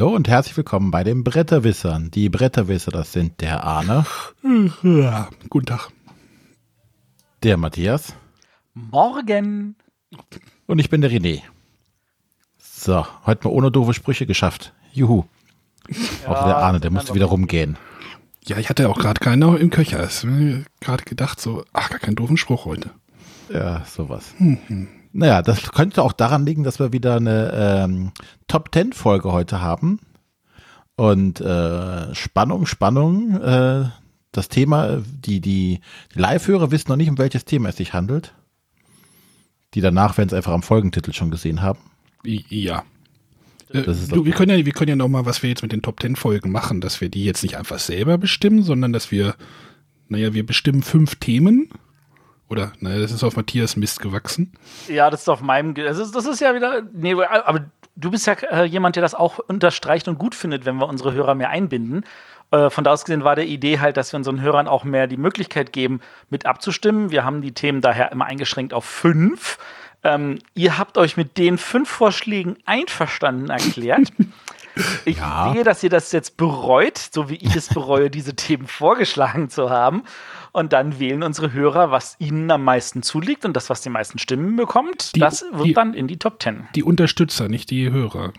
Hallo und herzlich willkommen bei den Bretterwissern. Die Bretterwisser, das sind der Arne. Ja, guten Tag. Der Matthias. Morgen. Und ich bin der René. So, heute mal ohne doofe Sprüche geschafft. Juhu. Ja, Auch der Arne, der musste wieder rumgehen. Ja, ich hatte auch gerade keinen im Köcher. Ich mir gerade gedacht, so, ach, gar keinen doofen Spruch heute. Ja, sowas. Mhm. Naja, das könnte auch daran liegen, dass wir wieder eine ähm, Top Ten Folge heute haben. Und äh, Spannung, Spannung. Äh, das Thema, die, die, die Live-Hörer wissen noch nicht, um welches Thema es sich handelt. Die danach werden es einfach am Folgentitel schon gesehen haben. Ja. Äh, du, wir können ja, wir können ja noch mal, was wir jetzt mit den Top Ten Folgen machen, dass wir die jetzt nicht einfach selber bestimmen, sondern dass wir, naja, wir bestimmen fünf Themen oder? Naja, das ist auf Matthias Mist gewachsen. Ja, das ist auf meinem. Das ist, das ist ja wieder. Nee, aber du bist ja äh, jemand, der das auch unterstreicht und gut findet, wenn wir unsere Hörer mehr einbinden. Äh, von da aus gesehen war der Idee halt, dass wir unseren Hörern auch mehr die Möglichkeit geben, mit abzustimmen. Wir haben die Themen daher immer eingeschränkt auf fünf. Ähm, ihr habt euch mit den fünf Vorschlägen einverstanden erklärt. Ich ja. sehe, dass ihr das jetzt bereut, so wie ich es bereue, diese Themen vorgeschlagen zu haben. Und dann wählen unsere Hörer, was ihnen am meisten zuliegt und das, was die meisten Stimmen bekommt, die, das wird die, dann in die Top Ten. Die Unterstützer, nicht die Hörer.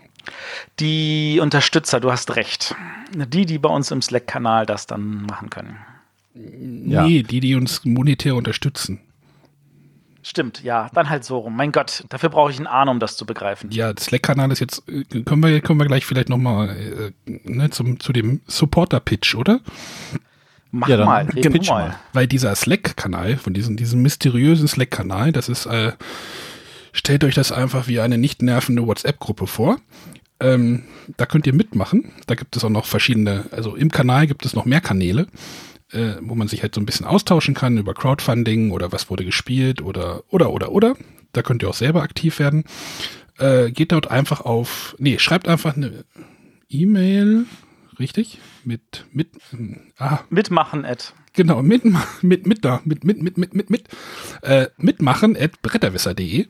Die Unterstützer, du hast recht. Die, die bei uns im Slack-Kanal das dann machen können. Ja. Nee, die, die uns monetär unterstützen. Stimmt, ja, dann halt so rum. Mein Gott, dafür brauche ich einen Ahn, um das zu begreifen. Ja, Slack-Kanal ist jetzt, äh, können wir, können wir gleich vielleicht nochmal äh, ne, zum, zu dem Supporter-Pitch, oder? Mach ja, mal, pitch mal. Weil dieser Slack-Kanal, von diesem, diesem mysteriösen Slack-Kanal, das ist, äh, stellt euch das einfach wie eine nicht nervende WhatsApp-Gruppe vor. Ähm, da könnt ihr mitmachen. Da gibt es auch noch verschiedene, also im Kanal gibt es noch mehr Kanäle, äh, wo man sich halt so ein bisschen austauschen kann über Crowdfunding oder was wurde gespielt oder, oder, oder, oder. Da könnt ihr auch selber aktiv werden. Äh, geht dort einfach auf, nee, schreibt einfach eine E-Mail richtig? Mit, mit, ah. Mitmachen, Ed. Genau, mit, mit, mit, da, mit, mit, mit, mit, mit, mit, äh, mitmachen at bretterwisser.de.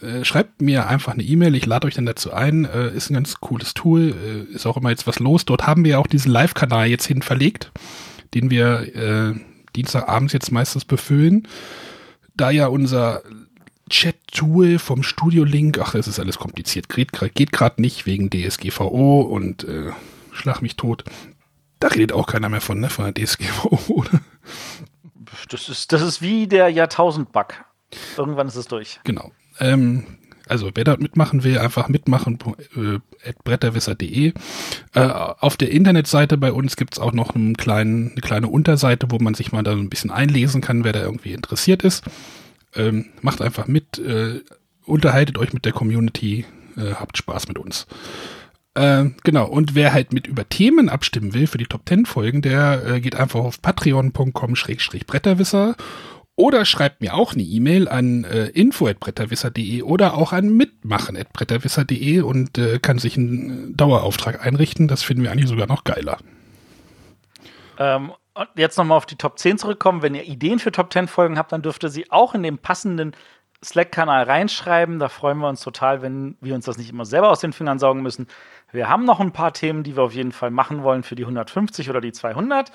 Äh, schreibt mir einfach eine E-Mail, ich lade euch dann dazu ein. Äh, ist ein ganz cooles Tool, äh, ist auch immer jetzt was los. Dort haben wir ja auch diesen Live-Kanal jetzt hin verlegt, den wir äh, Dienstagabends jetzt meistens befüllen. Da ja unser Chat-Tool vom Studio-Link, ach, es ist alles kompliziert, geht, geht gerade nicht wegen DSGVO und äh, schlag mich tot. Da redet auch keiner mehr von, ne? Von der DSGVO, oder? Das ist, das ist wie der Jahrtausend-Bug. Irgendwann ist es durch. Genau. Ähm, also wer da mitmachen will, einfach mitmachen äh, bretterwisser.de. Äh, auf der Internetseite bei uns gibt es auch noch einen kleinen, eine kleine Unterseite, wo man sich mal da ein bisschen einlesen kann, wer da irgendwie interessiert ist. Ähm, macht einfach mit, äh, unterhaltet euch mit der Community, äh, habt Spaß mit uns. Äh, genau, und wer halt mit über Themen abstimmen will für die Top 10 Folgen, der äh, geht einfach auf patreon.com-bretterwisser oder schreibt mir auch eine E-Mail an äh, info.bretterwisser.de oder auch an mitmachen.bretterwisser.de und äh, kann sich einen Dauerauftrag einrichten. Das finden wir eigentlich sogar noch geiler. Ähm, und jetzt nochmal auf die Top 10 zurückkommen. Wenn ihr Ideen für Top 10 Folgen habt, dann dürft ihr sie auch in dem passenden Slack-Kanal reinschreiben. Da freuen wir uns total, wenn wir uns das nicht immer selber aus den Fingern saugen müssen. Wir haben noch ein paar Themen, die wir auf jeden Fall machen wollen für die 150 oder die 200,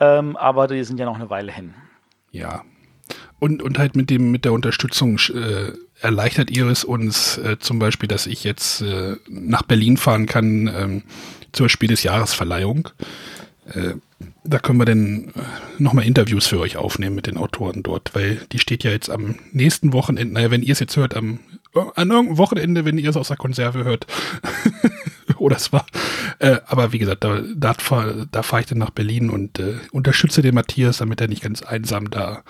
ähm, aber die sind ja noch eine Weile hin. Ja. Und, und halt mit dem mit der Unterstützung äh, erleichtert ihr es uns äh, zum Beispiel, dass ich jetzt äh, nach Berlin fahren kann ähm, zur Spiel des Jahresverleihung. Äh, da können wir dann äh, nochmal Interviews für euch aufnehmen mit den Autoren dort, weil die steht ja jetzt am nächsten Wochenende, naja, wenn ihr es jetzt hört, am, an irgendeinem Wochenende, wenn ihr es aus der Konserve hört, oder es war. Äh, aber wie gesagt, da, da, da fahre ich dann nach Berlin und äh, unterstütze den Matthias, damit er nicht ganz einsam da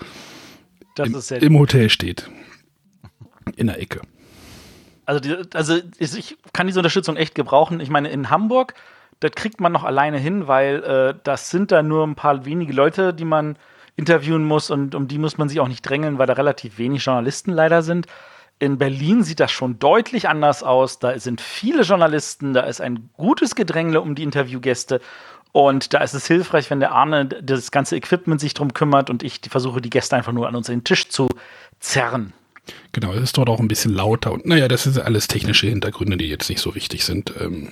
im, im, Hotel steht. In der Ecke. Also, die, also ich kann diese Unterstützung echt gebrauchen. Ich meine, in Hamburg, das kriegt man noch alleine hin, weil äh, das sind da nur ein paar wenige Leute, die man interviewen muss und um die muss man sich auch nicht drängeln, weil da relativ wenig Journalisten leider sind. In Berlin sieht das schon deutlich anders aus. Da sind viele Journalisten, da ist ein gutes Gedrängle um die Interviewgäste. Und da ist es hilfreich, wenn der Arne das ganze Equipment sich drum kümmert und ich versuche, die Gäste einfach nur an uns den Tisch zu zerren. Genau, es ist dort auch ein bisschen lauter. Und naja, das sind alles technische Hintergründe, die jetzt nicht so wichtig sind. Ähm,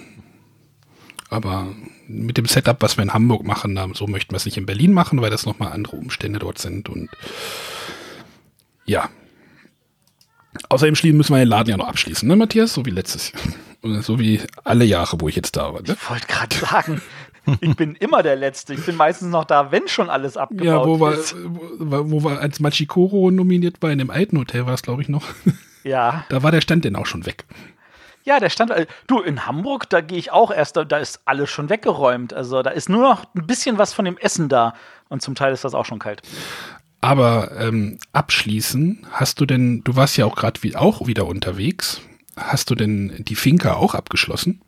Aber mit dem Setup, was wir in Hamburg machen, so möchten wir es nicht in Berlin machen, weil das nochmal andere Umstände dort sind. Und ja. Außerdem schließen müssen wir den Laden ja noch abschließen, ne, Matthias? So wie letztes Jahr. So wie alle Jahre, wo ich jetzt da war. Ne? Ich wollte gerade sagen, ich bin immer der Letzte. Ich bin meistens noch da, wenn schon alles abgebaut ja, wo ist. War, wo war als Machikoro nominiert war, in dem alten Hotel war es, glaube ich, noch. Ja. Da war der Stand denn auch schon weg. Ja, der Stand, äh, du, in Hamburg, da gehe ich auch erst, da, da, ist alles schon weggeräumt. Also da ist nur noch ein bisschen was von dem Essen da. Und zum Teil ist das auch schon kalt. Aber ähm, abschließen, hast du denn, du warst ja auch gerade wie, auch wieder unterwegs. Hast du denn die Finca auch abgeschlossen?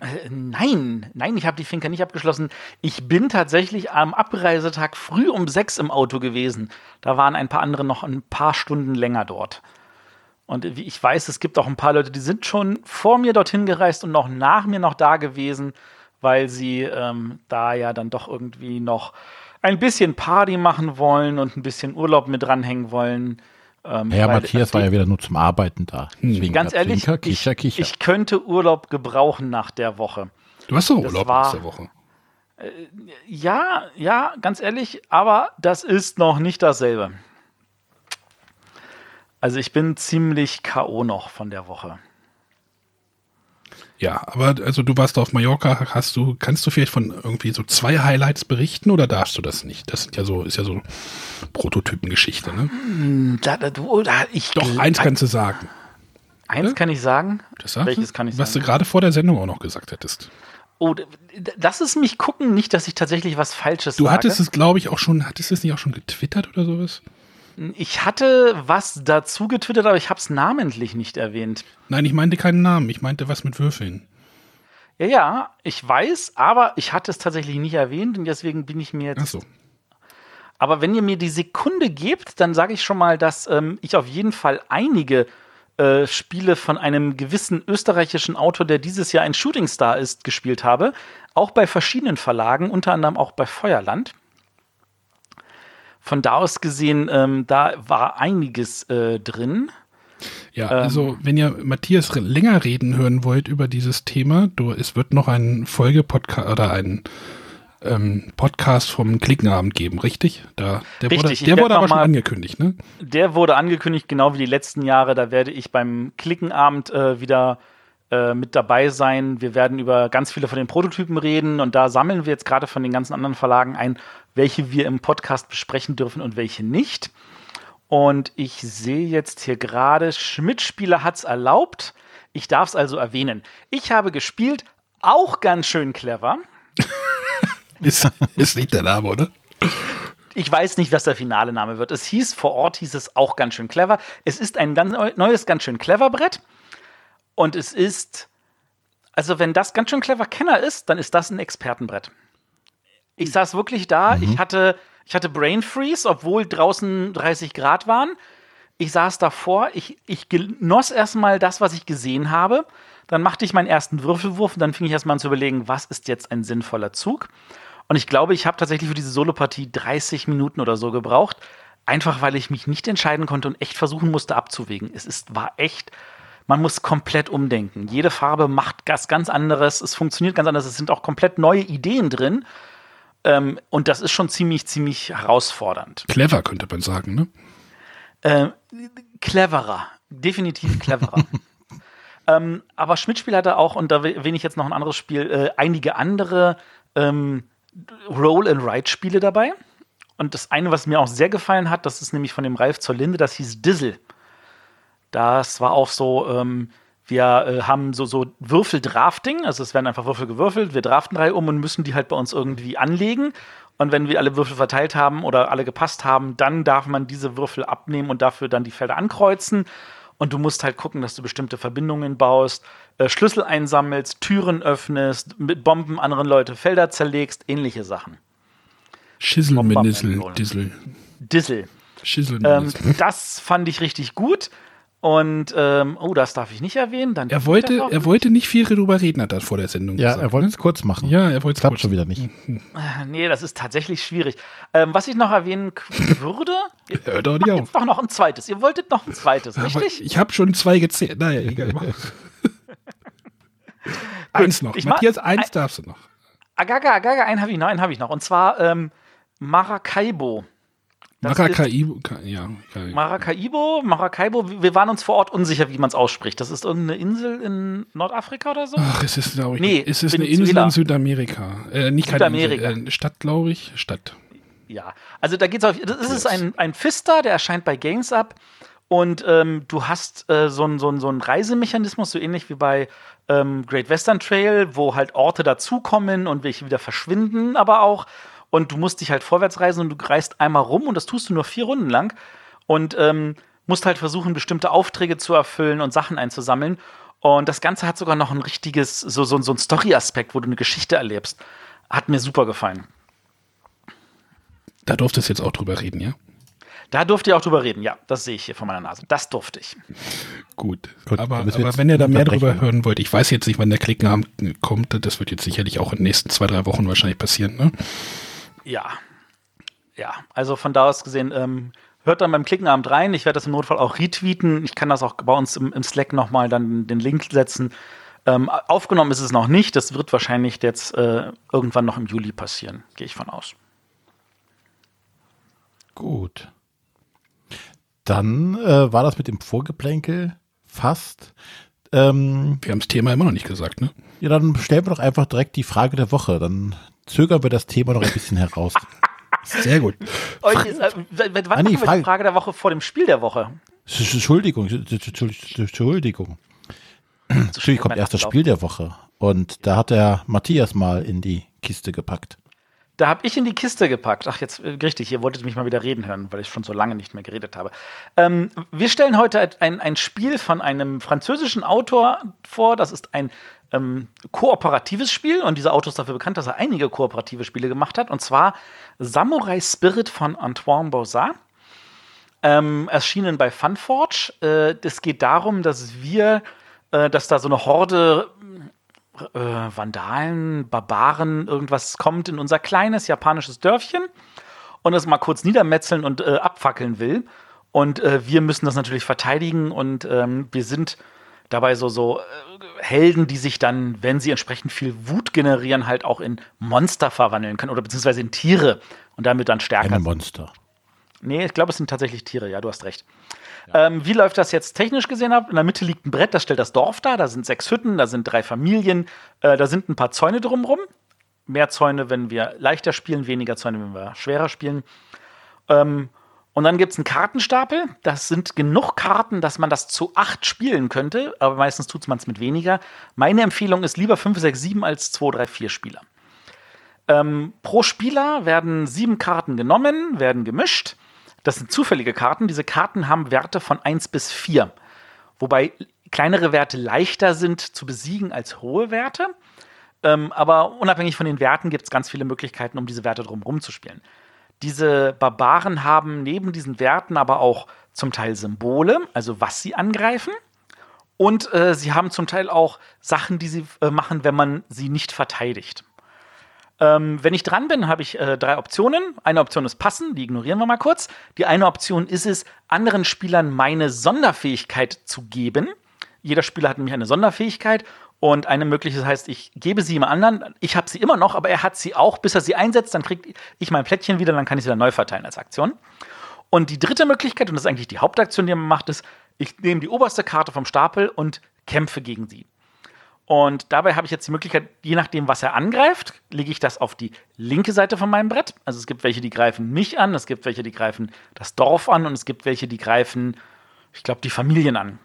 Äh, nein, nein, ich habe die Finca nicht abgeschlossen. Ich bin tatsächlich am Abreisetag früh um sechs im Auto gewesen. Da waren ein paar andere noch ein paar Stunden länger dort. Und wie ich weiß, es gibt auch ein paar Leute, die sind schon vor mir dorthin gereist und noch nach mir noch da gewesen, weil sie ähm, da ja dann doch irgendwie noch ein bisschen Party machen wollen und ein bisschen Urlaub mit dranhängen wollen. Ähm, ja, Matthias war ja wieder nur zum Arbeiten da. Hm. Deswegen ganz ehrlich, Zwinker, Kicher, Kicher. Ich, ich, könnte Urlaub gebrauchen nach der Woche. Du hast doch Urlaub war, nach der Woche. Äh, ja, ja, ganz ehrlich, aber das ist noch nicht dasselbe. Also ich bin ziemlich K.O. noch von der Woche. Ja, aber also du warst auf Mallorca, hast du, kannst du vielleicht von irgendwie so zwei Highlights berichten oder darfst du das nicht? Das ist ja so, ist ja so Prototypengeschichte, ne? Hm, da, da, du, da, ich, Doch, eins kannst du sagen. Eins ja? kann ich sagen. Das Welches kann ich was sagen? Was du gerade vor der Sendung auch noch gesagt hättest. Oh, lass es mich gucken, nicht, dass ich tatsächlich was Falsches du sage. Du hattest es, glaube ich, auch schon, hattest du es nicht auch schon getwittert oder sowas? Ich hatte was dazu getwittert, aber ich habe es namentlich nicht erwähnt. Nein, ich meinte keinen Namen. Ich meinte was mit Würfeln. Ja, ja, ich weiß, aber ich hatte es tatsächlich nicht erwähnt und deswegen bin ich mir jetzt. Ach so. Aber wenn ihr mir die Sekunde gebt, dann sage ich schon mal, dass ähm, ich auf jeden Fall einige äh, Spiele von einem gewissen österreichischen Autor, der dieses Jahr ein Shootingstar ist, gespielt habe. Auch bei verschiedenen Verlagen, unter anderem auch bei Feuerland von da aus gesehen, ähm, da war einiges äh, drin. Ja, ähm, also wenn ihr Matthias länger reden hören wollt über dieses Thema, du, es wird noch einen Folgepodcast oder einen ähm, Podcast vom Klickenabend geben, richtig? Da, der richtig, wurde, der wurde aber schon angekündigt, ne? Der wurde angekündigt, genau wie die letzten Jahre. Da werde ich beim Klickenabend äh, wieder äh, mit dabei sein. Wir werden über ganz viele von den Prototypen reden und da sammeln wir jetzt gerade von den ganzen anderen Verlagen ein, welche wir im Podcast besprechen dürfen und welche nicht. Und ich sehe jetzt hier gerade, Schmidt-Spieler hat es erlaubt. Ich darf es also erwähnen. Ich habe gespielt, auch ganz schön clever. ist, ist nicht der Name, oder? ich weiß nicht, was der finale Name wird. Es hieß, vor Ort hieß es auch ganz schön clever. Es ist ein ganz neues, ganz schön clever Brett. Und es ist, also wenn das ganz schön clever Kenner ist, dann ist das ein Expertenbrett. Ich saß wirklich da, mhm. ich hatte, ich hatte Brain Freeze, obwohl draußen 30 Grad waren. Ich saß davor, ich, ich genoss erstmal das, was ich gesehen habe. Dann machte ich meinen ersten Würfelwurf und dann fing ich erstmal an zu überlegen, was ist jetzt ein sinnvoller Zug. Und ich glaube, ich habe tatsächlich für diese Solopartie 30 Minuten oder so gebraucht. Einfach weil ich mich nicht entscheiden konnte und echt versuchen musste abzuwägen. Es ist, war echt man muss komplett umdenken. Jede Farbe macht was ganz anderes, es funktioniert ganz anders, es sind auch komplett neue Ideen drin. Ähm, und das ist schon ziemlich, ziemlich herausfordernd. Clever, könnte man sagen, ne? Äh, cleverer, definitiv cleverer. ähm, aber Schmidt-Spiel hatte auch, und da erwähne ich jetzt noch ein anderes Spiel, äh, einige andere ähm, Roll-and-Ride-Spiele dabei. Und das eine, was mir auch sehr gefallen hat, das ist nämlich von dem Ralf zur Linde, das hieß Dizzle. Das war auch so, ähm, wir äh, haben so, so Würfeldrafting, also es werden einfach Würfel gewürfelt, wir draften drei um und müssen die halt bei uns irgendwie anlegen. Und wenn wir alle Würfel verteilt haben oder alle gepasst haben, dann darf man diese Würfel abnehmen und dafür dann die Felder ankreuzen. Und du musst halt gucken, dass du bestimmte Verbindungen baust, äh, Schlüssel einsammelst, Türen öffnest, mit Bomben anderen Leute Felder zerlegst, ähnliche Sachen. Schissel, Menissel, Dissel. Dissel. Schissel, ähm, das fand ich richtig gut. Und ähm, oh, das darf ich nicht erwähnen. Dann er wollte, er wollte nicht viel darüber reden, hat er vor der Sendung ja, gesagt. Ja, er wollte es kurz machen. Ja, er wollte es Klappt schon wieder nicht. Äh, nee, das ist tatsächlich schwierig. Ähm, was ich noch erwähnen würde, hört doch nicht auf. Jetzt doch noch ein zweites. Ihr wolltet noch ein zweites, richtig? ich habe schon zwei gezählt. Naja, egal. eins noch. Ich Matthias, eins ein, darfst du noch. Agaga, Agaga, einen habe ich noch, einen habe ich noch. Und zwar ähm, Maracaibo. Maracaibo, ja. Maracaibo, Maracaibo, wir waren uns vor Ort unsicher, wie man es ausspricht. Das ist irgendeine Insel in Nordafrika oder so? Ach, es ist, glaube ich, nee, es ist eine Insel in Südamerika. Äh, nicht Südamerika. Insel, äh, Stadt, glaube ich. Stadt. Ja, also da geht es auf, das ist ein, ein Fister, der erscheint bei Games Up. Und ähm, du hast äh, so einen so so ein Reisemechanismus, so ähnlich wie bei ähm, Great Western Trail, wo halt Orte dazukommen und welche wieder verschwinden, aber auch. Und du musst dich halt vorwärts reisen und du reist einmal rum und das tust du nur vier Runden lang. Und ähm, musst halt versuchen, bestimmte Aufträge zu erfüllen und Sachen einzusammeln. Und das Ganze hat sogar noch ein richtiges, so, so, so ein Story-Aspekt, wo du eine Geschichte erlebst. Hat mir super gefallen. Da durftest du jetzt auch drüber reden, ja? Da durfte ich auch drüber reden, ja. Das sehe ich hier vor meiner Nase. Das durfte ich. Gut. Gut aber, aber wenn ihr da mehr drüber hören wollt, ich weiß jetzt nicht, wann der Klickenabend kommt. Das wird jetzt sicherlich auch in den nächsten zwei, drei Wochen wahrscheinlich passieren, ne? Ja. Ja, also von da aus gesehen, ähm, hört dann beim Klickenabend rein. Ich werde das im Notfall auch retweeten. Ich kann das auch bei uns im, im Slack nochmal dann den Link setzen. Ähm, aufgenommen ist es noch nicht. Das wird wahrscheinlich jetzt äh, irgendwann noch im Juli passieren, gehe ich von aus. Gut. Dann äh, war das mit dem Vorgeplänkel fast. Ähm, wir haben das Thema immer noch nicht gesagt, ne? Ja, dann stellen wir doch einfach direkt die Frage der Woche. Dann zögern wir das Thema noch ein bisschen heraus. Sehr gut. Euch ist, äh, wann ah, nee, Frage, die Frage der Woche vor dem Spiel der Woche? Entschuldigung, Entschuldigung. Natürlich kommt erst das Spiel der Woche. Und da hat der Matthias mal in die Kiste gepackt. Da habe ich in die Kiste gepackt. Ach, jetzt äh, richtig, ihr wolltet mich mal wieder reden hören, weil ich schon so lange nicht mehr geredet habe. Ähm, wir stellen heute ein, ein Spiel von einem französischen Autor vor. Das ist ein ähm, kooperatives Spiel und dieser Autor ist dafür bekannt, dass er einige kooperative Spiele gemacht hat. Und zwar Samurai Spirit von Antoine Bauzat. Ähm, erschienen bei Funforge. Äh, es geht darum, dass wir, äh, dass da so eine Horde äh, Vandalen, Barbaren, irgendwas kommt in unser kleines japanisches Dörfchen und es mal kurz niedermetzeln und äh, abfackeln will. Und äh, wir müssen das natürlich verteidigen und ähm, wir sind dabei so, so äh, Helden, die sich dann, wenn sie entsprechend viel Wut generieren, halt auch in Monster verwandeln können oder beziehungsweise in Tiere und damit dann stärker. Ein Monster. Nee, ich glaube, es sind tatsächlich Tiere, ja, du hast recht. Ähm, wie läuft das jetzt technisch gesehen ab? In der Mitte liegt ein Brett, das stellt das Dorf dar. Da sind sechs Hütten, da sind drei Familien, äh, da sind ein paar Zäune drumrum. Mehr Zäune, wenn wir leichter spielen, weniger Zäune, wenn wir schwerer spielen. Ähm, und dann gibt es einen Kartenstapel. Das sind genug Karten, dass man das zu acht spielen könnte, aber meistens tut man es mit weniger. Meine Empfehlung ist lieber 5, 6, 7 als 2, 3, 4 Spieler. Ähm, pro Spieler werden sieben Karten genommen, werden gemischt das sind zufällige Karten. Diese Karten haben Werte von 1 bis 4. Wobei kleinere Werte leichter sind zu besiegen als hohe Werte. Ähm, aber unabhängig von den Werten gibt es ganz viele Möglichkeiten, um diese Werte drumherum zu spielen. Diese Barbaren haben neben diesen Werten aber auch zum Teil Symbole, also was sie angreifen. Und äh, sie haben zum Teil auch Sachen, die sie äh, machen, wenn man sie nicht verteidigt. Ähm, wenn ich dran bin, habe ich äh, drei Optionen. Eine Option ist passen, die ignorieren wir mal kurz. Die eine Option ist es, anderen Spielern meine Sonderfähigkeit zu geben. Jeder Spieler hat nämlich eine Sonderfähigkeit und eine mögliche heißt, ich gebe sie jemand anderen. Ich habe sie immer noch, aber er hat sie auch, bis er sie einsetzt. Dann kriege ich mein Plättchen wieder, dann kann ich sie wieder neu verteilen als Aktion. Und die dritte Möglichkeit, und das ist eigentlich die Hauptaktion, die man macht, ist, ich nehme die oberste Karte vom Stapel und kämpfe gegen sie. Und dabei habe ich jetzt die Möglichkeit, je nachdem, was er angreift, lege ich das auf die linke Seite von meinem Brett. Also es gibt welche, die greifen mich an, es gibt welche, die greifen das Dorf an und es gibt welche, die greifen, ich glaube, die Familien an.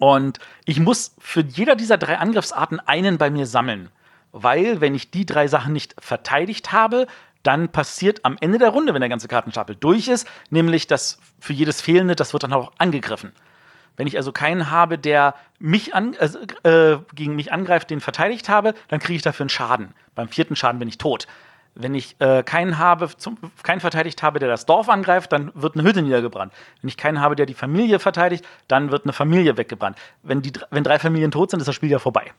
Und ich muss für jeder dieser drei Angriffsarten einen bei mir sammeln. Weil, wenn ich die drei Sachen nicht verteidigt habe, dann passiert am Ende der Runde, wenn der ganze Kartenstapel durch ist, nämlich dass für jedes Fehlende, das wird dann auch angegriffen. Wenn ich also keinen habe, der mich an, äh, gegen mich angreift, den verteidigt habe, dann kriege ich dafür einen Schaden. Beim vierten Schaden bin ich tot. Wenn ich äh, keinen habe, zum, keinen verteidigt habe, der das Dorf angreift, dann wird eine Hütte niedergebrannt. Wenn ich keinen habe, der die Familie verteidigt, dann wird eine Familie weggebrannt. Wenn, die, wenn drei Familien tot sind, ist das Spiel ja vorbei.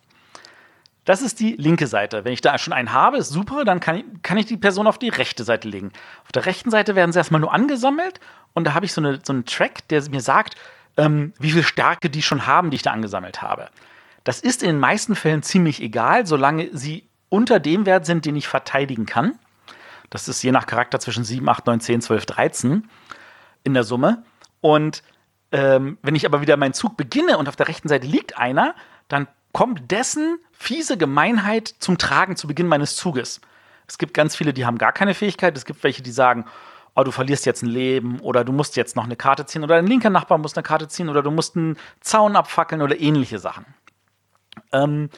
Das ist die linke Seite. Wenn ich da schon einen habe, ist super, dann kann ich, kann ich die Person auf die rechte Seite legen. Auf der rechten Seite werden sie erstmal nur angesammelt und da habe ich so, eine, so einen Track, der mir sagt, ähm, wie viel Stärke die schon haben, die ich da angesammelt habe. Das ist in den meisten Fällen ziemlich egal, solange sie unter dem Wert sind, den ich verteidigen kann. Das ist je nach Charakter zwischen 7, 8, 9, 10, 12, 13 in der Summe. Und ähm, wenn ich aber wieder meinen Zug beginne und auf der rechten Seite liegt einer, dann kommt dessen fiese Gemeinheit zum Tragen zu Beginn meines Zuges. Es gibt ganz viele, die haben gar keine Fähigkeit. Es gibt welche, die sagen, oh, du verlierst jetzt ein Leben oder du musst jetzt noch eine Karte ziehen oder dein linker Nachbar muss eine Karte ziehen oder du musst einen Zaun abfackeln oder ähnliche Sachen. Ähm,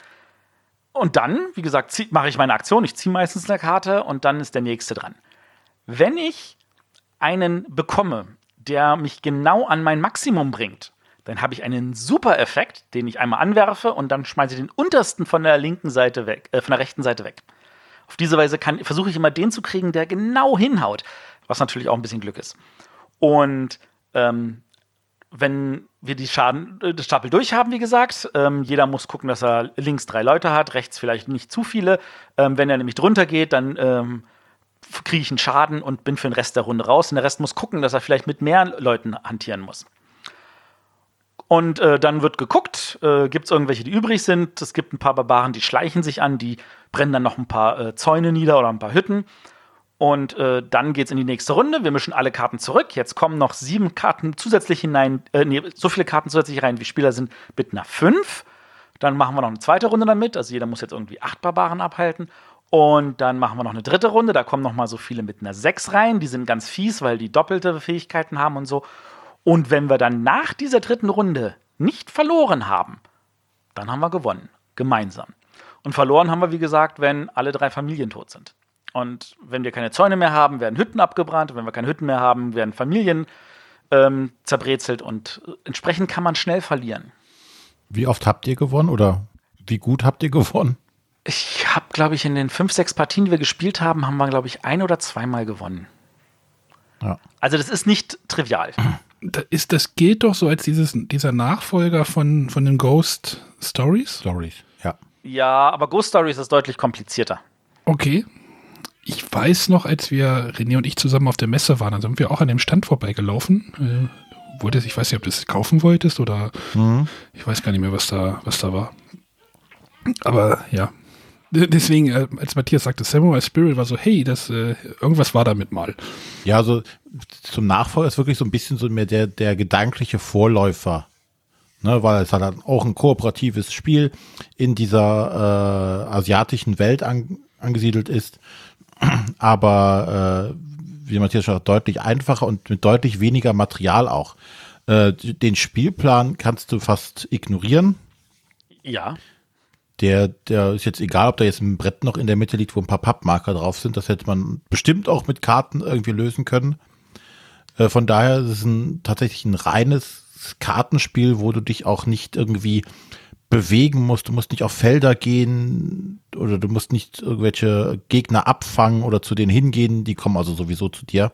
und dann, wie gesagt, mache ich meine Aktion. Ich ziehe meistens eine Karte und dann ist der nächste dran. Wenn ich einen bekomme, der mich genau an mein Maximum bringt, dann habe ich einen super Effekt, den ich einmal anwerfe und dann schmeiße ich den untersten von der linken Seite weg, äh, von der rechten Seite weg. Auf diese Weise versuche ich immer den zu kriegen, der genau hinhaut, was natürlich auch ein bisschen Glück ist. Und ähm, wenn wir die Schaden, äh, das Stapel durch haben, wie gesagt, ähm, jeder muss gucken, dass er links drei Leute hat, rechts vielleicht nicht zu viele. Ähm, wenn er nämlich drunter geht, dann ähm, kriege ich einen Schaden und bin für den Rest der Runde raus. Und der Rest muss gucken, dass er vielleicht mit mehr Leuten hantieren muss. Und äh, dann wird geguckt, äh, gibt es irgendwelche, die übrig sind. Es gibt ein paar Barbaren, die schleichen sich an, die brennen dann noch ein paar äh, Zäune nieder oder ein paar Hütten. Und äh, dann geht es in die nächste Runde. Wir mischen alle Karten zurück. Jetzt kommen noch sieben Karten zusätzlich hinein, äh, nee, so viele Karten zusätzlich rein, wie Spieler sind, mit einer fünf. Dann machen wir noch eine zweite Runde damit. Also jeder muss jetzt irgendwie acht Barbaren abhalten. Und dann machen wir noch eine dritte Runde. Da kommen noch mal so viele mit einer 6 rein. Die sind ganz fies, weil die doppelte Fähigkeiten haben und so. Und wenn wir dann nach dieser dritten Runde nicht verloren haben, dann haben wir gewonnen. Gemeinsam. Und verloren haben wir, wie gesagt, wenn alle drei Familien tot sind. Und wenn wir keine Zäune mehr haben, werden Hütten abgebrannt. Und wenn wir keine Hütten mehr haben, werden Familien ähm, zerbrezelt. Und entsprechend kann man schnell verlieren. Wie oft habt ihr gewonnen oder wie gut habt ihr gewonnen? Ich habe, glaube ich, in den fünf, sechs Partien, die wir gespielt haben, haben wir, glaube ich, ein oder zweimal gewonnen. Ja. Also das ist nicht trivial. Da ist, das gilt doch so als dieses, dieser Nachfolger von, von den Ghost Stories? Stories, ja. Ja, aber Ghost Stories ist deutlich komplizierter. Okay. Ich weiß noch, als wir, René und ich zusammen auf der Messe waren, da sind wir auch an dem Stand vorbeigelaufen. Äh, wolltest, ich weiß nicht, ob du es kaufen wolltest oder mhm. ich weiß gar nicht mehr, was da, was da war. Aber ja, Deswegen, äh, als Matthias sagte, Samurai Spirit war so, hey, das, äh, irgendwas war damit mal. Ja, also zum Nachfolger ist wirklich so ein bisschen so mehr der, der gedankliche Vorläufer. Ne, weil es halt auch ein kooperatives Spiel in dieser äh, asiatischen Welt an, angesiedelt ist. Aber äh, wie Matthias schon sagt, deutlich einfacher und mit deutlich weniger Material auch. Äh, den Spielplan kannst du fast ignorieren. Ja der, der ist jetzt egal, ob da jetzt ein Brett noch in der Mitte liegt, wo ein paar Pappmarker drauf sind. Das hätte man bestimmt auch mit Karten irgendwie lösen können. Äh, von daher ist es ein, tatsächlich ein reines Kartenspiel, wo du dich auch nicht irgendwie bewegen musst. Du musst nicht auf Felder gehen oder du musst nicht irgendwelche Gegner abfangen oder zu denen hingehen. Die kommen also sowieso zu dir.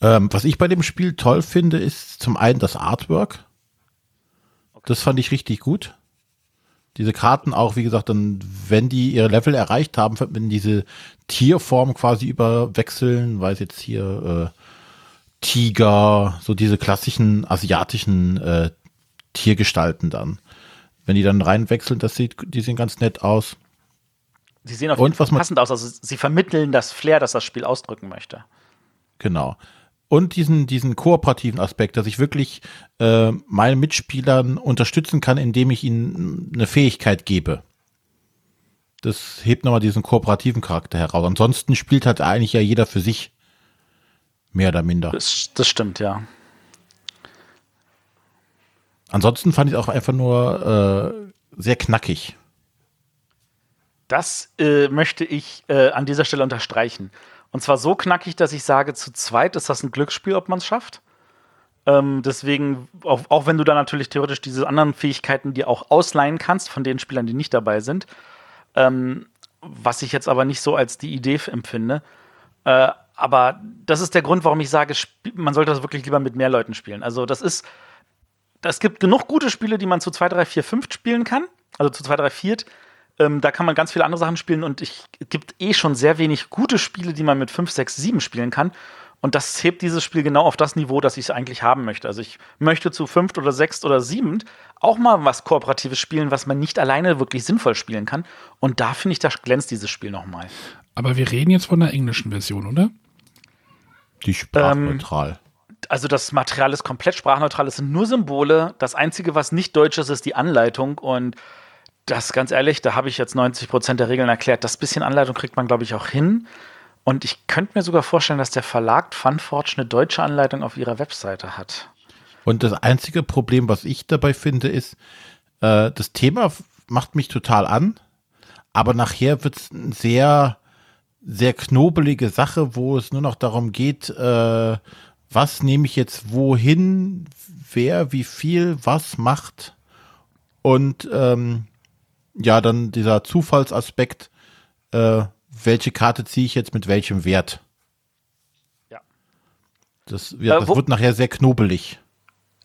Ähm, was ich bei dem Spiel toll finde, ist zum einen das Artwork. Das fand ich richtig gut diese Karten auch, wie gesagt, dann, wenn die ihre Level erreicht haben, wenn diese Tierform quasi überwechseln, weiß jetzt hier äh, Tiger, so diese klassischen asiatischen äh, Tiergestalten dann. Wenn die dann reinwechseln, das sieht, die sehen ganz nett aus. Sie sehen auf jeden Fall passend aus, also sie vermitteln das Flair, das das Spiel ausdrücken möchte. Genau und diesen, diesen kooperativen Aspekt, dass ich wirklich äh, meinen Mitspielern unterstützen kann, indem ich ihnen eine Fähigkeit gebe. Das hebt nochmal diesen kooperativen Charakter heraus. Ansonsten spielt halt eigentlich ja jeder für sich. Mehr oder minder. Das, das stimmt, ja. Ansonsten fand ich es auch einfach nur äh, sehr knackig. Das äh, möchte ich äh, an dieser Stelle unterstreichen. Und zwar so knackig, dass ich sage, zu zweit ist das ein Glücksspiel, ob man es schafft. Ähm, deswegen, auch, auch, wenn du da natürlich theoretisch diese anderen Fähigkeiten dir auch ausleihen kannst von den Spielern, die nicht dabei sind, ähm, was ich jetzt aber nicht so als die Idee empfinde. Äh, aber das ist der Grund, warum ich sage, man sollte das wirklich lieber mit mehr Leuten spielen. Also das ist, es gibt genug gute Spiele, die man zu 2, 3, 4, 5 spielen kann. Also zu 2, 3, 4 ähm, da kann man ganz viele andere Sachen spielen und es gibt eh schon sehr wenig gute Spiele, die man mit 5, 6, 7 spielen kann. Und das hebt dieses Spiel genau auf das Niveau, das ich es eigentlich haben möchte. Also ich möchte zu fünft oder sechst oder siebend auch mal was Kooperatives spielen, was man nicht alleine wirklich sinnvoll spielen kann. Und da finde ich, da glänzt dieses Spiel nochmal. Aber wir reden jetzt von der englischen Version, oder? Die sprachneutral. Ähm, also das Material ist komplett sprachneutral, es sind nur Symbole. Das Einzige, was nicht deutsch ist, ist die Anleitung. Und das, ganz ehrlich, da habe ich jetzt 90 Prozent der Regeln erklärt. Das bisschen Anleitung kriegt man, glaube ich, auch hin. Und ich könnte mir sogar vorstellen, dass der Verlag Funforge eine deutsche Anleitung auf ihrer Webseite hat. Und das einzige Problem, was ich dabei finde, ist, äh, das Thema macht mich total an, aber nachher wird es eine sehr, sehr knobelige Sache, wo es nur noch darum geht, äh, was nehme ich jetzt wohin, wer, wie viel, was macht. Und ähm, ja, dann dieser Zufallsaspekt, äh, welche Karte ziehe ich jetzt mit welchem Wert? Ja. Das, ja, äh, das wird nachher sehr knobelig.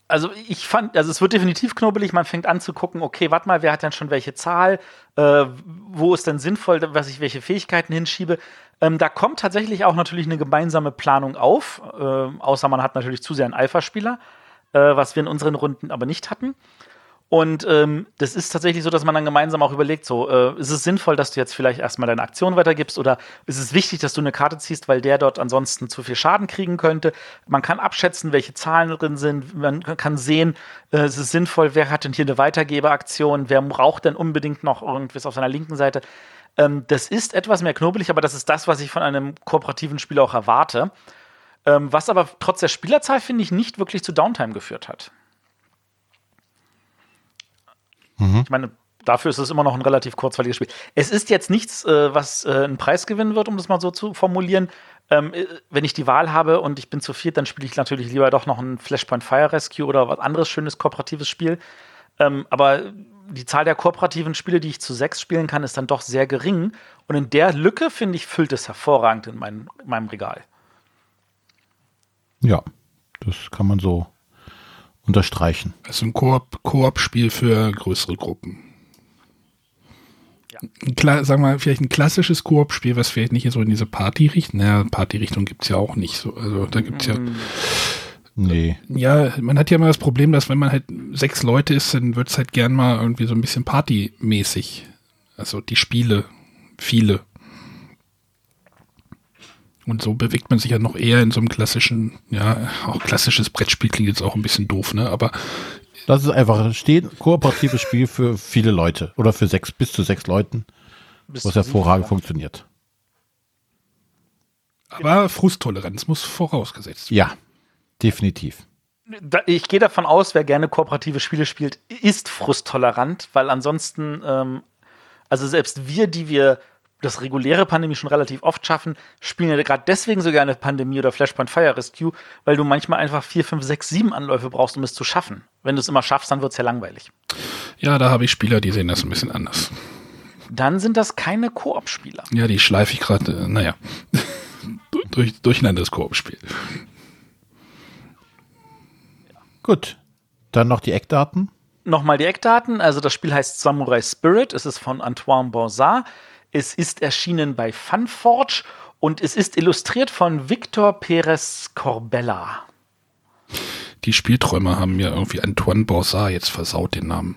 Also ich fand, also es wird definitiv knobelig, man fängt an zu gucken, okay, warte mal, wer hat denn schon welche Zahl, äh, wo ist denn sinnvoll, was ich welche Fähigkeiten hinschiebe. Ähm, da kommt tatsächlich auch natürlich eine gemeinsame Planung auf, äh, außer man hat natürlich zu sehr einen Alpha-Spieler, äh, was wir in unseren Runden aber nicht hatten. Und ähm, das ist tatsächlich so, dass man dann gemeinsam auch überlegt, so, äh, ist es sinnvoll, dass du jetzt vielleicht erstmal deine Aktion weitergibst oder ist es wichtig, dass du eine Karte ziehst, weil der dort ansonsten zu viel Schaden kriegen könnte. Man kann abschätzen, welche Zahlen drin sind. Man kann sehen, äh, ist es sinnvoll, wer hat denn hier eine Weitergeberaktion, wer braucht denn unbedingt noch irgendwas auf seiner linken Seite. Ähm, das ist etwas mehr knobelig, aber das ist das, was ich von einem kooperativen Spiel auch erwarte. Ähm, was aber trotz der Spielerzahl, finde ich, nicht wirklich zu Downtime geführt hat. Mhm. Ich meine, dafür ist es immer noch ein relativ kurzweiliges Spiel. Es ist jetzt nichts, äh, was äh, einen Preis gewinnen wird, um das mal so zu formulieren. Ähm, äh, wenn ich die Wahl habe und ich bin zu viert, dann spiele ich natürlich lieber doch noch ein Flashpoint Fire Rescue oder was anderes schönes kooperatives Spiel. Ähm, aber die Zahl der kooperativen Spiele, die ich zu sechs spielen kann, ist dann doch sehr gering. Und in der Lücke, finde ich, füllt es hervorragend in, mein, in meinem Regal. Ja, das kann man so unterstreichen. Also ein Koop-Spiel für größere Gruppen. Ja. sagen wir mal, vielleicht ein klassisches Koop-Spiel, was vielleicht nicht so in diese Party-Richtung, naja, Party-Richtung gibt es ja auch nicht so. Also da gibt es ja. Mm. Nee. Ja, man hat ja immer das Problem, dass wenn man halt sechs Leute ist, dann wird es halt gern mal irgendwie so ein bisschen partymäßig. Also die Spiele, viele. Und so bewegt man sich ja noch eher in so einem klassischen, ja, auch klassisches Brettspiel klingt jetzt auch ein bisschen doof, ne? Aber das ist einfach ein stehen, kooperatives Spiel für viele Leute oder für sechs, bis zu sechs Leuten, bis was hervorragend funktioniert. Aber Frusttoleranz muss vorausgesetzt werden. Ja, definitiv. Ich gehe davon aus, wer gerne kooperative Spiele spielt, ist frusttolerant, weil ansonsten, ähm, also selbst wir, die wir das reguläre Pandemie schon relativ oft schaffen, spielen ja gerade deswegen so gerne Pandemie oder Flashpoint Fire Rescue, weil du manchmal einfach vier, fünf, sechs, sieben Anläufe brauchst, um es zu schaffen. Wenn du es immer schaffst, dann wird es ja langweilig. Ja, da habe ich Spieler, die sehen das ein bisschen anders. Dann sind das keine Koop-Spieler. Ja, die schleife ich gerade, äh, naja, durch, durcheinander das Koop-Spiel. Gut, dann noch die Eckdaten. Nochmal die Eckdaten. Also das Spiel heißt Samurai Spirit. Es ist von Antoine Bonsard. Es ist erschienen bei Funforge und es ist illustriert von Victor Perez Corbella. Die Spielträumer haben mir irgendwie Antoine Borsard jetzt versaut, den Namen.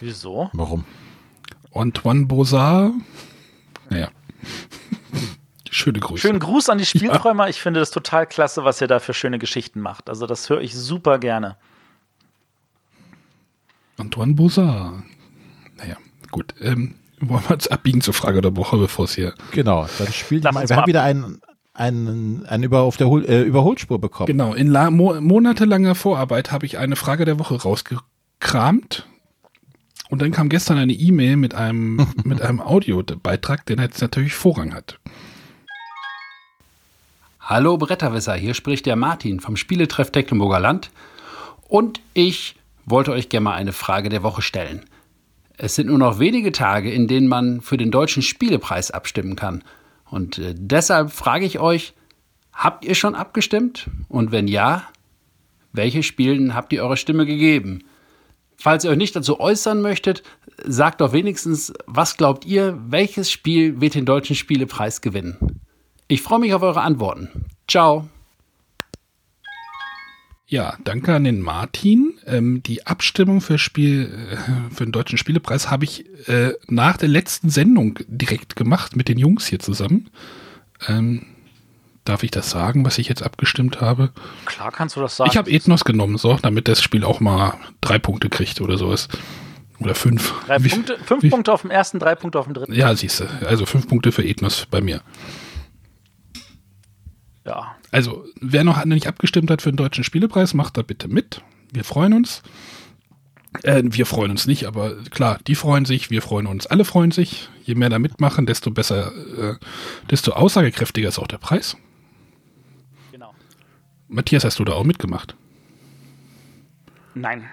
Wieso? Warum? Antoine Borsard? Naja. Schöne Grüße. Schönen Gruß an die Spielträumer. Ja. Ich finde das total klasse, was ihr da für schöne Geschichten macht. Also, das höre ich super gerne. Antoine Borsard. Naja, gut. Ähm, wollen wir uns abbiegen zur Frage der Woche, bevor es hier. Genau, dann spielt. Wir haben wieder einen, einen, einen über, auf der Hol äh, Überholspur bekommen. Genau, in mo monatelanger Vorarbeit habe ich eine Frage der Woche rausgekramt. Und dann kam gestern eine E-Mail mit einem, mit einem Audiobeitrag, der jetzt natürlich Vorrang hat. Hallo Bretterwisser, hier spricht der Martin vom Spieletreff Tecklenburger Land. Und ich wollte euch gerne mal eine Frage der Woche stellen. Es sind nur noch wenige Tage, in denen man für den Deutschen Spielepreis abstimmen kann. Und äh, deshalb frage ich euch, habt ihr schon abgestimmt? Und wenn ja, welche Spielen habt ihr eure Stimme gegeben? Falls ihr euch nicht dazu äußern möchtet, sagt doch wenigstens, was glaubt ihr, welches Spiel wird den Deutschen Spielepreis gewinnen? Ich freue mich auf eure Antworten. Ciao. Ja, danke an den Martin. Ähm, die Abstimmung für Spiel äh, für den deutschen Spielepreis habe ich äh, nach der letzten Sendung direkt gemacht mit den Jungs hier zusammen. Ähm, darf ich das sagen, was ich jetzt abgestimmt habe? Klar kannst du das sagen. Ich habe Ethnos genommen, so, damit das Spiel auch mal drei Punkte kriegt oder sowas. Oder fünf. Drei Wie- Punkte, fünf wie- Punkte auf dem ersten, drei Punkte auf dem dritten. Ja, siehst du. Also fünf Punkte für Ethnos bei mir. Ja. Also, wer noch nicht abgestimmt hat für den deutschen Spielepreis, macht da bitte mit. Wir freuen uns. Äh, wir freuen uns nicht, aber klar, die freuen sich, wir freuen uns, alle freuen sich. Je mehr da mitmachen, desto besser, äh, desto aussagekräftiger ist auch der Preis. Genau. Matthias, hast du da auch mitgemacht? Nein.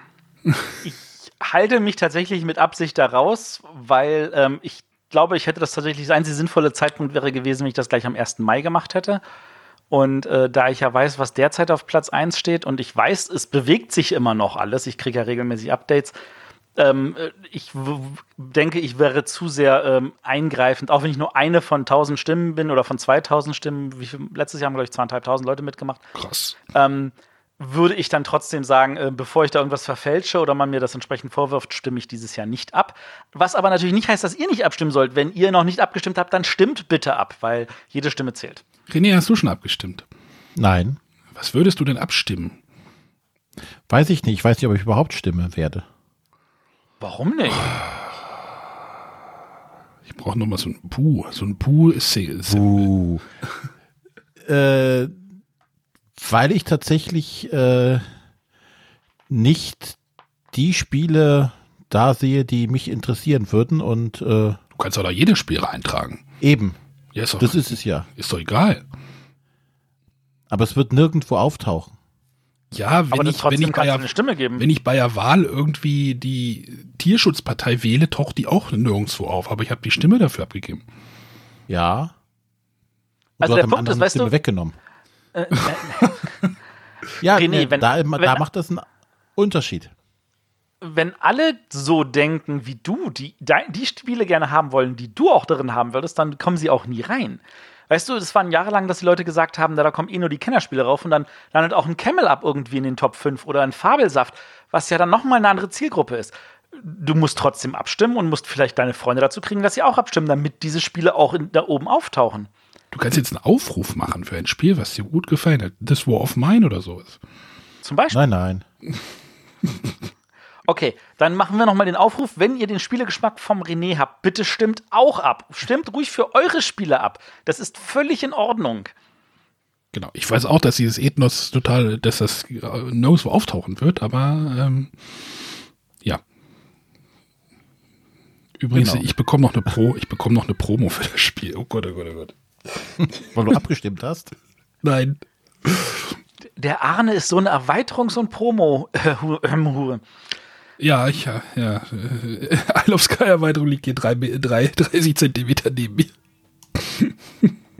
ich halte mich tatsächlich mit Absicht da raus, weil ähm, ich glaube, ich hätte das tatsächlich, der einzige sinnvolle Zeitpunkt wäre gewesen, wenn ich das gleich am 1. Mai gemacht hätte. Und äh, da ich ja weiß, was derzeit auf Platz 1 steht und ich weiß, es bewegt sich immer noch alles, ich kriege ja regelmäßig Updates, ähm, äh, ich denke, ich wäre zu sehr ähm, eingreifend, auch wenn ich nur eine von 1000 Stimmen bin oder von 2000 Stimmen, wie viel, letztes Jahr haben, glaube ich, 2500 Leute mitgemacht, Krass. ähm, würde ich dann trotzdem sagen, äh, bevor ich da irgendwas verfälsche oder man mir das entsprechend vorwirft, stimme ich dieses Jahr nicht ab. Was aber natürlich nicht heißt, dass ihr nicht abstimmen sollt. Wenn ihr noch nicht abgestimmt habt, dann stimmt bitte ab, weil jede Stimme zählt. René, hast du schon abgestimmt? Nein, Was würdest du denn abstimmen? weiß ich nicht. Ich weiß nicht, ob ich überhaupt stimmen werde. Warum nicht? Ich brauche nochmal so ein Puh. So ein Puh ist, ist Uh. äh, weil ich tatsächlich äh, nicht die Spiele da sehe, die mich interessieren würden und äh, Du kannst doch da jedes Spiel reintragen. eben, Ja, ist doch, das ist es ja. ist doch egal. Aber es wird nirgendwo auftauchen. Ja, wenn aber ich, wenn ich geben. wenn ich bei der Wahl irgendwie die Tierschutzpartei wähle, taucht die auch nirgendwo auf. Aber ich habe die Stimme dafür abgegeben. Ja. Und Also du der Punkt ist, weißt Stimme du- weggenommen. Äh, Ja, René, nee, wenn- da, da wenn- macht das einen Unterschied. wenn alle so denken wie du, die die Spiele gerne haben wollen, die du auch darin haben würdest, dann kommen sie auch nie rein. Weißt du, das waren jahrelang, dass die Leute gesagt haben, da, da kommen eh nur die Kennerspiele rauf und dann landet auch ein Camel Up irgendwie in den Top 5 oder ein Fabelsaft, was ja dann nochmal eine andere Zielgruppe ist. Du musst trotzdem abstimmen und musst vielleicht deine Freunde dazu kriegen, dass sie auch abstimmen, damit diese Spiele auch in, da oben auftauchen. Du kannst jetzt einen Aufruf machen für ein Spiel, was dir gut gefallen hat. This War of Mine oder sowas. Zum Beispiel. Nein, nein. Okay, dann machen wir nochmal den Aufruf. Wenn ihr den Spielegeschmack vom René habt, bitte stimmt auch ab. Stimmt ruhig für eure Spiele ab. Das ist völlig in Ordnung. Genau. Ich weiß auch, dass dieses Ethnos total, dass das äh, nirgendwo auftauchen wird, aber ähm, ja. Übrigens, Genau. ich bekomme noch eine Pro, ich bekomme noch eine Promo für das Spiel. Oh Gott, oh Gott, oh Gott. Weil du abgestimmt hast. Nein. Der Arne ist so eine Erweiterungs- und Promo-Hure. Ja, ich, ja, ja. äh, Isle of Sky Erweiterung liegt hier drei, drei, 30 Zentimeter neben mir.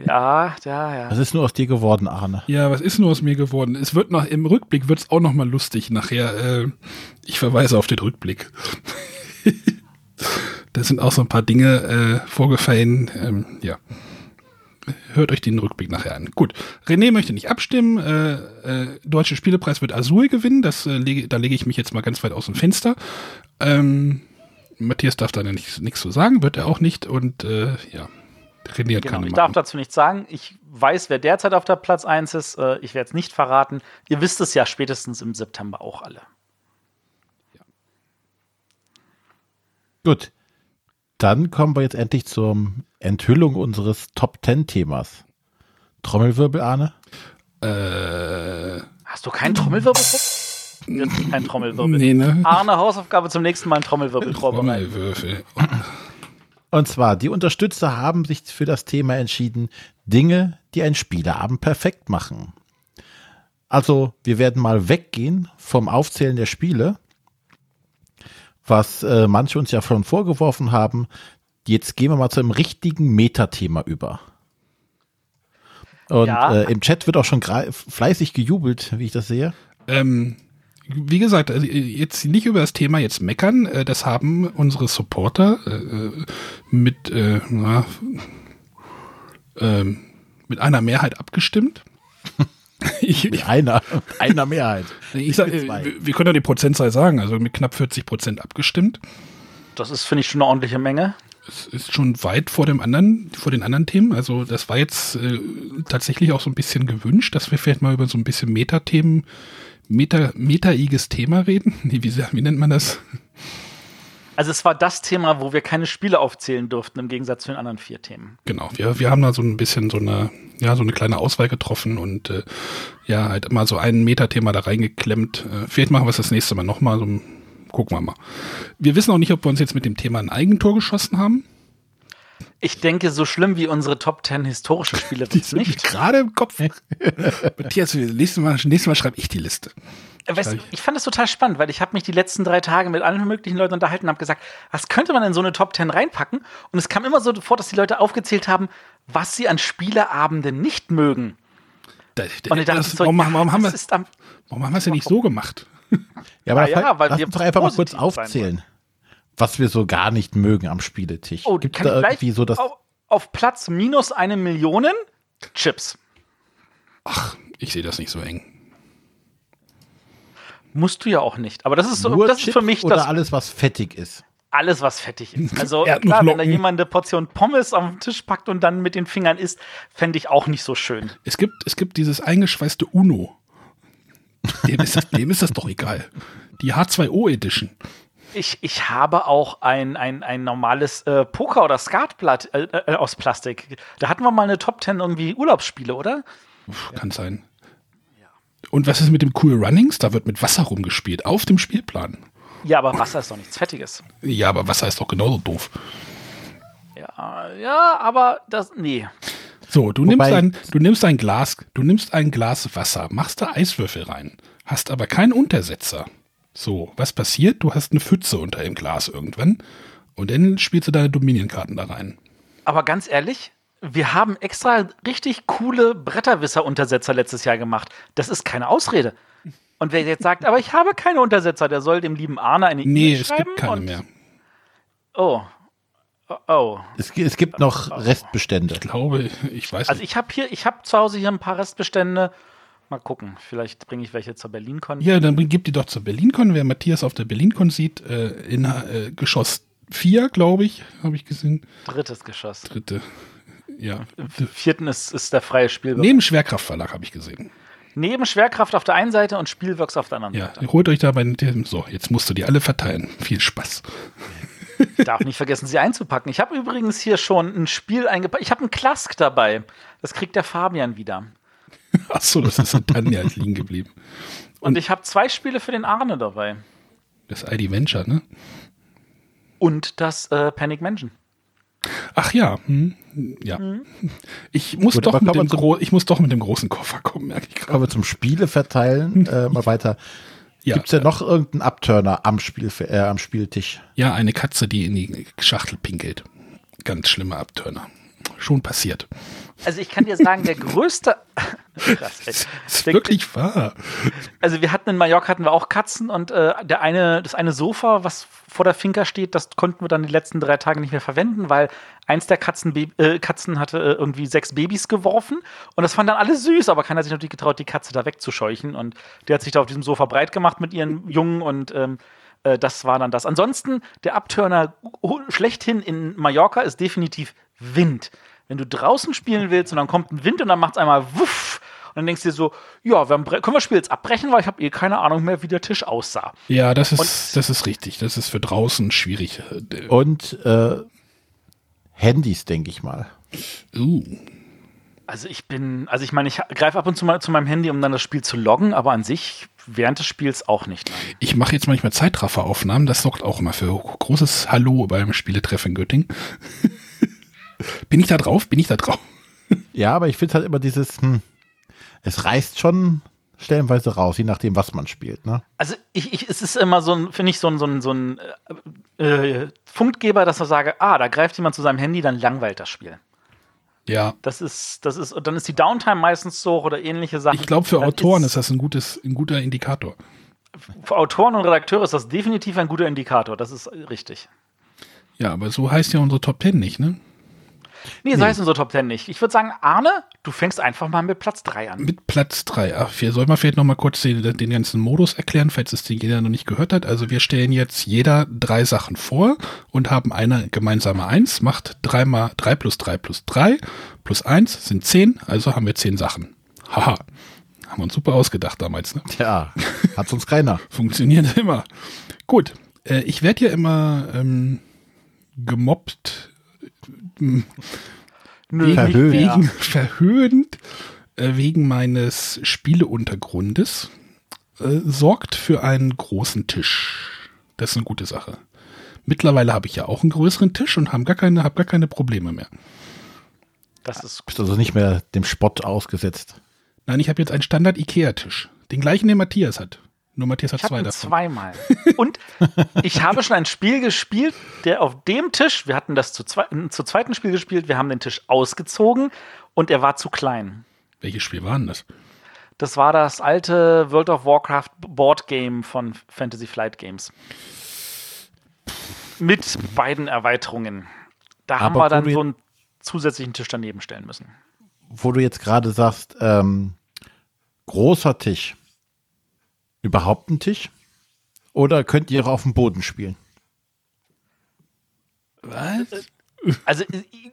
Ja, ja, ja. Was ist nur aus dir geworden, Arne? Ja, was ist nur aus mir geworden? Es wird noch, im Rückblick wird es auch noch mal lustig nachher. Äh, ich verweise auf den Rückblick. da sind auch so ein paar Dinge äh, vorgefallen. Ähm, ja. Hört euch den Rückblick nachher an. Gut. René möchte nicht abstimmen. Äh, äh, Deutsche Spielepreis wird Azul gewinnen. Das, äh, lege, da lege ich mich jetzt mal ganz weit aus dem Fenster. Ähm, Matthias darf da nichts nichts zu sagen, wird er auch nicht. Und äh, ja, René hat Genau, keine ich darf dazu nichts sagen. Ich weiß, wer derzeit auf der Platz 1 ist. Äh, Ich werde es nicht verraten. Ihr wisst es ja spätestens im September auch alle. Gut. Dann kommen wir jetzt endlich zur Enthüllung unseres Top 10 Themas. Trommelwirbel, Arne? Äh, Hast du keinen Trommelwirbel? Jetzt kein Trommelwirbel. nee, ne? Arne, Hausaufgabe zum nächsten Mal ein Trommelwirbel vorbereiten. Trommelwürfel. Und zwar, die Unterstützer haben sich für das Thema entschieden, Dinge, die ein Spieleabend perfekt machen. Also, wir werden mal weggehen vom Aufzählen der Spiele, was äh, manche uns ja schon vorgeworfen haben. Jetzt gehen wir mal zu einem richtigen Metathema über. Und Ja. äh, im Chat wird auch schon fleißig gejubelt, wie ich das sehe. Ähm, wie gesagt, also jetzt nicht über das Thema jetzt meckern, äh, das haben unsere Supporter äh, mit, äh, na, ähm, mit einer Mehrheit abgestimmt. Ich, Nicht einer, einer Mehrheit. ich sag, wir können ja die Prozentzahl sagen, also mit knapp 40 Prozent abgestimmt. Das ist, finde ich, schon eine ordentliche Menge. Es ist schon weit vor dem anderen, vor den anderen Themen. Also das war jetzt äh, tatsächlich auch so ein bisschen gewünscht, dass wir vielleicht mal über so ein bisschen Metathemen, Meta, metaiges Thema reden. Nee, wie, wie nennt man das? Also es war das Thema, wo wir keine Spiele aufzählen durften, im Gegensatz zu den anderen vier Themen. Genau, wir, wir haben da so ein bisschen so eine, ja, so eine kleine Auswahl getroffen und äh, ja, halt immer so ein Metathema da reingeklemmt. Äh, vielleicht machen wir es das nächste Mal nochmal, so, gucken wir mal. Wir wissen auch nicht, ob wir uns jetzt mit dem Thema ein Eigentor geschossen haben. Ich denke, so schlimm wie unsere Top 10 historische Spiele wird's nicht. Gerade im Kopf. Matthias, nächstes Mal, nächstes Mal schreibe ich die Liste. Weißt, du, ich fand das total spannend, weil ich habe mich die letzten drei Tage mit allen möglichen Leuten unterhalten und habe gesagt, was könnte man in so eine Top 10 reinpacken? Und es kam immer so vor, dass die Leute aufgezählt haben, was sie an Spieleabenden nicht mögen. Da, Und ich dachte das, so, warum, ja, haben wir, warum haben es ja nicht so gemacht? Ja, aber ja, vielleicht- weil lass wir uns doch einfach mal kurz aufzählen, was wir so gar nicht mögen am Spieletisch. oh, Gibt kann da irgendwie so das auf, auf Platz minus eine Million Chips. Ach, ich sehe das nicht so eng. Musst du ja auch nicht. Aber das ist so, nur das ist Chips für mich oder das alles, was fettig ist? alles, was fettig ist. Also klar, wenn da jemand eine Portion Pommes auf den Tisch packt und dann mit den Fingern isst, fände ich auch nicht so schön. Es gibt, es gibt dieses eingeschweißte Uno. Dem ist das, dem ist das doch egal. Die H2O Edition. Ich, ich habe auch ein, ein, ein normales äh, Poker- oder Skatblatt äh, äh, aus Plastik. Da hatten wir mal eine Top 10 irgendwie Urlaubsspiele, oder? Uff, Kann sein. Und was ist mit dem Cool Runnings? Da wird mit Wasser rumgespielt, auf dem Spielplan. Ja, aber Wasser ist doch nichts Fettiges. Ja, aber Wasser ist doch genauso doof. Ja, ja, aber das, nee. So, du Wobei- nimmst ein, du nimmst ein Glas, du nimmst ein Glas Wasser, machst da Eiswürfel rein, hast aber keinen Untersetzer. So, was passiert? Du hast eine Pfütze unter dem Glas irgendwann und dann spielst du deine Dominion-Karten da rein. Aber ganz ehrlich, wir haben extra richtig coole Bretterwisser-Untersetzer letztes Jahr gemacht. Das ist keine Ausrede. Und wer jetzt sagt, aber ich habe keine Untersetzer, der soll dem lieben Arne eine Nee, es gibt keine mehr. Oh. Oh, Oh. Es, es gibt noch Restbestände. Ich glaube, ich weiß Also nicht. ich habe hier, ich habe zu Hause hier ein paar Restbestände. Mal gucken, vielleicht bringe ich welche zur BerlinCon. Ja, dann bring- gib die doch zur BerlinCon. Wer Matthias auf der BerlinCon sieht, äh, in äh, Geschoss 4, glaube ich, habe ich gesehen. Drittes Geschoss. Dritte. Ja. Im vierten ist, ist der freie Spielbereich. Neben Schwerkraftverlag habe ich gesehen. Neben Schwerkraft auf der einen Seite und Spielworks auf der anderen Ja, Seite. holt euch da bei dem. So, jetzt musst du die alle verteilen. Viel Spaß. Ich darf nicht vergessen, sie einzupacken. Ich habe übrigens hier schon ein Spiel eingepackt. Ich habe einen Klask dabei. Das kriegt der Fabian wieder. Achso, das ist an Tanja jetzt liegen geblieben. Und ich habe zwei Spiele für den Arne dabei. Das ID Venture, ne? Und das äh, Panic Mansion. Ach ja, hm, ja. Ich muss Gut, doch aber mit dem gro ich muss doch mit dem großen Koffer kommen, merke ich gerade. Wir zum Spiele verteilen, äh, mal weiter. Ja, Gibt es ja noch irgendeinen Abturner am, Spiel, äh, am Spieltisch? ja, eine Katze, die in die Schachtel pinkelt. Ganz schlimmer Abturner. Schon passiert. Also ich kann dir sagen, der größte. Krass, ey. Ist Der- wirklich wahr. Also wir hatten in Mallorca hatten wir auch Katzen und äh, der eine, das eine Sofa, was vor der Finca steht, das konnten wir dann die letzten drei Tage nicht mehr verwenden, weil eins der Katzen, äh, Katzen hatte äh, irgendwie sechs Babys geworfen und das fanden dann alle süß, aber keiner hat sich natürlich getraut, die Katze da wegzuscheuchen und die hat sich da auf diesem Sofa breit gemacht mit ihren Jungen und ähm, äh, das war dann das. Ansonsten, der Abturner schlechthin in Mallorca ist definitiv Wind. Wenn du draußen spielen willst und dann kommt ein Wind und dann macht es einmal wuff und dann denkst du dir so, ja, wir haben, können wir das Spiel jetzt abbrechen, weil ich habe eh keine Ahnung mehr, wie der Tisch aussah. Ja, das ist, das ist richtig. Das ist für draußen schwierig. Und äh, Handys, denke ich mal. Uh. Also ich bin, also ich meine, ich greife ab und zu mal zu meinem Handy, um dann das Spiel zu loggen, aber an sich während des Spiels auch nicht. Nein. Ich mache jetzt manchmal Zeitrafferaufnahmen. Das sorgt auch immer für großes Hallo beim Spieletreff in Göttingen. Bin ich da drauf? Bin ich da drauf? Ja, aber ich finde halt immer dieses, hm, es reißt schon stellenweise raus, je nachdem, was man spielt. Ne? Also ich, ich, es ist immer so ein, finde ich, so ein, so ein, so ein äh, äh, Punktgeber, dass er sage, ah, da greift jemand zu seinem Handy, dann langweilt das Spiel. Ja. Das ist, das ist, und dann ist die Downtime meistens so oder ähnliche Sachen. Ich glaube, für Dann Autoren ist das ein, gutes, ein guter Indikator. Für Autoren und Redakteure ist das definitiv ein guter Indikator, das ist richtig. Ja, aber so heißt ja unsere Top Ten nicht, ne? Nee, so heißt unsere Top 10 nicht. Ich würde sagen, Arne, du fängst einfach mal mit Platz 3 an. Mit Platz 3. Ach, wir sollen mal vielleicht noch mal kurz den, den ganzen Modus erklären, falls es den jeder noch nicht gehört hat. Also wir stellen jetzt jeder drei Sachen vor und haben eine gemeinsame 1, macht 3 mal 3 plus 3 plus 3 plus 1 sind 10, also haben wir 10 Sachen. Haha. Haben wir uns super ausgedacht damals, ne? Tja, hat sonst keiner. Funktioniert immer. Gut. Äh, ich werde ja immer ähm, gemobbt. Nö, wegen, Verhöhnt. wegen verhöhnt äh, wegen meines Spieleuntergrundes äh, sorgt für einen großen Tisch. Das ist eine gute Sache. Mittlerweile habe ich ja auch einen größeren Tisch und habe gar keine, hab gar keine Probleme mehr. Das ist Bist also nicht mehr dem Spott ausgesetzt. Nein, ich habe jetzt einen Standard Ikea-Tisch. Den gleichen, den Matthias hat. Nur Matthias hat Ich zwei davon. zweimal. Und ich habe schon ein Spiel gespielt, der auf dem Tisch, wir hatten das zu, zwei, zu zweiten Spiel gespielt, wir haben den Tisch ausgezogen und er war zu klein. Welches Spiel war denn das? Das war das alte World of Warcraft Board Game von Fantasy Flight Games. Mit beiden Erweiterungen. Da haben Aber wir dann so einen zusätzlichen Tisch daneben stellen müssen. Wo du jetzt gerade sagst, ähm, großer Tisch. Überhaupt ein Tisch? Oder könnt ihr auch auf dem Boden spielen? Was? Also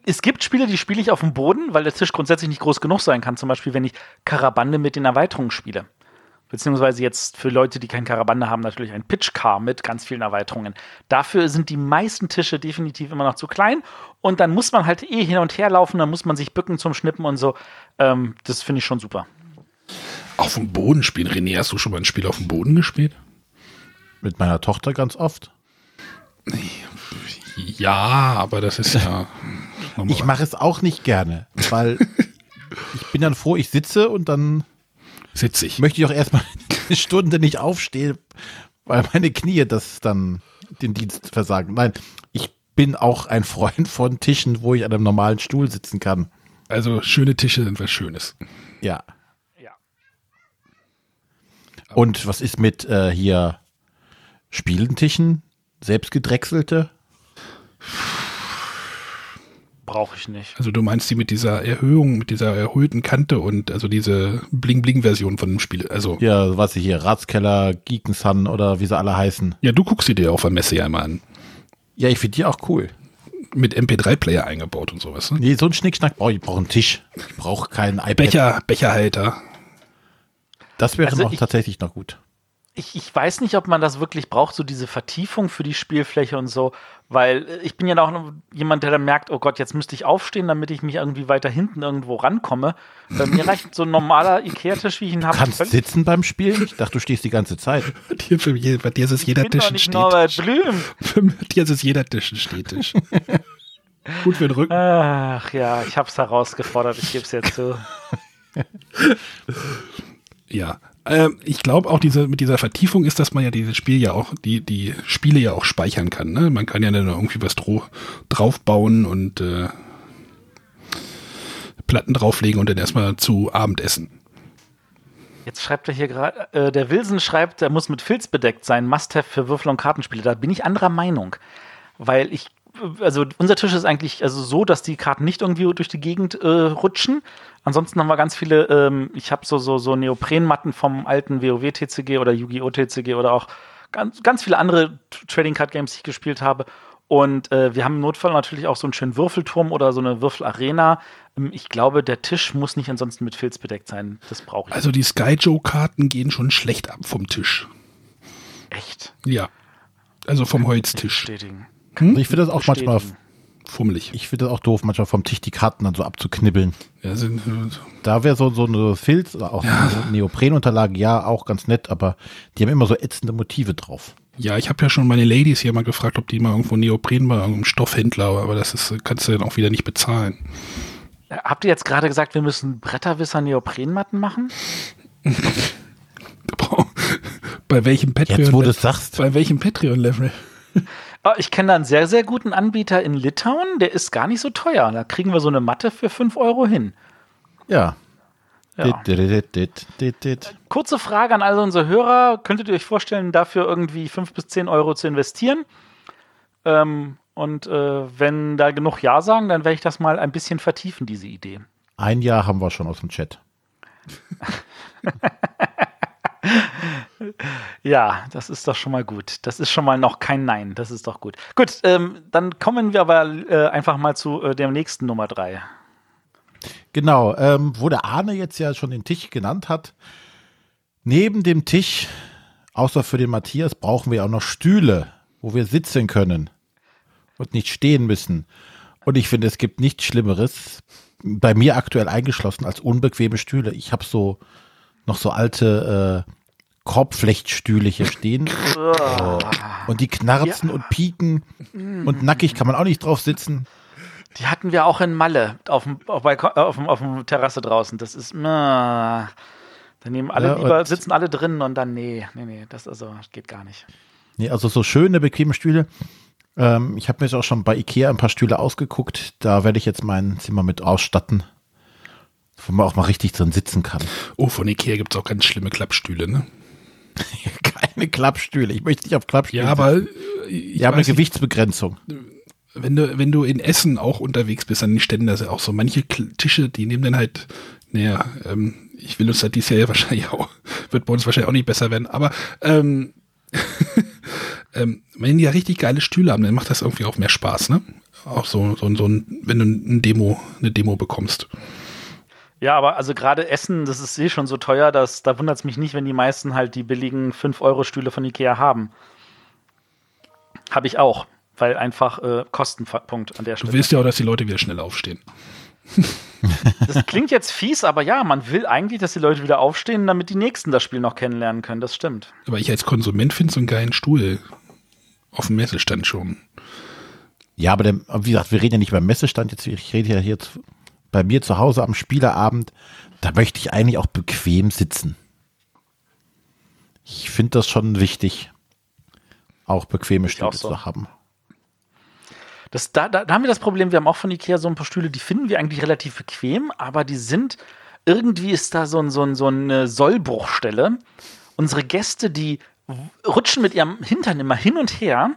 es gibt Spiele, die spiele ich auf dem Boden, weil der Tisch grundsätzlich nicht groß genug sein kann. Zum Beispiel, wenn ich Karabande mit den Erweiterungen spiele. Beziehungsweise jetzt für Leute, die kein Karabande haben, natürlich ein Pitch-Car mit ganz vielen Erweiterungen. Dafür sind die meisten Tische definitiv immer noch zu klein. Und dann muss man halt eh hin und her laufen, dann muss man sich bücken zum Schnippen und so. Ähm, das finde ich schon super. Auf dem Boden spielen. René, hast du schon mal ein Spiel auf dem Boden gespielt? Mit meiner Tochter ganz oft. Ja, aber das ist ja. Ich mache es auch nicht gerne, weil ich bin dann froh, ich sitze und dann Sitze ich. möchte ich auch erstmal eine Stunde nicht aufstehen, weil meine Knie das dann den Dienst versagen. Nein, ich bin auch ein Freund von Tischen, wo ich an einem normalen Stuhl sitzen kann. Also schöne Tische sind was Schönes. Ja. Ja. Und was ist mit äh, hier Spielentischen? Selbst gedrechselte? Brauche ich nicht. Also du meinst die mit dieser Erhöhung, mit dieser erhöhten Kante und also diese Bling-Bling-Version von dem Spiel. Also ja. Ja, was ich hier, Ratskeller, Geeken Sun oder wie sie alle heißen. du guckst sie dir auf der Messe ja immer an. Ja, ich finde die auch cool. Mit MP3-Player eingebaut und sowas. Ne? Nee, so ein Schnickschnack brauche ich. Ich brauche einen Tisch. Ich brauche keinen iPad. Becher, Becherhalter. Das wäre Also noch ich- tatsächlich noch gut. ich, ich weiß nicht, ob man das wirklich braucht, so diese Vertiefung für die Spielfläche und so, weil äh, ich bin ja auch noch jemand, der dann merkt, oh Gott, jetzt müsste ich aufstehen, damit ich mich irgendwie weiter hinten irgendwo rankomme. Äh, mir reicht so ein normaler Ikea-Tisch, wie ich ihn habe. Kannst völlig. sitzen beim Spielen? Ich dachte, du stehst die ganze Zeit. Hier für je- bei dir ist es jeder Ich bin Tisch ein nicht Norbert Blüm. Stehtisch. Für Matthias ist jeder Tisch ein Stehtisch. Gut für den Rücken. Ach ja, ich habe es herausgefordert, ich gebe es jetzt zu. Ja. Ähm, ich glaube auch diese, mit dieser Vertiefung ist, dass man ja dieses Spiel ja auch, die, die Spiele ja auch speichern kann. Ne? Man kann ja dann irgendwie was draufbauen und äh, Platten drauflegen und dann erstmal zu Abend essen. Jetzt schreibt er hier gerade, äh, der Wilson schreibt, er muss mit Filz bedeckt sein, Must-have für Würfel- und Kartenspiele. Da bin ich anderer Meinung. Weil ich, also unser Tisch ist eigentlich also so, dass die Karten nicht irgendwie durch die Gegend äh, rutschen. Ansonsten haben wir ganz viele, ähm, ich habe so, so, so Neoprenmatten vom alten WoW-TCG oder Yu-Gi-Oh! TCG oder auch ganz, ganz viele andere Trading Card Games, die ich gespielt habe. Und äh, wir haben im Notfall natürlich auch so einen schönen Würfelturm oder so eine Würfelarena. Ähm, Ich glaube, der Tisch muss nicht ansonsten mit Filz bedeckt sein. Das brauche ich Also die Sky Joe-Karten gehen schon schlecht ab vom Tisch. echt. Ja. Also vom Holztisch. Bestätigen. Also ich finde das auch manchmal, Bestätigen. Fummelig. ich finde das auch doof, manchmal vom Tisch die Karten dann so abzuknibbeln. Ja, sind, äh, Da wäre so, so eine Filz, oder auch so eine Neoprenunterlage, ja, auch ganz nett, aber die haben immer so ätzende Motive drauf. ja, ich habe ja schon meine Ladies hier mal gefragt, ob die mal irgendwo Neopren bei irgendeinem Stoffhändler, aber das ist, kannst du dann auch wieder nicht bezahlen. Äh, Habt ihr jetzt gerade gesagt, wir müssen Bretterwisser Neoprenmatten machen? Bei welchem Patreon? Jetzt, wo du sagst, bei welchem Patreon-Level? Ich kenne da einen sehr, sehr guten Anbieter in Litauen, der ist gar nicht so teuer. Da kriegen wir so eine Matte für 5 Euro hin. ja. Ja. Dit, dit, dit. Kurze Frage an alle unsere Hörer. Könntet ihr euch vorstellen, dafür irgendwie 5 bis 10 Euro zu investieren? Ähm, Und äh, wenn da genug Ja sagen, dann werde ich das mal ein bisschen vertiefen, diese Idee. Ein Jahr haben wir schon aus dem Chat. Ja, das ist doch schon mal gut. Das ist schon mal noch kein Nein. Das ist doch gut. Gut, ähm, dann kommen wir aber äh, einfach mal zu äh, der nächsten Nummer drei. Genau, ähm, wo der Arne jetzt ja schon den Tisch genannt hat. Neben dem Tisch, außer für den Matthias, brauchen wir auch noch Stühle, wo wir sitzen können und nicht stehen müssen. Und ich finde, es gibt nichts Schlimmeres, bei mir aktuell eingeschlossen, als unbequeme Stühle. Ich habe so noch so alte äh, Korbflechtstühle hier stehen. oh. Und die knarzen ja. und pieken. Und nackig kann man auch nicht drauf sitzen. Die hatten wir auch in Malle auf dem, auf, auf, auf dem Terrasse draußen. Das ist. Äh, daneben alle ja, lieber sitzen alle drinnen und dann, nee, nee, nee, das also geht gar nicht. Nee, also so schöne, bequeme Stühle. Ähm, ich habe mir jetzt auch schon bei Ikea ein paar Stühle ausgeguckt. Da werde ich jetzt mein Zimmer mit ausstatten. Wo man auch mal richtig drin sitzen kann. Oh, von Ikea gibt es auch ganz schlimme Klappstühle, ne? Keine Klappstühle. Ich möchte nicht auf Klappstühle. Ja, aber. Die haben eine Gewichtsbegrenzung. Wenn du, wenn du in Essen auch unterwegs bist, an den Ständen, da sind auch so manche Tische, die nehmen dann halt, naja, ähm, ich will uns halt Jahr wahrscheinlich auch, wird bei uns wahrscheinlich auch nicht besser werden, aber ähm, ähm, wenn die ja richtig geile Stühle haben, dann macht das irgendwie auch mehr Spaß, ne? Auch so, so, so ein, wenn du ein Demo, eine Demo bekommst. Ja, aber also gerade Essen, das ist eh schon so teuer, dass da wundert es mich nicht, wenn die meisten halt die billigen 5-Euro-Stühle von Ikea haben. Habe ich auch, weil einfach äh, Kostenpunkt an der Stelle. Du willst ja auch, dass die Leute wieder schnell aufstehen. Das klingt jetzt fies, aber ja, man will eigentlich, dass die Leute wieder aufstehen, damit die Nächsten das Spiel noch kennenlernen können. Das stimmt. Aber ich als Konsument finde so einen geilen Stuhl auf dem Messestand schon. Ja, aber der, wie gesagt, wir reden ja nicht beim Messestand jetzt. Ich rede ja hier bei mir zu Hause am Spieleabend. Da möchte ich eigentlich auch bequem sitzen. Ich finde das schon wichtig, auch bequeme Stühle so. zu haben. Das, da, da, da haben wir das Problem, wir haben auch von Ikea so ein paar Stühle, die finden wir eigentlich relativ bequem, aber die sind, irgendwie ist da so, ein, so, ein, so eine Sollbruchstelle. Unsere Gäste, die rutschen mit ihrem Hintern immer hin und her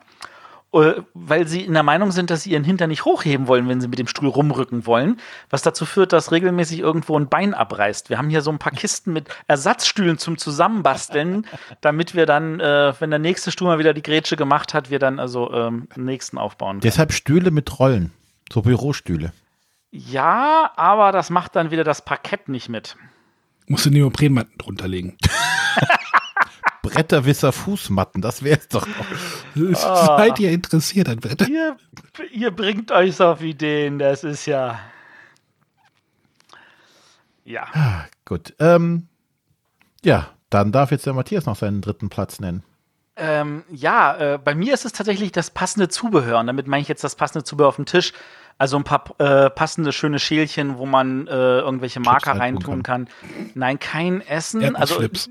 weil sie in der Meinung sind, dass sie ihren Hintern nicht hochheben wollen, wenn sie mit dem Stuhl rumrücken wollen, was dazu führt, dass regelmäßig irgendwo ein Bein abreißt. Wir haben hier so ein paar Kisten mit Ersatzstühlen zum Zusammenbasteln, damit wir dann, äh, wenn der nächste Stuhl mal wieder die Grätsche gemacht hat, wir dann also ähm, den nächsten aufbauen können. Deshalb Stühle mit Rollen, so Bürostühle. Ja, aber das macht dann wieder das Parkett nicht mit. Musst du Neoprenmatten drunter legen. Bretterwisser Fußmatten, das wäre es doch. Oh. Seid ihr interessiert an Bretter? Ihr, ihr bringt euch auf Ideen, das ist ja. Ja. Ah, gut. Ähm, ja, dann darf jetzt der Matthias noch seinen dritten Platz nennen. Ähm, ja, äh, bei mir ist es tatsächlich das passende Zubehör. Und damit meine ich jetzt das passende Zubehör auf dem Tisch. Also ein paar äh, passende schöne Schälchen, wo man äh, irgendwelche Marker Chips reintun kann. kann. Nein, kein Essen. Also Flips.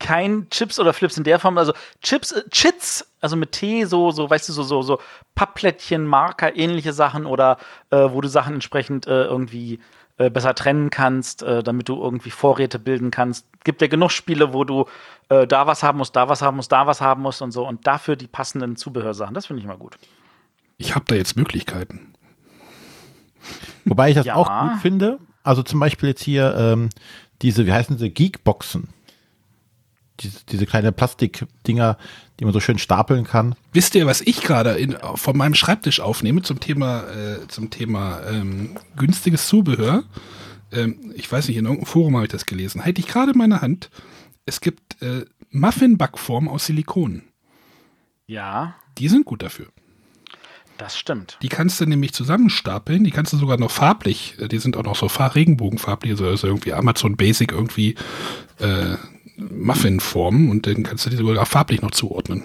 kein Chips oder Flips in der Form. Also Chips, äh, Chits, also mit T, so, so, weißt du, so, so, so Pappplättchen, Marker, ähnliche Sachen oder äh, wo du Sachen entsprechend äh, irgendwie äh, besser trennen kannst, damit du irgendwie Vorräte bilden kannst. Gibt ja genug Spiele, wo du da was haben musst, da was haben musst, da was haben musst und so und dafür die passenden Zubehörsachen. Das finde ich mal gut. Ich habe da jetzt Möglichkeiten. Wobei ich das ja. auch gut finde. Also zum Beispiel jetzt hier ähm, diese, wie heißen sie, Geekboxen. Diese, diese kleine Plastikdinger, die man so schön stapeln kann. Wisst ihr, was ich gerade von meinem Schreibtisch aufnehme zum Thema, äh, zum Thema ähm, günstiges Zubehör? Ähm, ich weiß nicht, in irgendeinem Forum habe ich das gelesen. Halte ich gerade in meiner Hand. Es gibt äh, Muffin-Backformen aus Silikon. Ja. Die sind gut dafür. Das stimmt. Die kannst du nämlich zusammenstapeln, die kannst du sogar noch farblich, äh, die sind auch noch so Regenbogenfarblich, also, also irgendwie Amazon Basic irgendwie äh, Muffin-Formen und dann kannst du die sogar farblich noch zuordnen.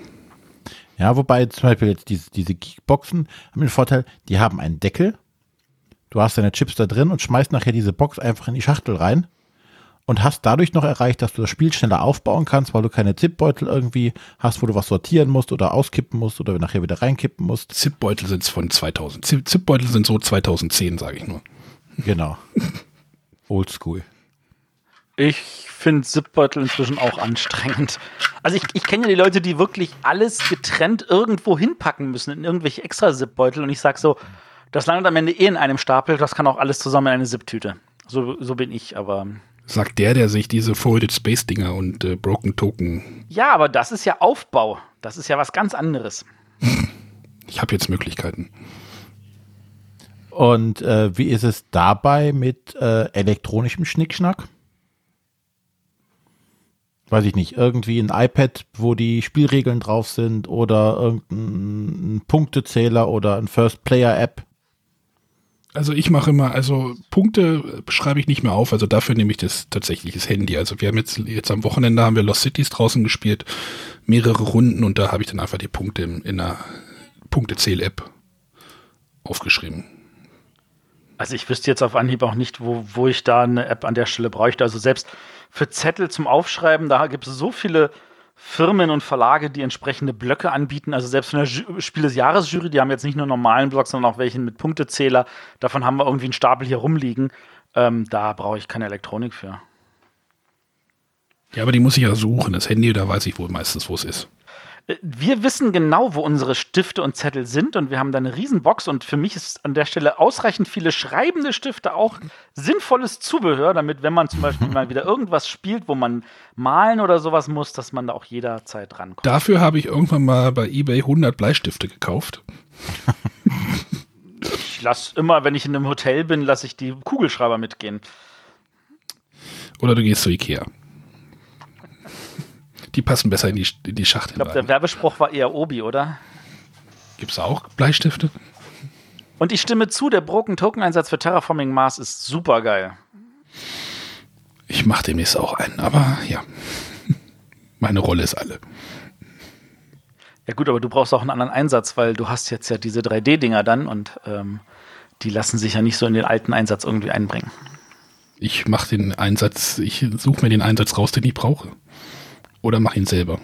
Ja, wobei zum Beispiel jetzt diese, diese Geekboxen haben den Vorteil, die haben einen Deckel. Du hast deine Chips da drin und schmeißt nachher diese Box einfach in die Schachtel rein und hast dadurch noch erreicht, dass du das Spiel schneller aufbauen kannst, weil du keine Zipbeutel irgendwie hast, wo du was sortieren musst oder auskippen musst oder nachher wieder reinkippen musst. Zipbeutel sind von 2000. Zipbeutel sind so 2010, sage ich nur. Genau. Oldschool. Ich finde Zipbeutel inzwischen auch anstrengend. Also ich, ich kenne ja die Leute, die wirklich alles getrennt irgendwo hinpacken müssen, in irgendwelche extra Zipbeutel. Und ich sage so, das landet am Ende eh in einem Stapel, das kann auch alles zusammen in eine Zip-Tüte. So, so bin ich, aber. Sagt der, der sich diese Folded Space Dinger und äh, Broken Token. Ja, aber das ist ja Aufbau. Das ist ja was ganz anderes. Ich habe jetzt Möglichkeiten. Und äh, wie ist es dabei mit äh, elektronischem Schnickschnack? Weiß ich nicht, irgendwie ein iPad, wo die Spielregeln drauf sind oder irgendein Punktezähler oder ein First-Player-App. Also ich mache immer, also Punkte schreibe ich nicht mehr auf, also dafür nehme ich das tatsächlich Handy. Also wir haben jetzt, jetzt am Wochenende haben wir Lost Cities draußen gespielt, mehrere Runden und da habe ich dann einfach die Punkte in, in einer Punktezähl-App aufgeschrieben. Also ich wüsste jetzt auf Anhieb auch nicht, wo, wo ich da eine App an der Stelle bräuchte. Also selbst für Zettel zum Aufschreiben, da gibt es so viele Firmen und Verlage, die entsprechende Blöcke anbieten. Also selbst von der Ju Spiel des Jahres Jury, die haben jetzt nicht nur normalen Blocks, sondern auch welchen mit Punktezähler. Davon haben wir irgendwie einen Stapel hier rumliegen. Ähm, da brauche ich keine Elektronik für. Ja, aber die muss ich ja suchen. Das Handy, da weiß ich wohl meistens, wo es ist. Wir wissen genau, wo unsere Stifte und Zettel sind und wir haben da eine Riesenbox und für mich ist an der Stelle ausreichend viele schreibende Stifte auch sinnvolles Zubehör, damit wenn man zum Beispiel mal wieder irgendwas spielt, wo man malen oder sowas muss, dass man da auch jederzeit rankommt. Dafür habe ich irgendwann mal bei eBay 100 Bleistifte gekauft. ich lasse immer, wenn ich in einem Hotel bin, lasse ich die Kugelschreiber mitgehen. Oder du gehst zu Ikea. Die passen besser in die, in die Schachtel. Ich glaube, der Werbespruch war eher Obi, oder? Gibt es auch Bleistifte? Und ich stimme zu, der Broken Token Einsatz für Terraforming Mars ist super geil. Ich mache demnächst auch einen, aber ja. Meine Rolle ist alle. Ja gut, aber du brauchst auch einen anderen Einsatz, weil du hast jetzt ja diese 3D-Dinger dann und ähm, die lassen sich ja nicht so in den alten Einsatz irgendwie einbringen. Ich mache den Einsatz, ich suche mir den Einsatz raus, den ich brauche. Oder mach ihn selber.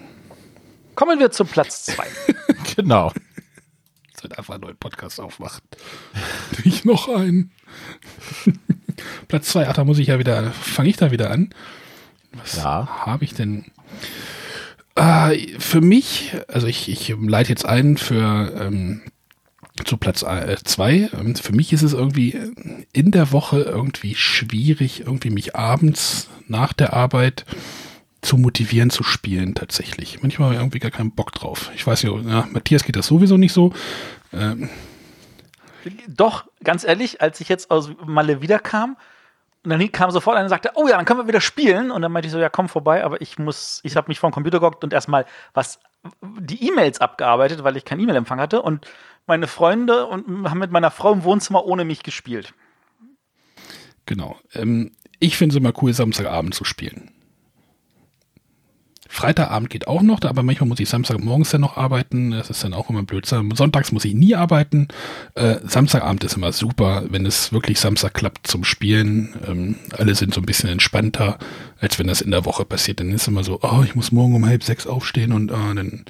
Kommen wir zu Platz 2. genau. Sollte einfach einen neuen Podcast aufmachen. ich noch einen. Platz 2, ach, da muss ich ja wieder, fange ich da wieder an. Was ja. habe ich denn? Äh, für mich, also ich, ich leite jetzt ein für ähm, zu Platz 2. Äh, für mich ist es irgendwie in der Woche irgendwie schwierig, irgendwie mich abends nach der Arbeit zu motivieren zu spielen tatsächlich. Manchmal habe ich irgendwie gar keinen Bock drauf. Ich weiß ja, Matthias geht das sowieso nicht so. Ähm. Doch, ganz ehrlich, als ich jetzt aus Malle wiederkam, und dann kam sofort einer und sagte, oh ja, dann können wir wieder spielen. Und dann meinte ich so, ja, komm vorbei, aber ich muss, ich habe mich vor den Computer gehockt und erstmal was die E-Mails abgearbeitet, weil ich keinen E-Mail-Empfang hatte. Und meine Freunde und haben mit meiner Frau im Wohnzimmer ohne mich gespielt. Genau. Ähm, ich finde es immer cool, Samstagabend zu spielen. Freitagabend geht auch noch, aber manchmal muss ich Samstagmorgens dann noch arbeiten. Das ist dann auch immer blöd. Sonntags muss ich nie arbeiten. Äh, Samstagabend ist immer super, wenn es wirklich Samstag klappt zum Spielen. Ähm, alle sind so ein bisschen entspannter, als wenn das in der Woche passiert. Dann ist immer so, oh, ich muss morgen um halb sechs aufstehen und oh, dann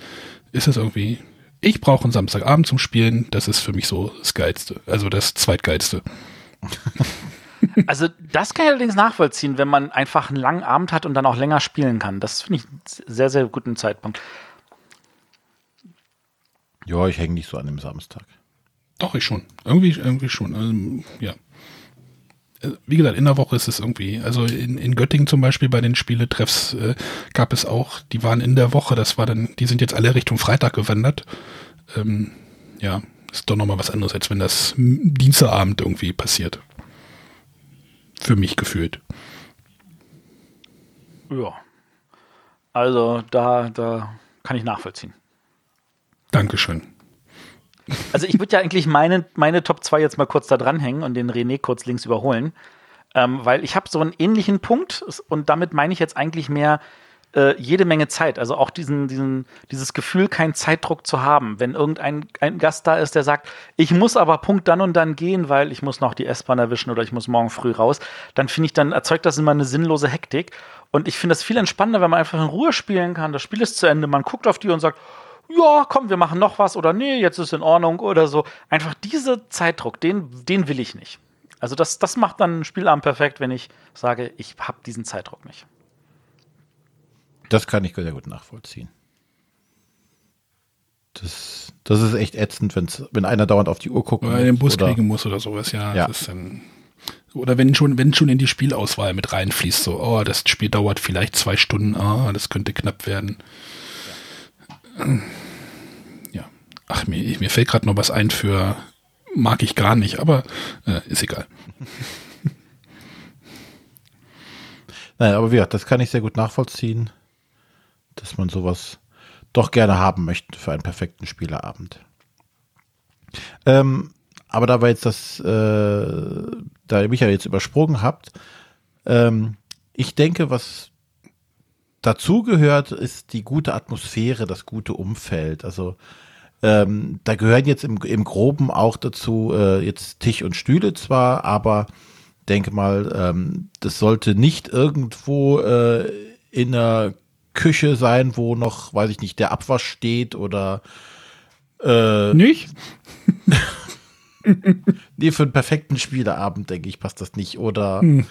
ist es irgendwie. Ich brauche einen Samstagabend zum Spielen. Das ist für mich so das Geilste. Also das Zweitgeilste. Also das kann ich allerdings nachvollziehen, wenn man einfach einen langen Abend hat und dann auch länger spielen kann. Das finde ich einen sehr, sehr guten Zeitpunkt. Ja, ich hänge nicht so an dem Samstag. Doch, ich schon. Irgendwie, irgendwie schon. Also, ja. Äh, wie gesagt, in der Woche ist es irgendwie, also in, in Göttingen zum Beispiel bei den Spieletreffs äh, gab es auch, die waren in der Woche, das war dann, die sind jetzt alle Richtung Freitag gewandert. Ähm, ja, ist doch nochmal was anderes, als wenn das Dienstagabend irgendwie passiert für mich gefühlt. Ja. Also da, da kann ich nachvollziehen. Dankeschön. Also ich würde ja eigentlich meine, meine Top 2 jetzt mal kurz da dranhängen und den René kurz links überholen. Ähm, weil ich habe so einen ähnlichen Punkt und damit meine ich jetzt eigentlich mehr äh, jede Menge Zeit. Also auch diesen, diesen, dieses Gefühl, keinen Zeitdruck zu haben. Wenn irgendein ein Gast da ist, der sagt, ich muss aber Punkt dann und dann gehen, weil ich muss noch die S-Bahn erwischen oder ich muss morgen früh raus, dann finde ich, dann erzeugt das immer eine sinnlose Hektik. Und ich finde das viel entspannender, wenn man einfach in Ruhe spielen kann. Das Spiel ist zu Ende, man guckt auf die und sagt, ja, komm, wir machen noch was oder nee, jetzt ist in Ordnung oder so. Einfach dieser Zeitdruck, den, den will ich nicht. Also das, das macht dann ein Spielabend perfekt, wenn ich sage, ich habe diesen Zeitdruck nicht. Das kann ich sehr gut nachvollziehen. Das, das ist echt ätzend, wenn's, wenn einer dauernd auf die Uhr guckt. Oder den Bus kriegen muss oder sowas, ja. Ja. Dann, oder wenn schon, wenn schon in die Spielauswahl mit reinfließt, so, oh, das Spiel dauert vielleicht zwei Stunden, ah, das könnte knapp werden. Ja. Ach, mir, mir fällt gerade noch was ein für, mag ich gar nicht, aber äh, ist egal. Nein, aber wie gesagt, das kann ich sehr gut nachvollziehen, dass man sowas doch gerne haben möchte für einen perfekten Spieleabend. Ähm, aber da jetzt das, äh, da ihr mich ja jetzt übersprungen habt, ähm, ich denke, was dazu gehört, ist die gute Atmosphäre, das gute Umfeld. Also ähm, da gehören jetzt im, im Groben auch dazu äh, jetzt Tisch und Stühle zwar, aber denke mal, ähm, das sollte nicht irgendwo äh, in der Küche sein, wo noch, weiß ich nicht, der Abwasch steht oder äh, Nicht? nee, für einen perfekten Spieleabend, denke ich, passt das nicht. Oder Hm.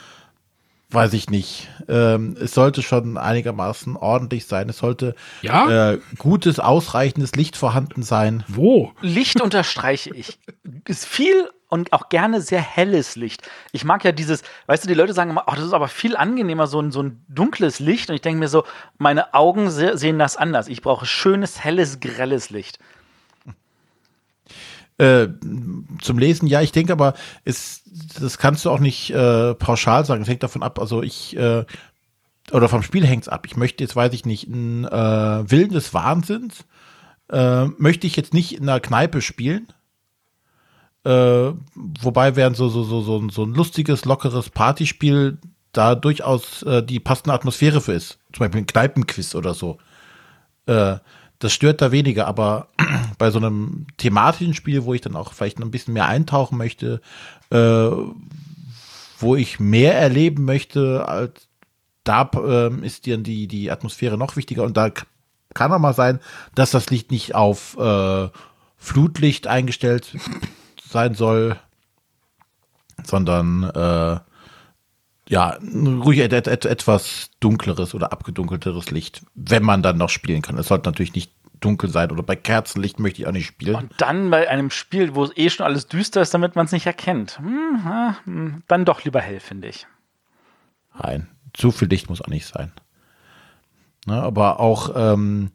weiß ich nicht. Ähm, es sollte schon einigermaßen ordentlich sein. Es sollte Ja? äh, gutes, ausreichendes Licht vorhanden sein. Wo? Licht unterstreiche ich. Ist viel und auch gerne sehr helles Licht. Ich mag ja dieses, weißt du, die Leute sagen immer, oh, das ist aber viel angenehmer, so ein, so ein dunkles Licht. Und ich denke mir so, meine Augen se sehen das anders. Ich brauche schönes, helles, grelles Licht. Äh, zum Lesen, ja, ich denke aber, ist, das kannst du auch nicht äh, pauschal sagen. Es hängt davon ab, also ich, äh, oder vom Spiel hängt es ab. Ich möchte jetzt, weiß ich nicht, ein äh, Willen des Wahnsinns, äh, möchte ich jetzt nicht in einer Kneipe spielen. Äh, wobei wären so, so, so, so, ein- so ein lustiges, lockeres Partyspiel da durchaus äh, die passende Atmosphäre für ist. Zum Beispiel ein Kneipenquiz oder so. Äh, das stört da weniger, aber bei so einem thematischen Spiel, wo ich dann auch vielleicht noch ein bisschen mehr eintauchen möchte, äh, wo ich mehr erleben möchte, als da ähm, ist dir die, die Atmosphäre noch wichtiger und da kann auch mal sein, dass das Licht nicht auf äh, Flutlicht eingestellt sein soll, sondern äh, ja, ruhig et, et, et, etwas dunkleres oder abgedunkelteres Licht, wenn man dann noch spielen kann. Es sollte natürlich nicht dunkel sein oder bei Kerzenlicht möchte ich auch nicht spielen. Und dann bei einem Spiel, wo es eh schon alles düster ist, damit man es nicht erkennt. Hm, ah, hm, dann doch lieber hell, finde ich. Nein, zu viel Licht muss auch nicht sein. Ne, aber auch ähm,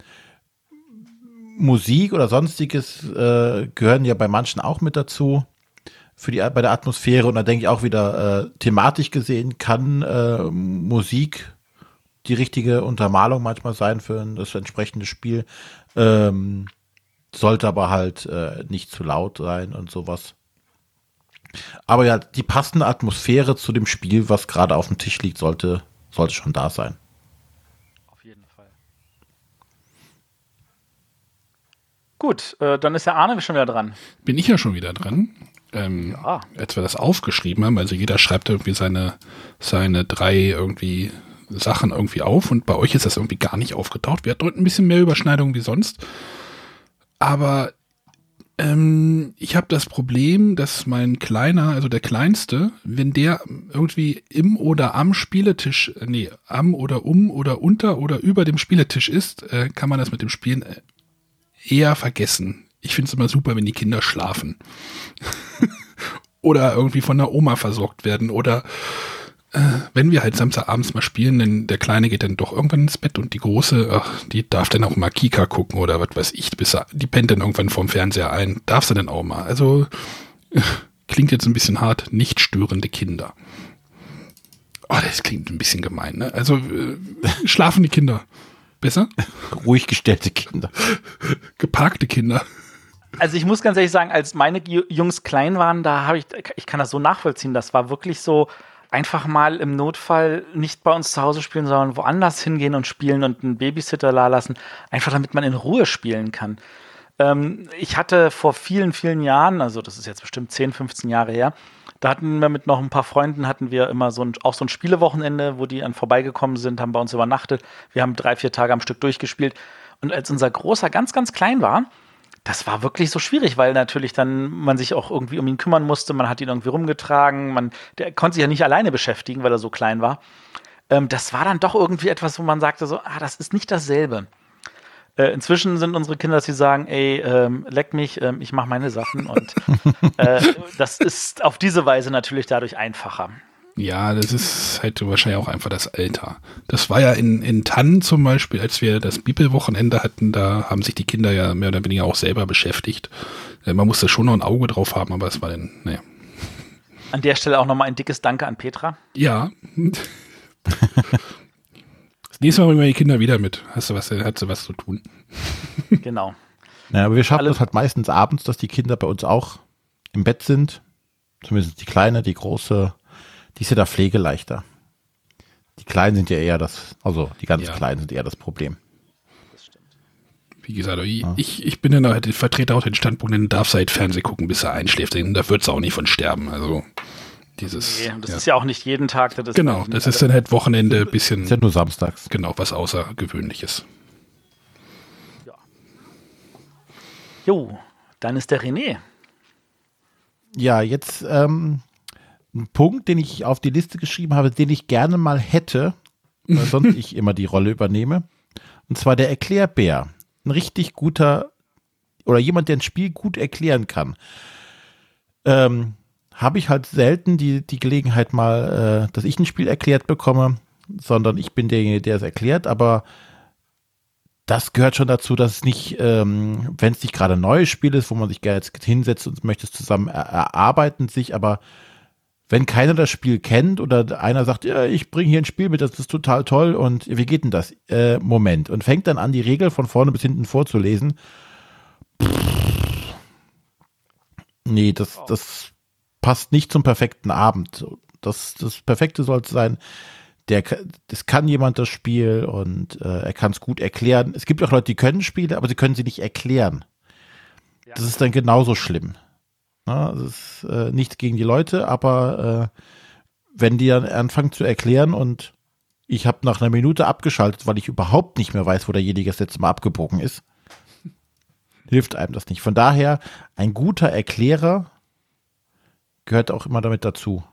Musik oder sonstiges äh, gehören ja bei manchen auch mit dazu für die bei der Atmosphäre und da denke ich auch wieder äh, thematisch gesehen kann äh, Musik die richtige Untermalung manchmal sein für das entsprechende Spiel ähm, sollte aber halt äh, nicht zu laut sein und sowas. Aber ja, die passende Atmosphäre zu dem Spiel, was gerade auf dem Tisch liegt, sollte, sollte schon da sein. Auf jeden Fall. Gut, äh, dann ist der Arne schon wieder dran. Bin ich ja schon wieder dran. Ähm, Ja. Als wir das aufgeschrieben haben, also jeder schreibt irgendwie seine, seine drei irgendwie Sachen irgendwie auf und bei euch ist das irgendwie gar nicht aufgetaucht. Wir hatten heute ein bisschen mehr Überschneidung wie sonst. Aber ähm, ich habe das Problem, dass mein Kleiner, also der Kleinste, wenn der irgendwie im oder am Spieletisch, äh, nee, am oder um oder unter oder über dem Spieletisch ist, äh, kann man das mit dem Spielen äh, eher vergessen. Ich finde es immer super, wenn die Kinder schlafen. oder irgendwie von der Oma versorgt werden. Oder äh, wenn wir halt Samstagabends mal spielen, denn der Kleine geht dann doch irgendwann ins Bett und die Große, ach, die darf dann auch mal Kika gucken oder was weiß ich, bis die pennt dann irgendwann vorm Fernseher ein. Darf sie dann auch mal. Also klingt jetzt ein bisschen hart, nicht störende Kinder. Oh, das klingt ein bisschen gemein, ne? Also äh, schlafen die Kinder. Besser? Ruhig gestellte Kinder. Geparkte Kinder. Also ich muss ganz ehrlich sagen, als meine Ju- Jungs klein waren, da habe ich, ich kann das so nachvollziehen. Das war wirklich so, einfach mal im Notfall nicht bei uns zu Hause spielen, sondern woanders hingehen und spielen und einen Babysitter da lassen, einfach damit man in Ruhe spielen kann. Ähm, ich hatte vor vielen, vielen Jahren, also das ist jetzt bestimmt 10, 15 Jahre her, da hatten wir mit noch ein paar Freunden, hatten wir immer so ein, auch so ein Spielewochenende, wo die dann vorbeigekommen sind, haben bei uns übernachtet. Wir haben drei, vier Tage am Stück durchgespielt. Und als unser Großer ganz, ganz klein war, das war wirklich so schwierig, weil natürlich dann man sich auch irgendwie um ihn kümmern musste. Man hat ihn irgendwie rumgetragen. Man, der konnte sich ja nicht alleine beschäftigen, weil er so klein war. ähm, das war dann doch irgendwie etwas, wo man sagte so, ah, das ist nicht dasselbe. Äh, inzwischen sind unsere Kinder, dass sie sagen, ey, ähm, leck mich, ähm, ich mache meine Sachen und äh, das ist auf diese Weise natürlich dadurch einfacher. Ja, das ist halt wahrscheinlich auch einfach das Alter. Das war ja in, in Tannen zum Beispiel, als wir das Bibelwochenende hatten, da haben sich die Kinder ja mehr oder weniger auch selber beschäftigt. Äh, man musste schon noch ein Auge drauf haben, aber es war dann, naja. An der Stelle auch nochmal ein dickes Danke an Petra. Ja. das nächste Mal bringen wir die Kinder wieder mit. Hast du was, hat sie was zu tun. genau. Ja, aber wir schaffen es halt meistens abends, dass die Kinder bei uns auch im Bett sind. Zumindest die Kleine, die Große die ist ja da pflegeleichter. Die Kleinen sind ja eher das, also die ganz ja. Kleinen sind eher das Problem. Wie gesagt, ich, ja. ich, ich bin ja ich vertrete auch den Standpunkt, den darf seit Fernsehen gucken, bis er einschläft. Da wird es auch nicht von sterben. Also dieses. Nee, das ja. ist ja auch nicht jeden Tag. Das genau, das ist dann halt Wochenende ein bisschen. Ist ja nur samstags. Genau, was Außergewöhnliches. Ja. Jo, dann ist der René. Ja, jetzt ähm, ein Punkt, den ich auf die Liste geschrieben habe, den ich gerne mal hätte, weil sonst ich immer die Rolle übernehme. Und zwar der Erklärbär. Ein richtig guter oder jemand, der ein Spiel gut erklären kann. Ähm, habe ich halt selten die, die Gelegenheit mal, äh, dass ich ein Spiel erklärt bekomme, sondern ich bin derjenige, der es erklärt, aber das gehört schon dazu, dass es nicht, ähm, wenn es nicht gerade ein neues Spiel ist, wo man sich gerne jetzt hinsetzt und möchte es zusammen erarbeiten, sich aber wenn keiner das Spiel kennt oder einer sagt, ja, ich bringe hier ein Spiel mit, das ist total toll und wie geht denn das? Äh, Moment. Und fängt dann an, die Regel von vorne bis hinten vorzulesen. Pff, nee, das, das passt nicht zum perfekten Abend. Das, das Perfekte sollte sein, der, das kann jemand das Spiel und äh, er kann es gut erklären. Es gibt auch Leute, die können Spiele, aber sie können sie nicht erklären. Ja. Das ist dann genauso schlimm. Na, das ist äh, nichts gegen die Leute, aber äh, wenn die dann anfangen zu erklären und ich habe nach einer Minute abgeschaltet, weil ich überhaupt nicht mehr weiß, wo derjenige das letzte Mal abgebogen ist, hilft einem das nicht. Von daher, ein guter Erklärer gehört auch immer damit dazu.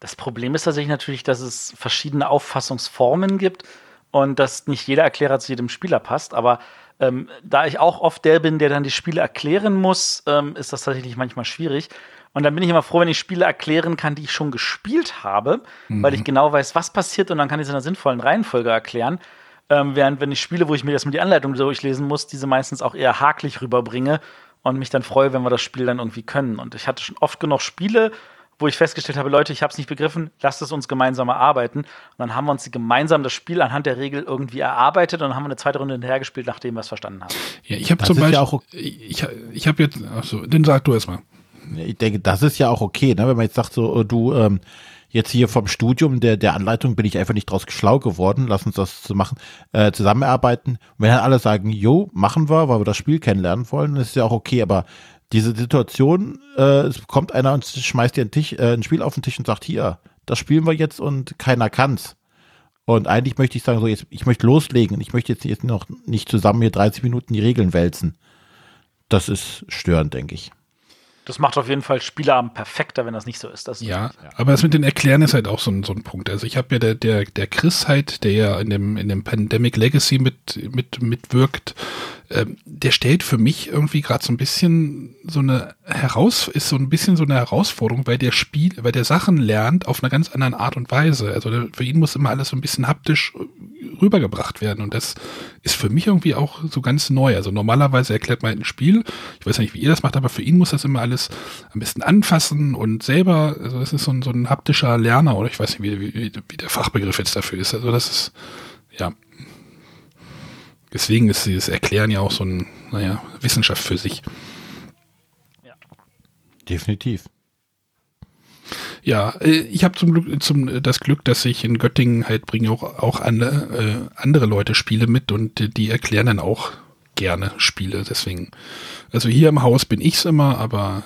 Das Problem ist tatsächlich natürlich, dass es verschiedene Auffassungsformen gibt und dass nicht jeder Erklärer zu jedem Spieler passt, aber ähm, da ich auch oft der bin, der dann die Spiele erklären muss, ähm, ist das tatsächlich manchmal schwierig. Und dann bin ich immer froh, wenn ich Spiele erklären kann, die ich schon gespielt habe, mhm. weil ich genau weiß, was passiert und dann kann ich es in einer sinnvollen Reihenfolge erklären. Ähm, während wenn ich Spiele, wo ich mir erstmal die Anleitung durchlesen muss, diese meistens auch eher haklich rüberbringe und mich dann freue, wenn wir das Spiel dann irgendwie können. Und ich hatte schon oft genug Spiele, wo ich festgestellt habe, Leute, ich habe es nicht begriffen, lasst es uns gemeinsam erarbeiten. Und dann haben wir uns gemeinsam das Spiel anhand der Regel irgendwie erarbeitet und dann haben wir eine zweite Runde hinterhergespielt, nachdem wir es verstanden haben. Ja, ich habe zum Beispiel ja auch okay. ich, ich habe jetzt, achso, den sag du erstmal. Ich denke, das ist ja auch okay, ne? wenn man jetzt sagt, so, du, ähm, jetzt hier vom Studium der, der Anleitung bin ich einfach nicht draus schlau geworden, lass uns das zu machen, äh, zusammenarbeiten. Und wenn dann alle sagen, jo, machen wir, weil wir das Spiel kennenlernen wollen, ist ja auch okay, aber diese Situation, äh, es kommt einer und schmeißt dir ein, Tisch, äh, ein Spiel auf den Tisch und sagt, hier, das spielen wir jetzt und keiner kann's. Und eigentlich möchte ich sagen, so jetzt, ich möchte loslegen. Ich möchte jetzt, jetzt noch nicht zusammen hier 30 Minuten die Regeln wälzen. Das ist störend, denke ich. Das macht auf jeden Fall Spieleabend perfekter, wenn das nicht so ist. ist ja, ja, aber das mit den Erklären ist halt auch so ein, so ein Punkt. Also ich habe ja der, der, der Chris halt, der ja in dem, in dem Pandemic Legacy mit, mit, mitwirkt, ähm, der stellt für mich irgendwie gerade so ein bisschen so eine heraus, ist so ein bisschen so eine Herausforderung, weil der Spiel, weil der Sachen lernt auf einer ganz anderen Art und Weise. Also für ihn muss immer alles so ein bisschen haptisch rübergebracht werden. Und das ist für mich irgendwie auch so ganz neu. Also normalerweise erklärt man ein Spiel, ich weiß nicht, wie ihr das macht, aber für ihn muss das immer alles am besten anfassen und selber, also das ist so ein, so ein haptischer Lerner oder ich weiß nicht, wie, wie, wie der Fachbegriff jetzt dafür ist. Also das ist, ja. Deswegen ist dieses Erklären ja auch so ein, naja, Wissenschaft für sich. Ja. Definitiv. Ja, äh, ich habe zum Glück zum, das Glück, dass ich in Göttingen halt bringe auch, auch andere, äh, andere Leute Spiele mit und die, die erklären dann auch gerne Spiele. Deswegen, also hier im Haus bin ich's immer, aber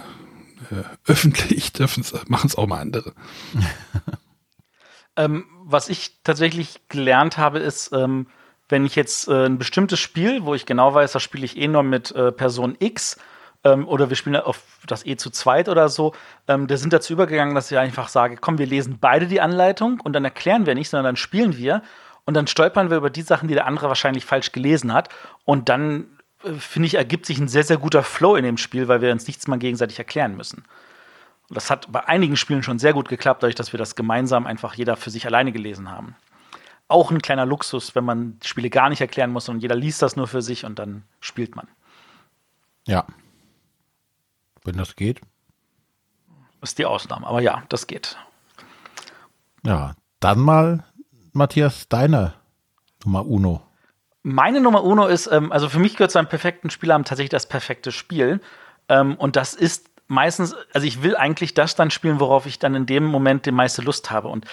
äh, öffentlich machen es auch mal andere. ähm, was ich tatsächlich gelernt habe, ist, ähm, wenn ich jetzt äh, ein bestimmtes Spiel, wo ich genau weiß, das spiele ich eh nur mit äh, Person X, ähm, oder wir spielen auf das E zu zweit oder so, ähm, der sind dazu übergegangen, dass ich einfach sage, komm, wir lesen beide die Anleitung und dann erklären wir nicht, sondern dann spielen wir und dann stolpern wir über die Sachen, die der andere wahrscheinlich falsch gelesen hat und dann äh, finde ich, ergibt sich ein sehr, sehr guter Flow in dem Spiel, weil wir uns nichts mal gegenseitig erklären müssen. Und das hat bei einigen Spielen schon sehr gut geklappt, dadurch, dass wir das gemeinsam einfach jeder für sich alleine gelesen haben. Auch ein kleiner Luxus, wenn man Spiele gar nicht erklären muss und jeder liest das nur für sich und dann spielt man. Ja. Wenn das geht. Ist die Ausnahme, aber ja, das geht. Ja, dann mal, Matthias, deine Nummer Uno. Meine Nummer Uno ist, ähm, also für mich gehört zu einem perfekten Spielabend tatsächlich das perfekte Spiel. Ähm, und das ist meistens, also ich will eigentlich das dann spielen, worauf ich dann in dem Moment die meiste Lust habe. Und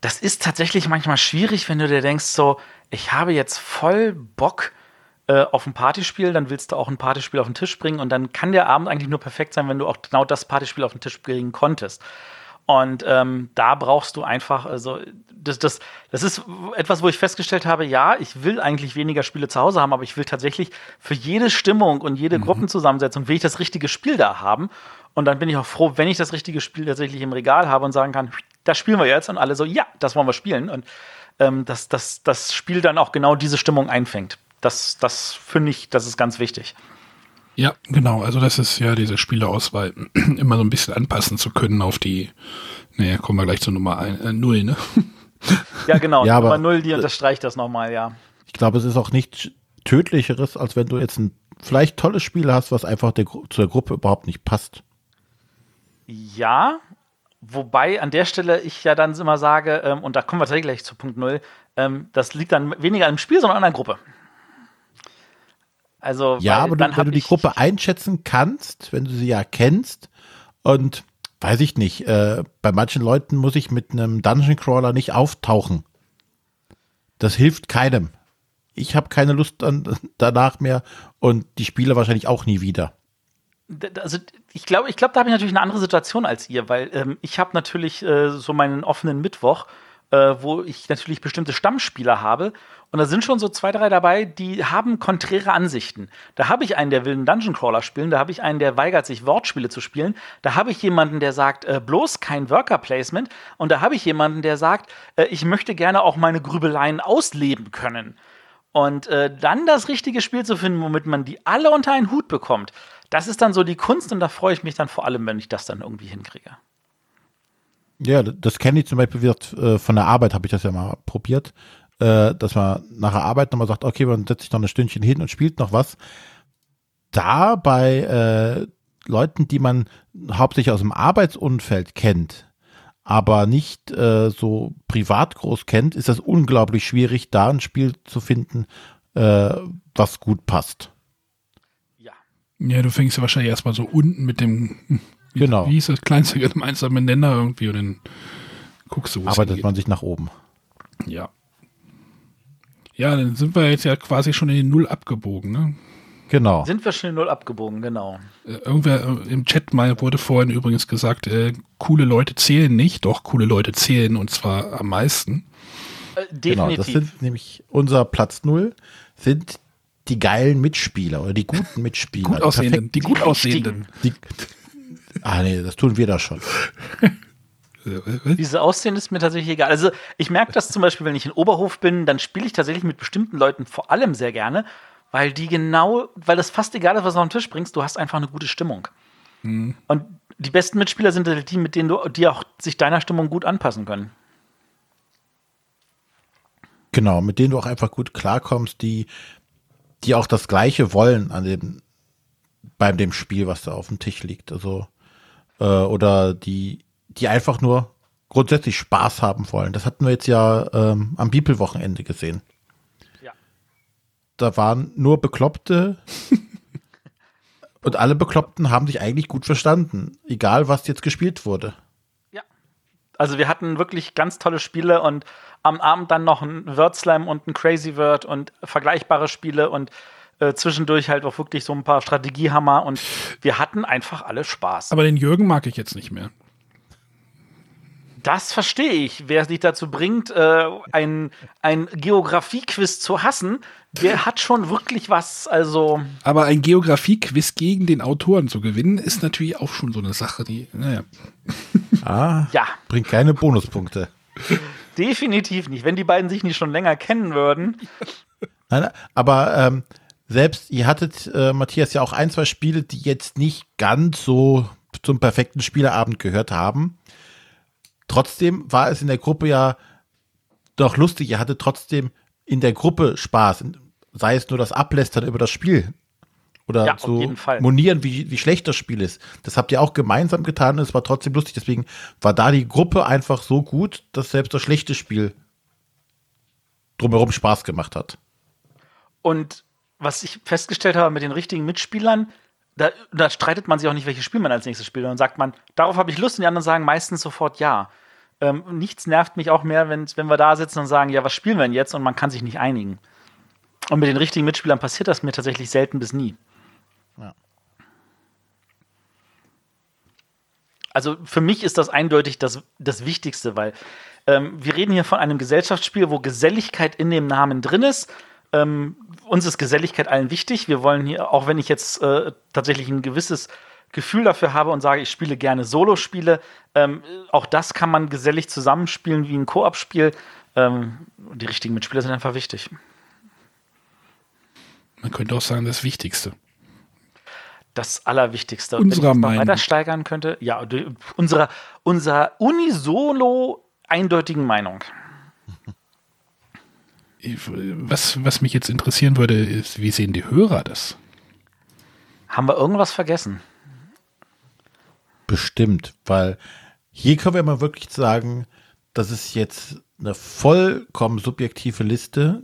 das ist tatsächlich manchmal schwierig, wenn du dir denkst, so, ich habe jetzt voll Bock auf ein Partyspiel, dann willst du auch ein Partyspiel auf den Tisch bringen und dann kann der Abend eigentlich nur perfekt sein, wenn du auch genau das Partyspiel auf den Tisch bringen konntest. Und ähm, da brauchst du einfach, also das, das, das ist etwas, wo ich festgestellt habe, ja, ich will eigentlich weniger Spiele zu Hause haben, aber ich will tatsächlich für jede Stimmung und jede mhm. Gruppenzusammensetzung will ich das richtige Spiel da haben. Und dann bin ich auch froh, wenn ich das richtige Spiel tatsächlich im Regal habe und sagen kann, das spielen wir jetzt. Und alle so, ja, das wollen wir spielen. Und ähm, dass das, das Spiel dann auch genau diese Stimmung einfängt. Das, das finde ich, das ist ganz wichtig. Ja, genau. Also das ist ja diese Spieleauswahl, immer so ein bisschen anpassen zu können auf die, naja, kommen wir gleich zur Nummer ein, äh, 0, ne? Ja, genau. ja, Nummer 0, die unterstreicht das nochmal, ja. Ich glaube, es ist auch nichts tödlicheres, als wenn du jetzt ein vielleicht tolles Spiel hast, was einfach der, zu der Gruppe überhaupt nicht passt. Ja, wobei an der Stelle ich ja dann immer sage, ähm, und da kommen wir tatsächlich gleich zu Punkt 0, ähm, das liegt dann weniger am Spiel, sondern an der Gruppe. Also, ja, aber du, wenn du die Gruppe einschätzen kannst, wenn du sie ja kennst und weiß ich nicht, äh, bei manchen Leuten muss ich mit einem Dungeon Crawler nicht auftauchen. Das hilft keinem. Ich habe keine Lust an, danach mehr und die Spieler wahrscheinlich auch nie wieder. Also ich glaube, ich glaube, da habe ich natürlich eine andere Situation als ihr, weil ähm, ich habe natürlich äh, so meinen offenen Mittwoch, äh, wo ich natürlich bestimmte Stammspieler habe und da sind schon so zwei, drei dabei, die haben konträre Ansichten. Da habe ich einen, der will einen Dungeon Crawler spielen, da habe ich einen, der weigert sich, Wortspiele zu spielen, da habe ich jemanden, der sagt, äh, bloß kein Worker Placement, und da habe ich jemanden, der sagt, äh, ich möchte gerne auch meine Grübeleien ausleben können. Und äh, dann das richtige Spiel zu finden, womit man die alle unter einen Hut bekommt, das ist dann so die Kunst und da freue ich mich dann vor allem, wenn ich das dann irgendwie hinkriege. Ja, das kenne ich zum Beispiel wird, äh, von der Arbeit, habe ich das ja mal probiert äh, dass man nach der Arbeit nochmal sagt, okay, man setzt sich noch ein Stündchen hin und spielt noch was. Da bei äh, Leuten, die man hauptsächlich aus dem Arbeitsumfeld kennt, aber nicht äh, so privat groß kennt, ist das unglaublich schwierig, da ein Spiel zu finden, äh, was gut passt. Ja. Ja, du fängst ja wahrscheinlich erstmal so unten mit dem, wie, genau. wie hieß das kleinste gemeinsame Nenner irgendwie und dann guckst du, wo Arbeitet man sich nach oben. Ja. Ja, dann sind wir jetzt ja quasi schon in die Null abgebogen, ne? Genau. Sind wir schon in Null abgebogen, genau. Äh, irgendwer äh, im Chat mal wurde vorhin übrigens gesagt, äh, coole Leute zählen nicht, doch coole Leute zählen und zwar am meisten. Äh, definitiv. Genau, das sind nämlich unser Platz Null, sind die geilen Mitspieler oder die guten Mitspieler. Gut aussehenden, die, die gut aussehenden. Die, ah nee, das tun wir da schon. Wie sie aussehen, ist mir tatsächlich egal. Also ich merke das zum Beispiel, wenn ich in Oberhof bin, dann spiele ich tatsächlich mit bestimmten Leuten vor allem sehr gerne, weil die genau, weil das fast egal ist, was du auf den Tisch bringst, du hast einfach eine gute Stimmung. Mhm. Und die besten Mitspieler sind halt die, mit denen du, die auch sich deiner Stimmung gut anpassen können. Genau, mit denen du auch einfach gut klarkommst, die, die auch das Gleiche wollen an dem, bei dem Spiel, was da auf dem Tisch liegt. Also, äh, oder die die einfach nur grundsätzlich Spaß haben wollen. Das hatten wir jetzt ja ähm, am Bibelwochenende gesehen. Ja. Da waren nur Bekloppte und alle Bekloppten haben sich eigentlich gut verstanden, egal was jetzt gespielt wurde. Ja. Also wir hatten wirklich ganz tolle Spiele und am Abend dann noch ein Word Slam und ein Crazy Word und vergleichbare Spiele und äh, zwischendurch halt auch wirklich so ein paar Strategiehammer und wir hatten einfach alle Spaß. Aber den Jürgen mag ich jetzt nicht mehr. Das verstehe ich. Wer sich dazu bringt, äh, ein, ein Geografie-Quiz zu hassen, der hat schon wirklich was. Also. Aber ein Geografie-Quiz gegen den Autoren zu gewinnen, ist natürlich auch schon so eine Sache, die, naja. Ah, Ja. bringt keine Bonuspunkte. Definitiv nicht. Wenn die beiden sich nicht schon länger kennen würden. Nein, aber ähm, selbst ihr hattet, äh, Matthias, ja auch ein, zwei Spiele, die jetzt nicht ganz so zum perfekten Spieleabend gehört haben. Trotzdem war es in der Gruppe ja doch lustig. Ihr hattet trotzdem in der Gruppe Spaß. Sei es nur das Ablästern über das Spiel. Oder Ja, zu monieren, wie, wie schlecht das Spiel ist. Das habt ihr auch gemeinsam getan und es war trotzdem lustig. Deswegen war da die Gruppe einfach so gut, dass selbst das schlechte Spiel drumherum Spaß gemacht hat. Und was ich festgestellt habe mit den richtigen Mitspielern, da, da streitet man sich auch nicht, welches Spiel man als nächstes spielt. Und dann sagt man, darauf habe ich Lust, und die anderen sagen meistens sofort ja. Ähm, nichts nervt mich auch mehr, wenn, wenn wir da sitzen und sagen, ja, was spielen wir denn jetzt? Und man kann sich nicht einigen. Und mit den richtigen Mitspielern passiert das mir tatsächlich selten bis nie. Ja. Also für mich ist das eindeutig das, das Wichtigste, weil ähm, wir reden hier von einem Gesellschaftsspiel, wo Geselligkeit in dem Namen drin ist. Ähm, uns ist Geselligkeit allen wichtig. Wir wollen hier, auch wenn ich jetzt äh, tatsächlich ein gewisses Gefühl dafür habe und sage, ich spiele gerne Solospiele, ähm, auch das kann man gesellig zusammenspielen wie ein Koop-Spiel. Ähm, die richtigen Mitspieler sind einfach wichtig. Man könnte auch sagen, das Wichtigste. Das Allerwichtigste. Unserer wenn ich Meinung. weiter steigern könnte, ja, unserer, unserer unisono eindeutigen Meinung. Was, was mich jetzt interessieren würde, ist, wie sehen die Hörer das? Haben wir irgendwas vergessen? Bestimmt, weil hier können wir mal wirklich sagen, das ist jetzt eine vollkommen subjektive Liste,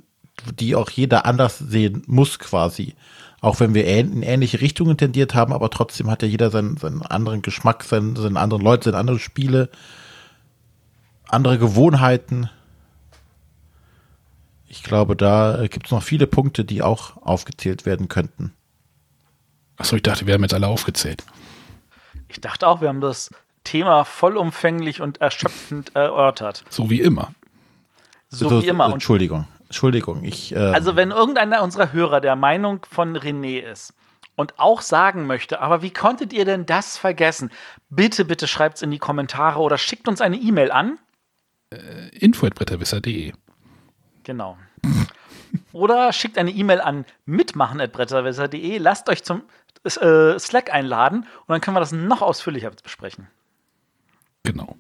die auch jeder anders sehen muss quasi. Auch wenn wir in ähnliche Richtungen tendiert haben, aber trotzdem hat ja jeder seinen, seinen anderen Geschmack, seinen, seine anderen Leute, seine andere Spiele, andere Gewohnheiten. Ich glaube, da gibt es noch viele Punkte, die auch aufgezählt werden könnten. Achso, ich dachte, wir haben jetzt alle aufgezählt. Ich dachte auch, wir haben das Thema vollumfänglich und erschöpfend erörtert. So wie immer. So wie immer. Und Entschuldigung, Entschuldigung. Ich, äh, also, wenn irgendeiner unserer Hörer der Meinung von René ist und auch sagen möchte, aber wie konntet ihr denn das vergessen? Bitte, bitte schreibt es in die Kommentare oder schickt uns eine E-Mail an. info.bretterwisser.de Genau. Oder schickt eine E-Mail an mitmachen.bretterwisser.de. Lasst euch zum äh, Slack einladen und dann können wir das noch ausführlicher besprechen. Genau.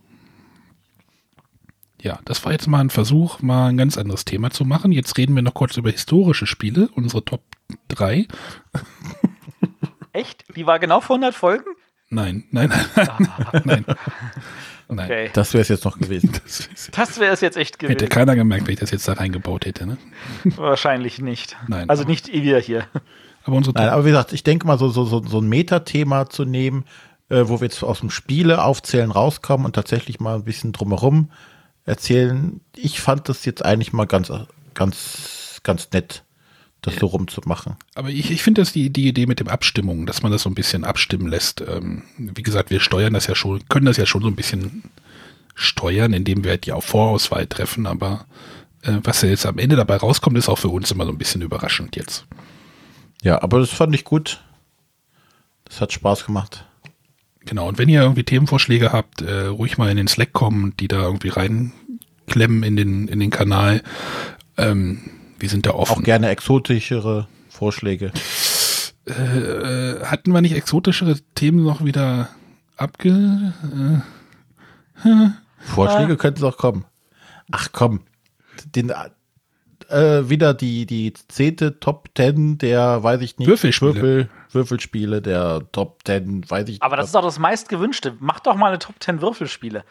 Ja, das war jetzt mal ein Versuch, mal ein ganz anderes Thema zu machen. Jetzt reden wir noch kurz über historische Spiele, unsere Top 3. Echt? Die war genau vor 100 Folgen? Nein, nein, nein, nein. Nein. Okay. das wäre es jetzt noch gewesen. Das wäre es jetzt echt hätte gewesen. keiner gemerkt, wenn ich das jetzt da reingebaut hätte. Ne? Wahrscheinlich nicht. Nein. Also nicht wir hier. Aber unsere Nein, aber wie gesagt, ich denke mal, so, so, so, so ein Metathema zu nehmen, äh, wo wir jetzt aus dem Spiele aufzählen rauskommen und tatsächlich mal ein bisschen drumherum erzählen. Ich fand das jetzt eigentlich mal ganz, ganz, ganz nett, das so rumzumachen. aber ich, ich finde das die, die Idee mit dem Abstimmung, dass man das so ein bisschen abstimmen lässt. Ähm, wie gesagt, wir steuern das ja schon, können das ja schon so ein bisschen steuern, indem wir die Vorauswahl treffen, aber äh, was ja jetzt am Ende dabei rauskommt, ist auch für uns immer so ein bisschen überraschend jetzt. Ja, aber das fand ich gut. Das hat Spaß gemacht. Genau, und wenn ihr irgendwie Themenvorschläge habt, äh, ruhig mal in den Slack kommen, die da irgendwie reinklemmen in den, in den Kanal. Ähm, wir sind da Auch offen. gerne exotischere Vorschläge. Äh, hatten wir nicht exotischere Themen noch wieder abge... Vorschläge könnten auch kommen. Ach komm, den, äh, wieder die, die zehnte Top Ten der, weiß ich nicht, Würfelspiele. Würfel, Würfelspiele der Top Ten, weiß ich Aber das ist doch das meistgewünschte. Macht doch mal eine Top 10 Würfelspiele.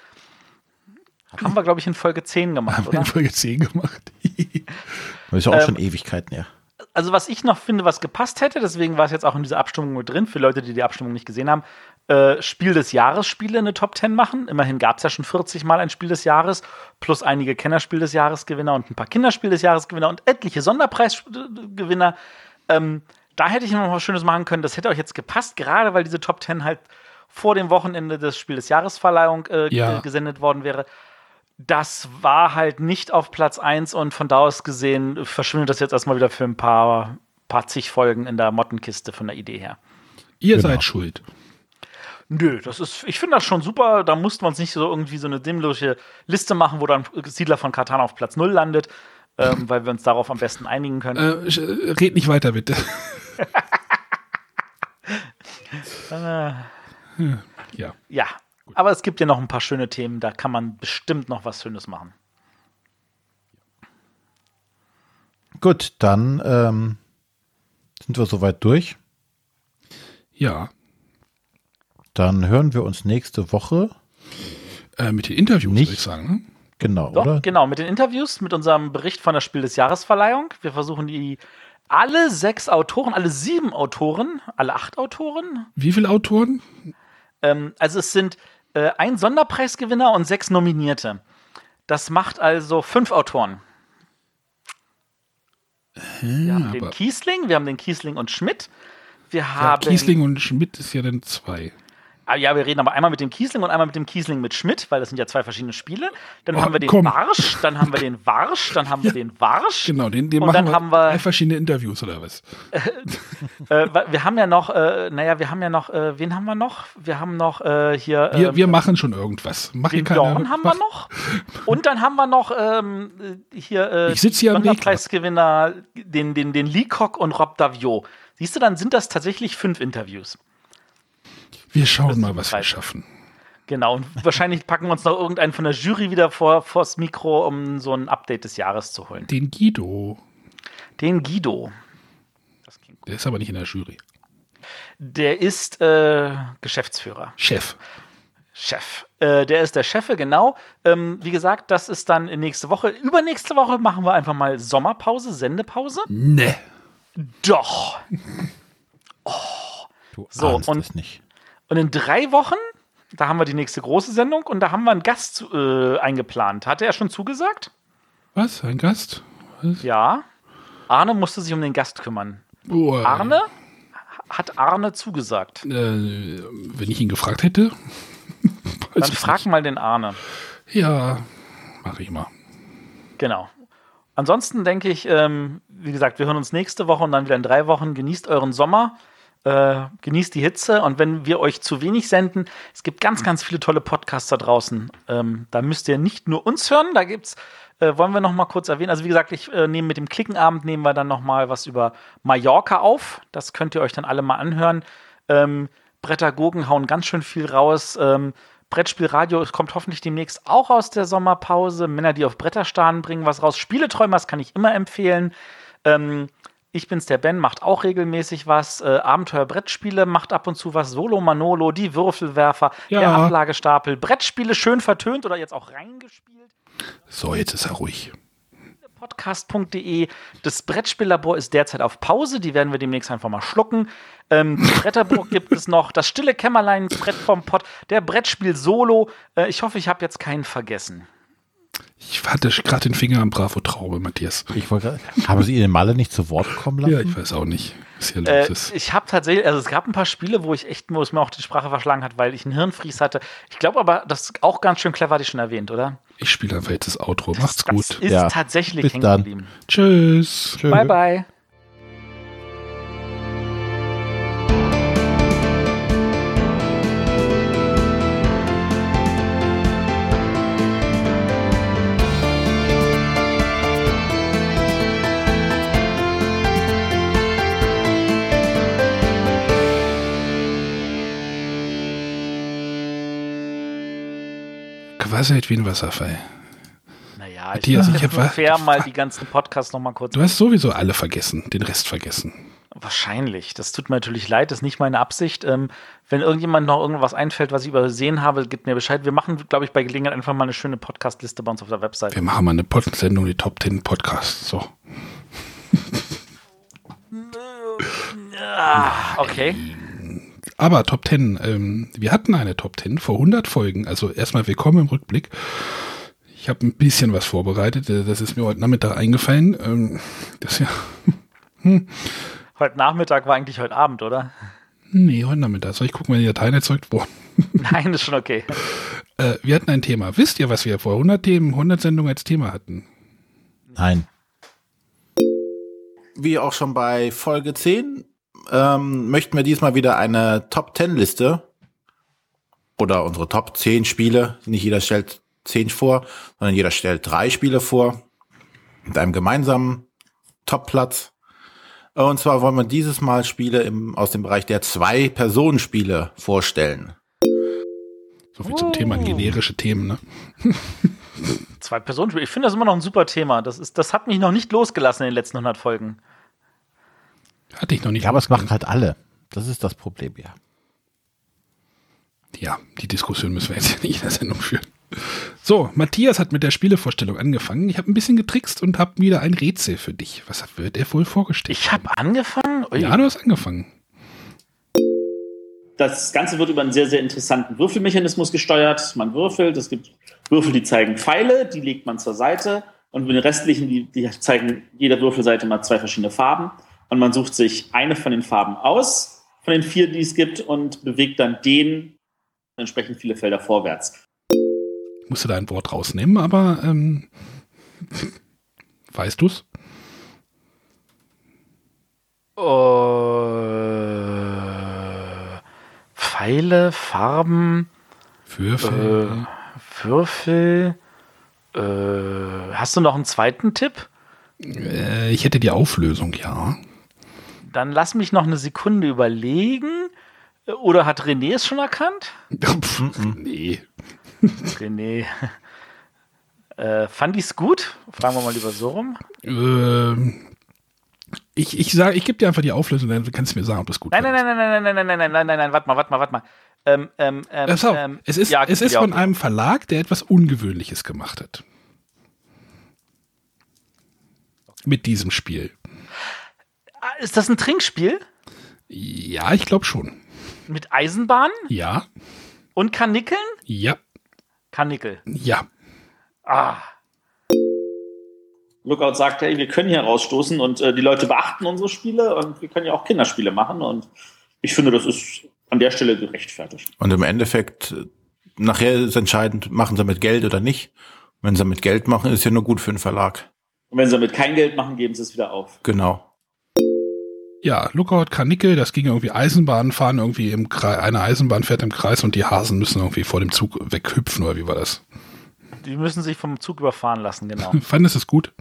Haben wir, glaube ich, in Folge 10 gemacht, Haben wir oder? in Folge 10 gemacht. Das ist ja auch Ähm, schon Ewigkeiten, ja. Also, was ich noch finde, was gepasst hätte, deswegen war es jetzt auch in dieser Abstimmung mit drin, für Leute, die die Abstimmung nicht gesehen haben, äh, Spiel des Jahres Spiele eine Top 10 machen. Immerhin gab es ja schon 40 Mal ein Spiel des Jahres, plus einige Kennerspiel des Jahresgewinner und ein paar Kinderspiel des Jahresgewinner und etliche Sonderpreisgewinner. Ähm, da hätte ich noch was Schönes machen können. Das hätte euch jetzt gepasst, gerade weil diese Top 10 halt vor dem Wochenende des Spiel des Jahresverleihung äh, Ja. ge- gesendet worden wäre. Das war halt nicht auf Platz 1 und von da aus gesehen verschwindet das jetzt erstmal wieder für ein paar, paar zig Folgen in der Mottenkiste von der Idee her. Ihr Genau. seid schuld. Nö, das ist, ich finde das schon super. Da mussten wir uns nicht so irgendwie so eine sinnlose Liste machen, wo dann Siedler von Katan auf Platz 0 landet, ähm, weil wir uns darauf am besten einigen können. Äh, red nicht weiter, bitte. Äh, Ja. ja, aber es gibt ja noch ein paar schöne Themen, da kann man bestimmt noch was Schönes machen. Gut, dann ähm, sind wir soweit durch. Ja. Dann hören wir uns nächste Woche. Äh, mit den Interviews, Nicht. würde ich sagen. Ne? Genau, Doch, oder? genau, mit den Interviews, mit unserem Bericht von der Spiel des Jahresverleihung. Wir versuchen die alle sechs Autoren, alle sieben Autoren, alle acht Autoren. Wie viele Autoren? Ähm, also es sind äh, ein Sonderpreisgewinner und sechs Nominierte. Das macht also fünf Autoren. Wir haben den Kiesling, wir haben den Kiesling und Schmidt. Wir Ja, haben Kiesling und Schmidt ist ja dann zwei. Ah, ja, wir reden aber einmal mit dem Kiesling und einmal mit dem Kiesling mit Schmidt, weil das sind ja zwei verschiedene Spiele. Dann Oh, haben wir den komm. Warsch, dann haben wir den Warsch, dann haben wir den Warsch. Genau, den, den Und machen dann wir, haben wir- drei verschiedene Interviews oder was? Äh, wir haben ja noch, äh, naja, wir haben ja noch, äh, wen haben wir noch? Wir haben noch äh, hier. Wir, ähm, wir machen schon irgendwas. Mach hier den keine, Dorn haben wir noch. Und dann haben wir noch ähm, äh, hier äh, Ich sitz hier am Weg. Sonderpreisgewinner, den, den, den Leacock und Rob Davio. Siehst du, dann sind das tatsächlich fünf Interviews. Wir schauen mal, was wir schaffen. Genau, und wahrscheinlich packen wir uns noch irgendeinen von der Jury wieder vor vors Mikro, um so ein Update des Jahres zu holen. Den Guido. Den Guido. Der ist aber nicht in der Jury. Der ist äh, Geschäftsführer, Chef. Chef. Äh, der ist der Chef, genau. Ähm, wie gesagt, das ist dann nächste Woche. Übernächste Woche machen wir einfach mal Sommerpause, Sendepause. Ne. Doch. Du So, und- nicht. Und in drei Wochen, da haben wir die nächste große Sendung und da haben wir einen Gast äh, eingeplant. Hatte er schon zugesagt? Was? Ein Gast? Was? Ja. Arne musste sich um den Gast kümmern. Oh, Arne? Hat Arne zugesagt? Äh, wenn ich ihn gefragt hätte. Dann frag mal den Arne. Ja, mache ich mal. Genau. Ansonsten denke ich, ähm, wie gesagt, wir hören uns nächste Woche und dann wieder in drei Wochen. Genießt euren Sommer, äh, genießt die Hitze und wenn wir euch zu wenig senden, es gibt ganz, ganz viele tolle Podcasts da draußen. Ähm, da müsst ihr nicht nur uns hören, da gibt's, äh, wollen wir noch mal kurz erwähnen. Also wie gesagt, ich äh, nehme mit dem Klickenabend nehmen wir dann noch mal was über Mallorca auf. Das könnt ihr euch dann alle mal anhören. Ähm, Brettagogen hauen ganz schön viel raus. Ähm, Brettspielradio kommt hoffentlich demnächst auch aus der Sommerpause. Männer, die auf Bretter starren, bringen was raus. Spieleträumers kann ich immer empfehlen. Ähm, ich bin's, der Ben, macht auch regelmäßig was. Äh, Abenteuer-Brettspiele macht ab und zu was. Solo Manolo, die Würfelwerfer, Ja. der Ablagestapel. Brettspiele schön vertönt oder jetzt auch reingespielt. So, jetzt ist er ruhig. Podcast.de. Das Brettspiellabor ist derzeit auf Pause. Die werden wir demnächst einfach mal schlucken. Ähm, Bretterburg gibt es noch. Das stille Kämmerlein, Brett vom Pott. Der Brettspiel Solo. Äh, ich hoffe, ich habe jetzt keinen vergessen. Ich hatte gerade den Finger am Bravo Traube, Matthias. Ich wollte haben Sie ihn in Malle nicht zu Wort kommen lassen? Ja, ich weiß auch nicht, was hier Äh, los ist. ich habe tatsächlich, also es gab ein paar Spiele, wo ich echt, wo es mir auch die Sprache verschlagen hat, weil ich einen Hirnfries hatte. Ich glaube aber, das ist auch ganz schön clever, hatte ich schon erwähnt, oder? Ich spiele einfach jetzt das Outro. Macht's Das gut. ist Ja. tatsächlich Bis hängen dann. geblieben. Tschüss. Tschö. Bye, bye. Quasselt wie ein Wasserfall. Naja, Matthias, ich ich finde hab es fair, mal die ganzen Podcasts noch mal kurz Du hast sowieso alle vergessen, den Rest vergessen. Wahrscheinlich. Das tut mir natürlich leid, das ist nicht meine Absicht. Ähm, wenn irgendjemand noch irgendwas einfällt, was ich übersehen habe, gibt mir Bescheid. Wir machen, glaube ich, bei Gelegenheit einfach mal eine schöne Podcast-Liste bei uns auf der Website. Wir machen mal eine Pod Sendung, die Top 10 Podcasts. So. Okay. Aber Top 10, ähm, wir hatten eine Top 10 vor 100 Folgen. Also erstmal willkommen im Rückblick. Ich habe ein bisschen was vorbereitet. äh, Das ist mir heute Nachmittag eingefallen. Ähm, das ist ja, Heute Nachmittag war eigentlich heute Abend, oder? nee, heute Nachmittag. Soll ich gucken, wenn die Dateien erzeugt wurden? Nein, ist schon okay. Äh, wir hatten ein Thema. Wisst ihr, was wir vor 100 Themen, 100 Sendungen als Thema hatten? Nein. Wie auch schon bei Folge 10 ähm, möchten wir diesmal wieder eine Top 10 Liste oder unsere Top 10 Spiele. Nicht jeder stellt 10 vor, sondern jeder stellt drei Spiele vor mit einem gemeinsamen Top-Platz. Und zwar wollen wir dieses Mal Spiele im, aus dem Bereich der Zwei-Personen-Spiele vorstellen. So viel zum Thema generische Themen, ne? Zwei Personen. Ich finde das immer noch ein super Thema. Das, ist, das hat mich noch nicht losgelassen in den letzten 100 Folgen. Hatte ich noch nicht. Ja, aber es machen halt alle. Das ist das Problem, ja. Ja, die Diskussion müssen wir jetzt ja nicht in der Sendung führen. So, Matthias hat mit der Spielevorstellung angefangen. Ich habe ein bisschen getrickst und habe wieder ein Rätsel für dich. Was wird er wohl vorgestellt? Ich habe angefangen? Ui. Ja, du hast angefangen. Das Ganze wird über einen sehr, sehr interessanten Würfelmechanismus gesteuert. Man würfelt, es gibt Würfel, die zeigen Pfeile, die legt man zur Seite. Und mit den restlichen, die, die zeigen jeder Würfelseite mal zwei verschiedene Farben. Und man sucht sich eine von den Farben aus, von den vier, die es gibt, und bewegt dann den entsprechend viele Felder vorwärts. Ich musste da ein Wort rausnehmen, aber ähm, weißt du's? Äh, Pfeile, Farben, Würfel. äh, Würfel. Äh, hast du noch einen zweiten Tipp? Äh, ich hätte die Auflösung, ja. Dann lass mich noch eine Sekunde überlegen. Oder hat René es schon erkannt? Pff, nee. René. Äh, fand ich's gut? Fragen wir mal lieber so rum. Ähm, ich ich sage, ich gebe dir einfach die Auflösung, dann kannst du mir sagen, ob das gut Nein, nein, war. nein, nein, nein, nein, nein, nein, nein, nein, nein, nein, warte mal, warte mal, warte mal. Ähm, ähm, ähm, auf, ähm, es ist, ja, es ist von einem Verlag, der etwas Ungewöhnliches gemacht hat. Mit diesem Spiel. Ah, Ist das ein Trinkspiel? Ja, ich glaube schon. Mit Eisenbahn Ja, und Karnickeln? ja, Karnickel. ja. Ah. Lookout sagt, hey, wir können hier rausstoßen und äh, die Leute beachten unsere Spiele und wir können ja auch Kinderspiele machen. Und ich finde, das ist an der Stelle gerechtfertigt. Und im Endeffekt, äh, nachher ist entscheidend, machen sie mit Geld oder nicht. Wenn sie mit Geld machen, ist ja nur gut für den Verlag. Und wenn sie damit kein Geld machen, geben sie es wieder auf. Genau. Ja, Lookout Karnickel, das ging irgendwie Eisenbahn fahren, irgendwie im Kreis, eine Eisenbahn fährt im Kreis und die Hasen müssen irgendwie vor dem Zug weghüpfen, oder wie war das? Die müssen sich vom Zug überfahren lassen, genau. Fandest du es gut?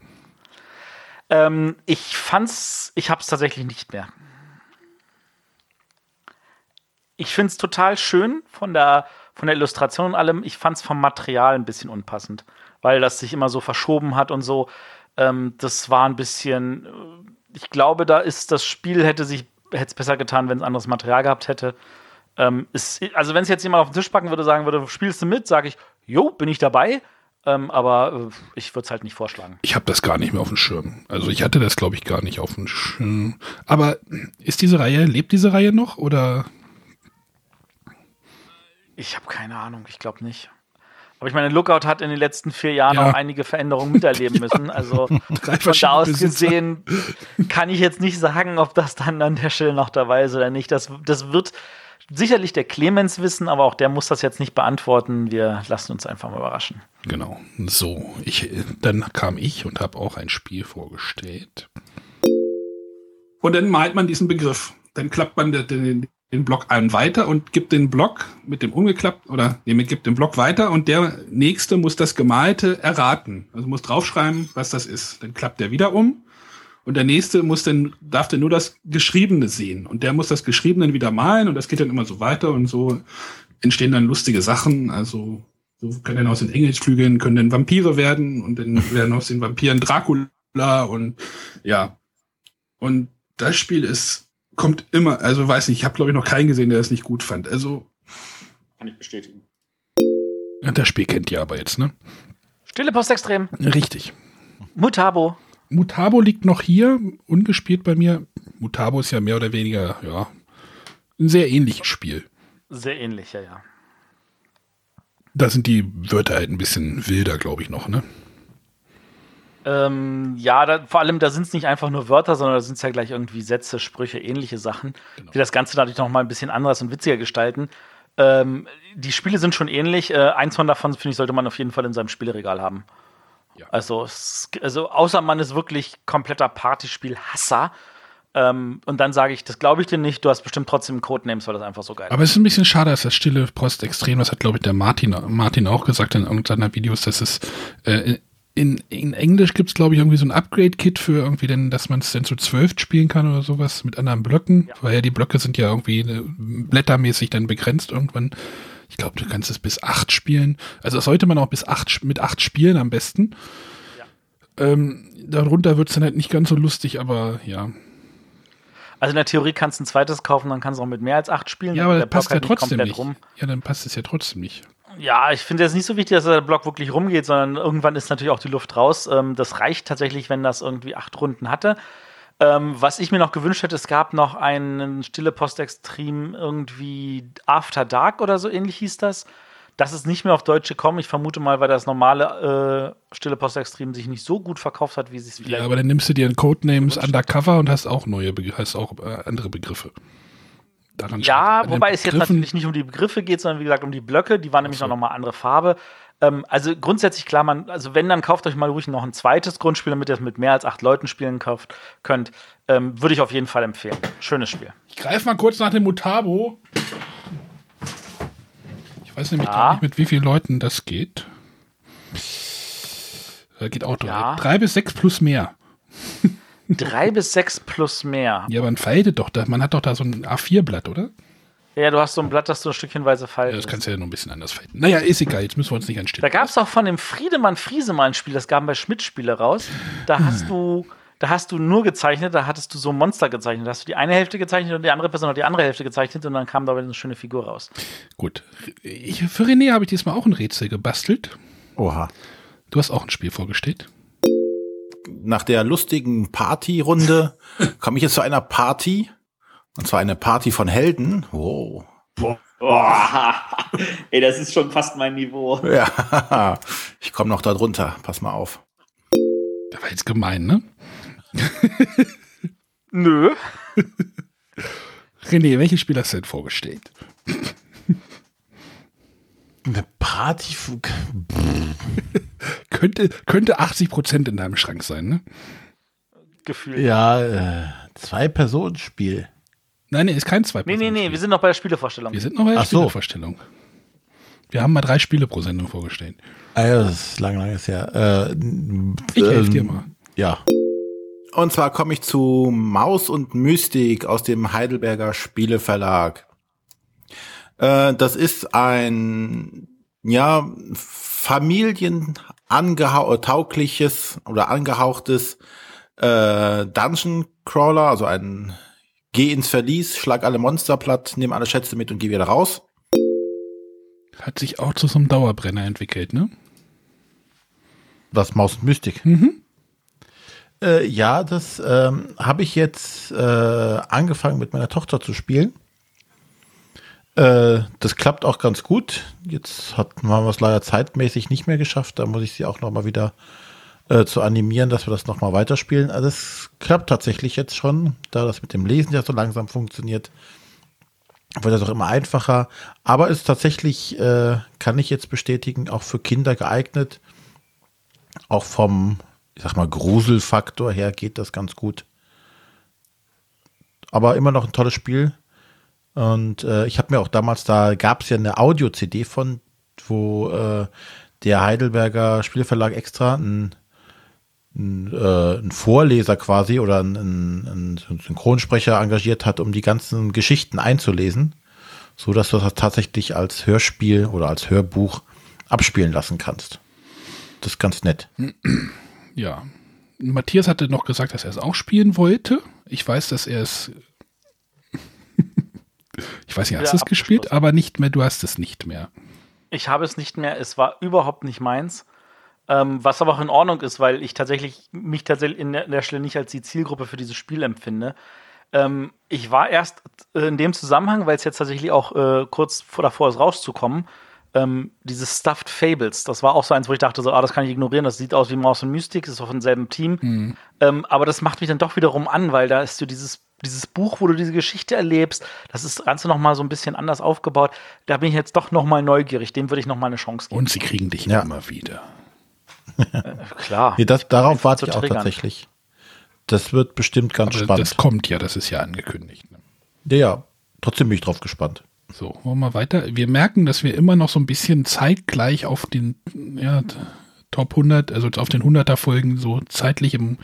ähm, ich fand's, ich hab's tatsächlich nicht mehr. Ich find's total schön von der, von der Illustration und allem. Ich fand's vom Material ein bisschen unpassend, weil das sich immer so verschoben hat und so. Ähm, das war ein bisschen, äh, ich glaube, da ist das Spiel hätte sich hätte es besser getan, wenn es anderes Material gehabt hätte. Ähm, ist, also wenn es jetzt jemand auf den Tisch packen würde, sagen würde, spielst du mit, sage ich, jo, bin ich dabei. Ähm, aber äh, ich würde es halt nicht vorschlagen. Ich habe das gar nicht mehr auf dem Schirm. Also ich hatte das, glaube ich, gar nicht auf dem Schirm. Aber ist diese Reihe, lebt diese Reihe noch oder? Ich habe keine Ahnung, ich glaube nicht. Aber ich meine, Lookout hat in den letzten vier Jahren Ja. auch einige Veränderungen miterleben müssen. Also Drei von da aus gesehen kann ich jetzt nicht sagen, ob das dann an der Stelle noch dabei ist oder nicht. Das, das wird sicherlich der Clemens wissen, aber auch der muss das jetzt nicht beantworten. Wir lassen uns einfach mal überraschen. Genau. So, ich, dann kam ich und habe auch ein Spiel vorgestellt. Und dann malt man diesen Begriff. Dann klappt man den, den, den Block einen weiter und gibt den Block mit dem umgeklappt oder nee, gibt den Block weiter und der nächste muss das Gemalte erraten. Also muss draufschreiben, was das ist. Dann klappt der wieder um und der nächste muss dann, darf dann nur das Geschriebene sehen und der muss das Geschriebene wieder malen und das geht dann immer so weiter und so entstehen dann lustige Sachen. Also so können dann aus den Engelsflügeln können dann Vampire werden und dann werden aus den Vampiren Dracula und ja. Und das Spiel ist kommt immer, also weiß nicht, ich habe glaube ich noch keinen gesehen, der das nicht gut fand. Also Kann ich bestätigen. das Spiel kennt ihr aber jetzt, ne? Stille Post extrem. Richtig. Mutabo. Mutabo liegt noch hier, ungespielt bei mir. Mutabo ist ja mehr oder weniger, ja, ein sehr ähnliches Spiel. Sehr ähnlich, ja, ja. Da sind die Wörter halt ein bisschen wilder, glaube ich, noch, ne? Ähm, ja, da, vor allem, da sind es nicht einfach nur Wörter, sondern da sind es ja gleich irgendwie Sätze, Sprüche, ähnliche Sachen, Genau. die das Ganze natürlich noch mal ein bisschen anders und witziger gestalten. Ähm, die Spiele sind schon ähnlich. Äh, eins von davon, finde ich, sollte man auf jeden Fall in seinem Spielregal haben. Ja. Also, also, außer man ist wirklich kompletter Partyspiel-Hasser. Ähm, und dann sage ich, das glaube ich dir nicht, du hast bestimmt trotzdem Codenames, weil das einfach so geil ist. Aber es ist ein bisschen schade, dass das stille Post extrem, das hat, glaube ich, der Martin, Martin auch gesagt in irgendeiner Videos, dass es äh, in, in Englisch gibt es, glaube ich, irgendwie so ein Upgrade-Kit für irgendwie, denn, dass man es dann zu zwölf spielen kann oder sowas mit anderen Blöcken, Ja. weil ja die Blöcke sind ja irgendwie äh, blättermäßig dann begrenzt irgendwann. Ich glaube, du kannst es bis acht spielen. Also das sollte man auch bis acht mit acht spielen am besten. Ähm, darunter wird es dann halt nicht ganz so lustig, aber ja. Also in der Theorie kannst du ein zweites kaufen, dann kannst du auch mit mehr als acht spielen. Ja, dann aber das passt ja halt trotzdem komplett nicht. Rum. Ja, dann passt es ja trotzdem nicht. Ja, ich finde es nicht so wichtig, dass der Block wirklich rumgeht, sondern irgendwann ist natürlich auch die Luft raus. Ähm, das reicht tatsächlich, wenn das irgendwie acht Runden hatte. Ähm, was ich mir noch gewünscht hätte, es gab noch einen Stille Post Extrem irgendwie After Dark oder so ähnlich hieß das. Das ist nicht mehr auf Deutsch gekommen. Ich vermute mal, weil das normale äh, Stille Post Extrem sich nicht so gut verkauft hat, wie sie es vielleicht. Ja, aber dann nimmst du dir einen Codenames Undercover und hast auch neue Begr hast auch äh, andere Begriffe. Daran Ja, wobei es jetzt natürlich nicht um die Begriffe geht, sondern wie gesagt um die Blöcke. Die waren nämlich so. noch mal andere Farbe. Ähm, also grundsätzlich klar, man, also wenn, dann kauft euch mal ruhig noch ein zweites Grundspiel, damit ihr es mit mehr als acht Leuten spielen kauft, könnt. Ähm, Würde ich auf jeden Fall empfehlen. Schönes Spiel. Ich greife mal kurz nach dem Mutabo. Ich weiß nämlich Ja. gar nicht, mit wie vielen Leuten das geht. Da geht auch. Ja. Drei bis sechs plus mehr. Drei bis sechs plus mehr. Ja, man faltet doch da. Man hat doch da so ein A4-Blatt, oder? Ja, du hast so ein Blatt, das du ein Stückchenweise Ja, faltest. das kannst du ja noch ein bisschen anders falten. Naja, ist egal. Jetzt müssen wir uns nicht anstellen. Da gab es auch von dem Friedemann Friesemann Spiel, das gaben bei Schmidt Spiele raus. Da hast du, da hast du nur gezeichnet, da hattest du so Monster gezeichnet. Da hast du die eine Hälfte gezeichnet und die andere Person hat die andere Hälfte gezeichnet und dann kam da eine schöne Figur raus. Gut. Ich, für René habe ich diesmal auch ein Rätsel gebastelt. Oha. Du hast auch ein Spiel vorgestellt. Nach der lustigen Partyrunde komme ich jetzt zu einer Party. Und zwar eine Party von Helden. Wow. Boah. Ey, das ist schon fast mein Niveau. Ja, ich komme noch da drunter. Pass mal auf. Der war jetzt gemein, ne? Nö. René, welches Spiel hast du denn vorgestellt? Eine Party. Könnte, könnte 80% in deinem Schrank sein, ne? Gefühlt. Ja, äh, Zwei-Personen-Spiel. Nein, nee, ist kein zwei Nee, nee, nee, wir sind noch bei der Spielevorstellung. Wir sind noch bei der Ach so. Spielevorstellung. Wir haben mal drei Spiele pro Sendung vorgestellt. Ah ja, das ist lang, langes her. Äh, Ich helfe ähm, dir mal. Ja. Und zwar komme ich zu Maus und Mystik aus dem Heidelberger Spieleverlag. Äh, das ist ein, ja, familienangehauchtes oder angehauchtes äh, Dungeon Crawler, also ein Geh ins Verlies, schlag alle Monster platt, nimm alle Schätze mit und geh wieder raus. Hat sich auch zu so einem Dauerbrenner entwickelt, ne? Was Maus und Mystik. Äh, ja, das ähm, habe ich jetzt äh, angefangen mit meiner Tochter zu spielen. Äh, das klappt auch ganz gut. Jetzt hat, haben wir es leider zeitmäßig nicht mehr geschafft. Da muss ich sie auch noch mal wieder äh, zu animieren, dass wir das noch mal weiterspielen. Also es klappt tatsächlich jetzt schon, da das mit dem Lesen ja so langsam funktioniert. Wird das auch immer einfacher. Aber ist tatsächlich, äh, kann ich jetzt bestätigen, auch für Kinder geeignet auch vom, ich sag mal, Gruselfaktor her geht das ganz gut. Aber immer noch ein tolles Spiel. Und äh, ich habe mir auch damals, da gab es ja eine Audio-CD von, wo äh, der Heidelberger Spielverlag extra einen, einen, äh, einen Vorleser quasi oder einen, einen Synchronsprecher engagiert hat, um die ganzen Geschichten einzulesen, so dass du das tatsächlich als Hörspiel oder als Hörbuch abspielen lassen kannst. Das ist ganz nett. Ja. Matthias hatte noch gesagt, dass er es auch spielen wollte. Ich weiß, dass er es. Ich weiß nicht, hast du es gespielt, aber nicht mehr, du hast es nicht mehr. Ich habe es nicht mehr, es war überhaupt nicht meins. Ähm, was aber auch in Ordnung ist, weil ich tatsächlich mich tatsächlich in der, in der Stelle nicht als die Zielgruppe für dieses Spiel empfinde. Ähm, ich war erst äh, in dem Zusammenhang, weil es jetzt tatsächlich auch äh, kurz vor davor ist, rauszukommen, ähm, dieses Stuffed Fables. Das war auch so eins, wo ich dachte, so, ah, das kann ich ignorieren, das sieht aus wie Maus und Mystik, ist auch von selben Team. Ähm, aber das macht mich dann doch wiederum an, weil da ist so dieses dieses Buch, wo du diese Geschichte erlebst, das ist das Ganze nochmal so ein bisschen anders aufgebaut. Da bin ich jetzt doch nochmal neugierig. Dem würde ich nochmal eine Chance geben. Und sie kriegen dich Ja. immer wieder. Klar. Nee, das, darauf warte ich auch triggern. tatsächlich. Das wird bestimmt ganz Aber spannend. das kommt ja, das ist ja angekündigt. Ne? ja, ja, trotzdem bin ich drauf gespannt. So, wollen wir weiter. Wir merken, dass wir immer noch so ein bisschen zeitgleich auf den ja, Top 100, also auf den 100er Folgen so zeitlich im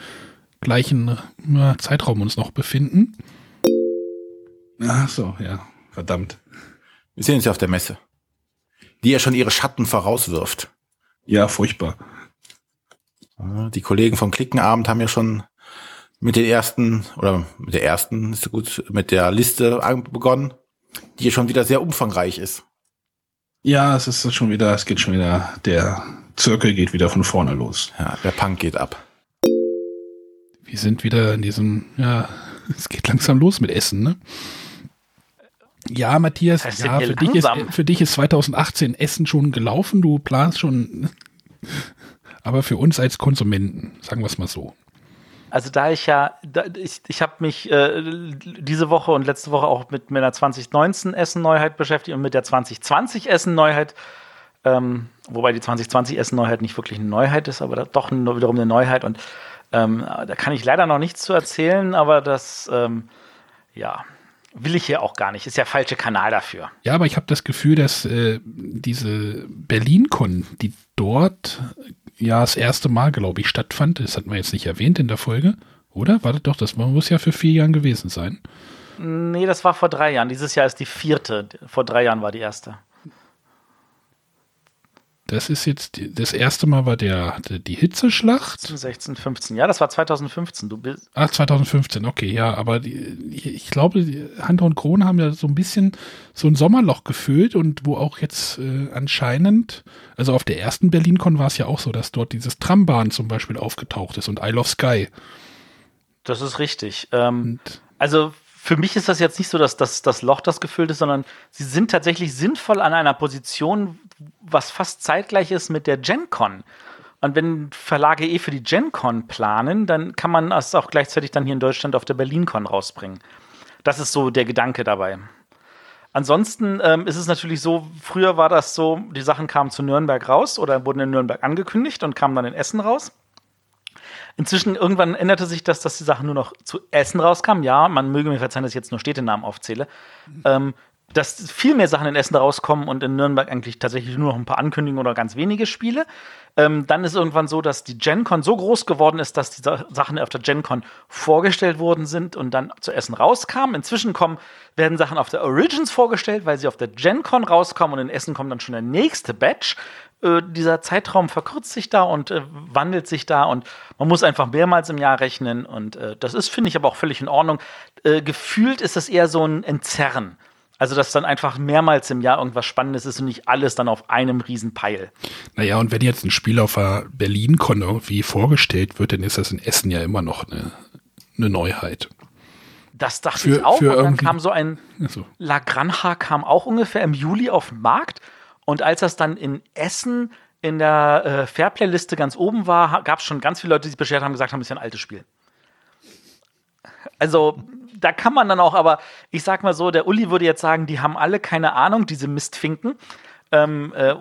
gleichen ja, Zeitraum uns noch befinden. Ach so, ja, verdammt. Wir sehen uns ja auf der Messe. Die ja schon ihre Schatten vorauswirft. Ja, furchtbar. Die Kollegen vom Klickenabend haben ja schon mit den ersten, oder mit der ersten, ist so gut, mit der Liste begonnen, die ja schon wieder sehr umfangreich ist. Ja, es ist schon wieder, es geht schon wieder, der Zirkel geht wieder von vorne los. Ja, der Punk geht ab. Wir sind wieder in diesem, ja, es geht langsam los mit Essen, ne? Ja, Matthias, Das heißt, ja, für dich, ist, für dich ist 2018 Essen schon gelaufen, du planst schon, aber für uns als Konsumenten, sagen wir es mal so. Also da ich ja, da, ich, ich habe mich äh, diese Woche und letzte Woche auch mit meiner 2019 Essen-Neuheit beschäftigt und mit der 2020 Essen-Neuheit. Ähm, wobei die 2020 Essen-Neuheit nicht wirklich eine Neuheit ist, aber doch nur wiederum eine Neuheit. Und ähm, da kann ich leider noch nichts zu erzählen, aber das, ähm, ja, will ich hier auch gar nicht. Ist ja falsche Kanal dafür. Ja, aber ich habe das Gefühl, dass äh, diese Berlin-Con, die dort ja das erste Mal, glaube ich, stattfand, das hatten wir jetzt nicht erwähnt in der Folge, oder? Warte doch, das muss ja für vier Jahren gewesen sein. Nee, das war vor drei Jahren. Dieses Jahr ist die vierte. Vor drei Jahren war die erste. Das ist jetzt, das erste Mal war der, die Hitzeschlacht. 16, 15. Ja, das war 2015. Du bist, Ach, 2015, okay, ja, aber die, ich glaube, Hunter und Krone haben ja so ein bisschen so ein Sommerloch gefüllt und wo auch jetzt äh, anscheinend, also auf der ersten Berlin-Con war es ja auch so, dass dort dieses Trambahn zum Beispiel aufgetaucht ist und I Love Sky. Das ist richtig. Ähm, also für mich ist das jetzt nicht so, dass das, das Loch das gefüllt ist, sondern sie sind tatsächlich sinnvoll an einer Position, was fast zeitgleich ist mit der GenCon. Und wenn Verlage eh für die GenCon planen, dann kann man das auch gleichzeitig dann hier in Deutschland auf der BerlinCon rausbringen. Das ist so der Gedanke dabei. Ansonsten ähm, ist es natürlich so, früher war das so, die Sachen kamen zu Nürnberg raus oder wurden in Nürnberg angekündigt und kamen dann in Essen raus. Inzwischen irgendwann änderte sich das, dass die Sachen nur noch zu Essen rauskamen. Ja, man möge mir verzeihen, dass ich jetzt nur Städtenamen aufzähle. Ähm, dass viel mehr Sachen in Essen rauskommen und in Nürnberg eigentlich tatsächlich nur noch ein paar Ankündigungen oder ganz wenige Spiele. Ähm, dann ist irgendwann so, dass die GenCon so groß geworden ist, dass die Sa- Sachen auf der GenCon vorgestellt worden sind und dann zu Essen rauskamen. Inzwischen kommen, werden Sachen auf der Origins vorgestellt, weil sie auf der GenCon rauskommen und in Essen kommt dann schon der nächste Batch. Äh, dieser Zeitraum verkürzt sich da und äh, wandelt sich da und man muss einfach mehrmals im Jahr rechnen und äh, das ist, finde ich, aber auch völlig in Ordnung. Äh, gefühlt ist das eher so ein Entzerren. Also, dass dann einfach mehrmals im Jahr irgendwas Spannendes ist und nicht alles dann auf einem Riesenpeil. naja, und wenn jetzt ein Spiel auf der Berlin-Con irgendwie vorgestellt wird, dann ist das in Essen ja immer noch eine, eine Neuheit. Das dachte Für- ich auch. für und dann kam so ein Also, La Granja kam auch ungefähr im Juli auf den Markt. Und als das dann in Essen in der äh, Fairplay-Liste ganz oben war, gab es schon ganz viele Leute, die sich beschwert haben, gesagt haben, das ist ja ein altes Spiel. Also, da kann man dann auch, aber ich sag mal so, der Uli würde jetzt sagen, die haben alle keine Ahnung, diese Mistfinken. Ähm, äh,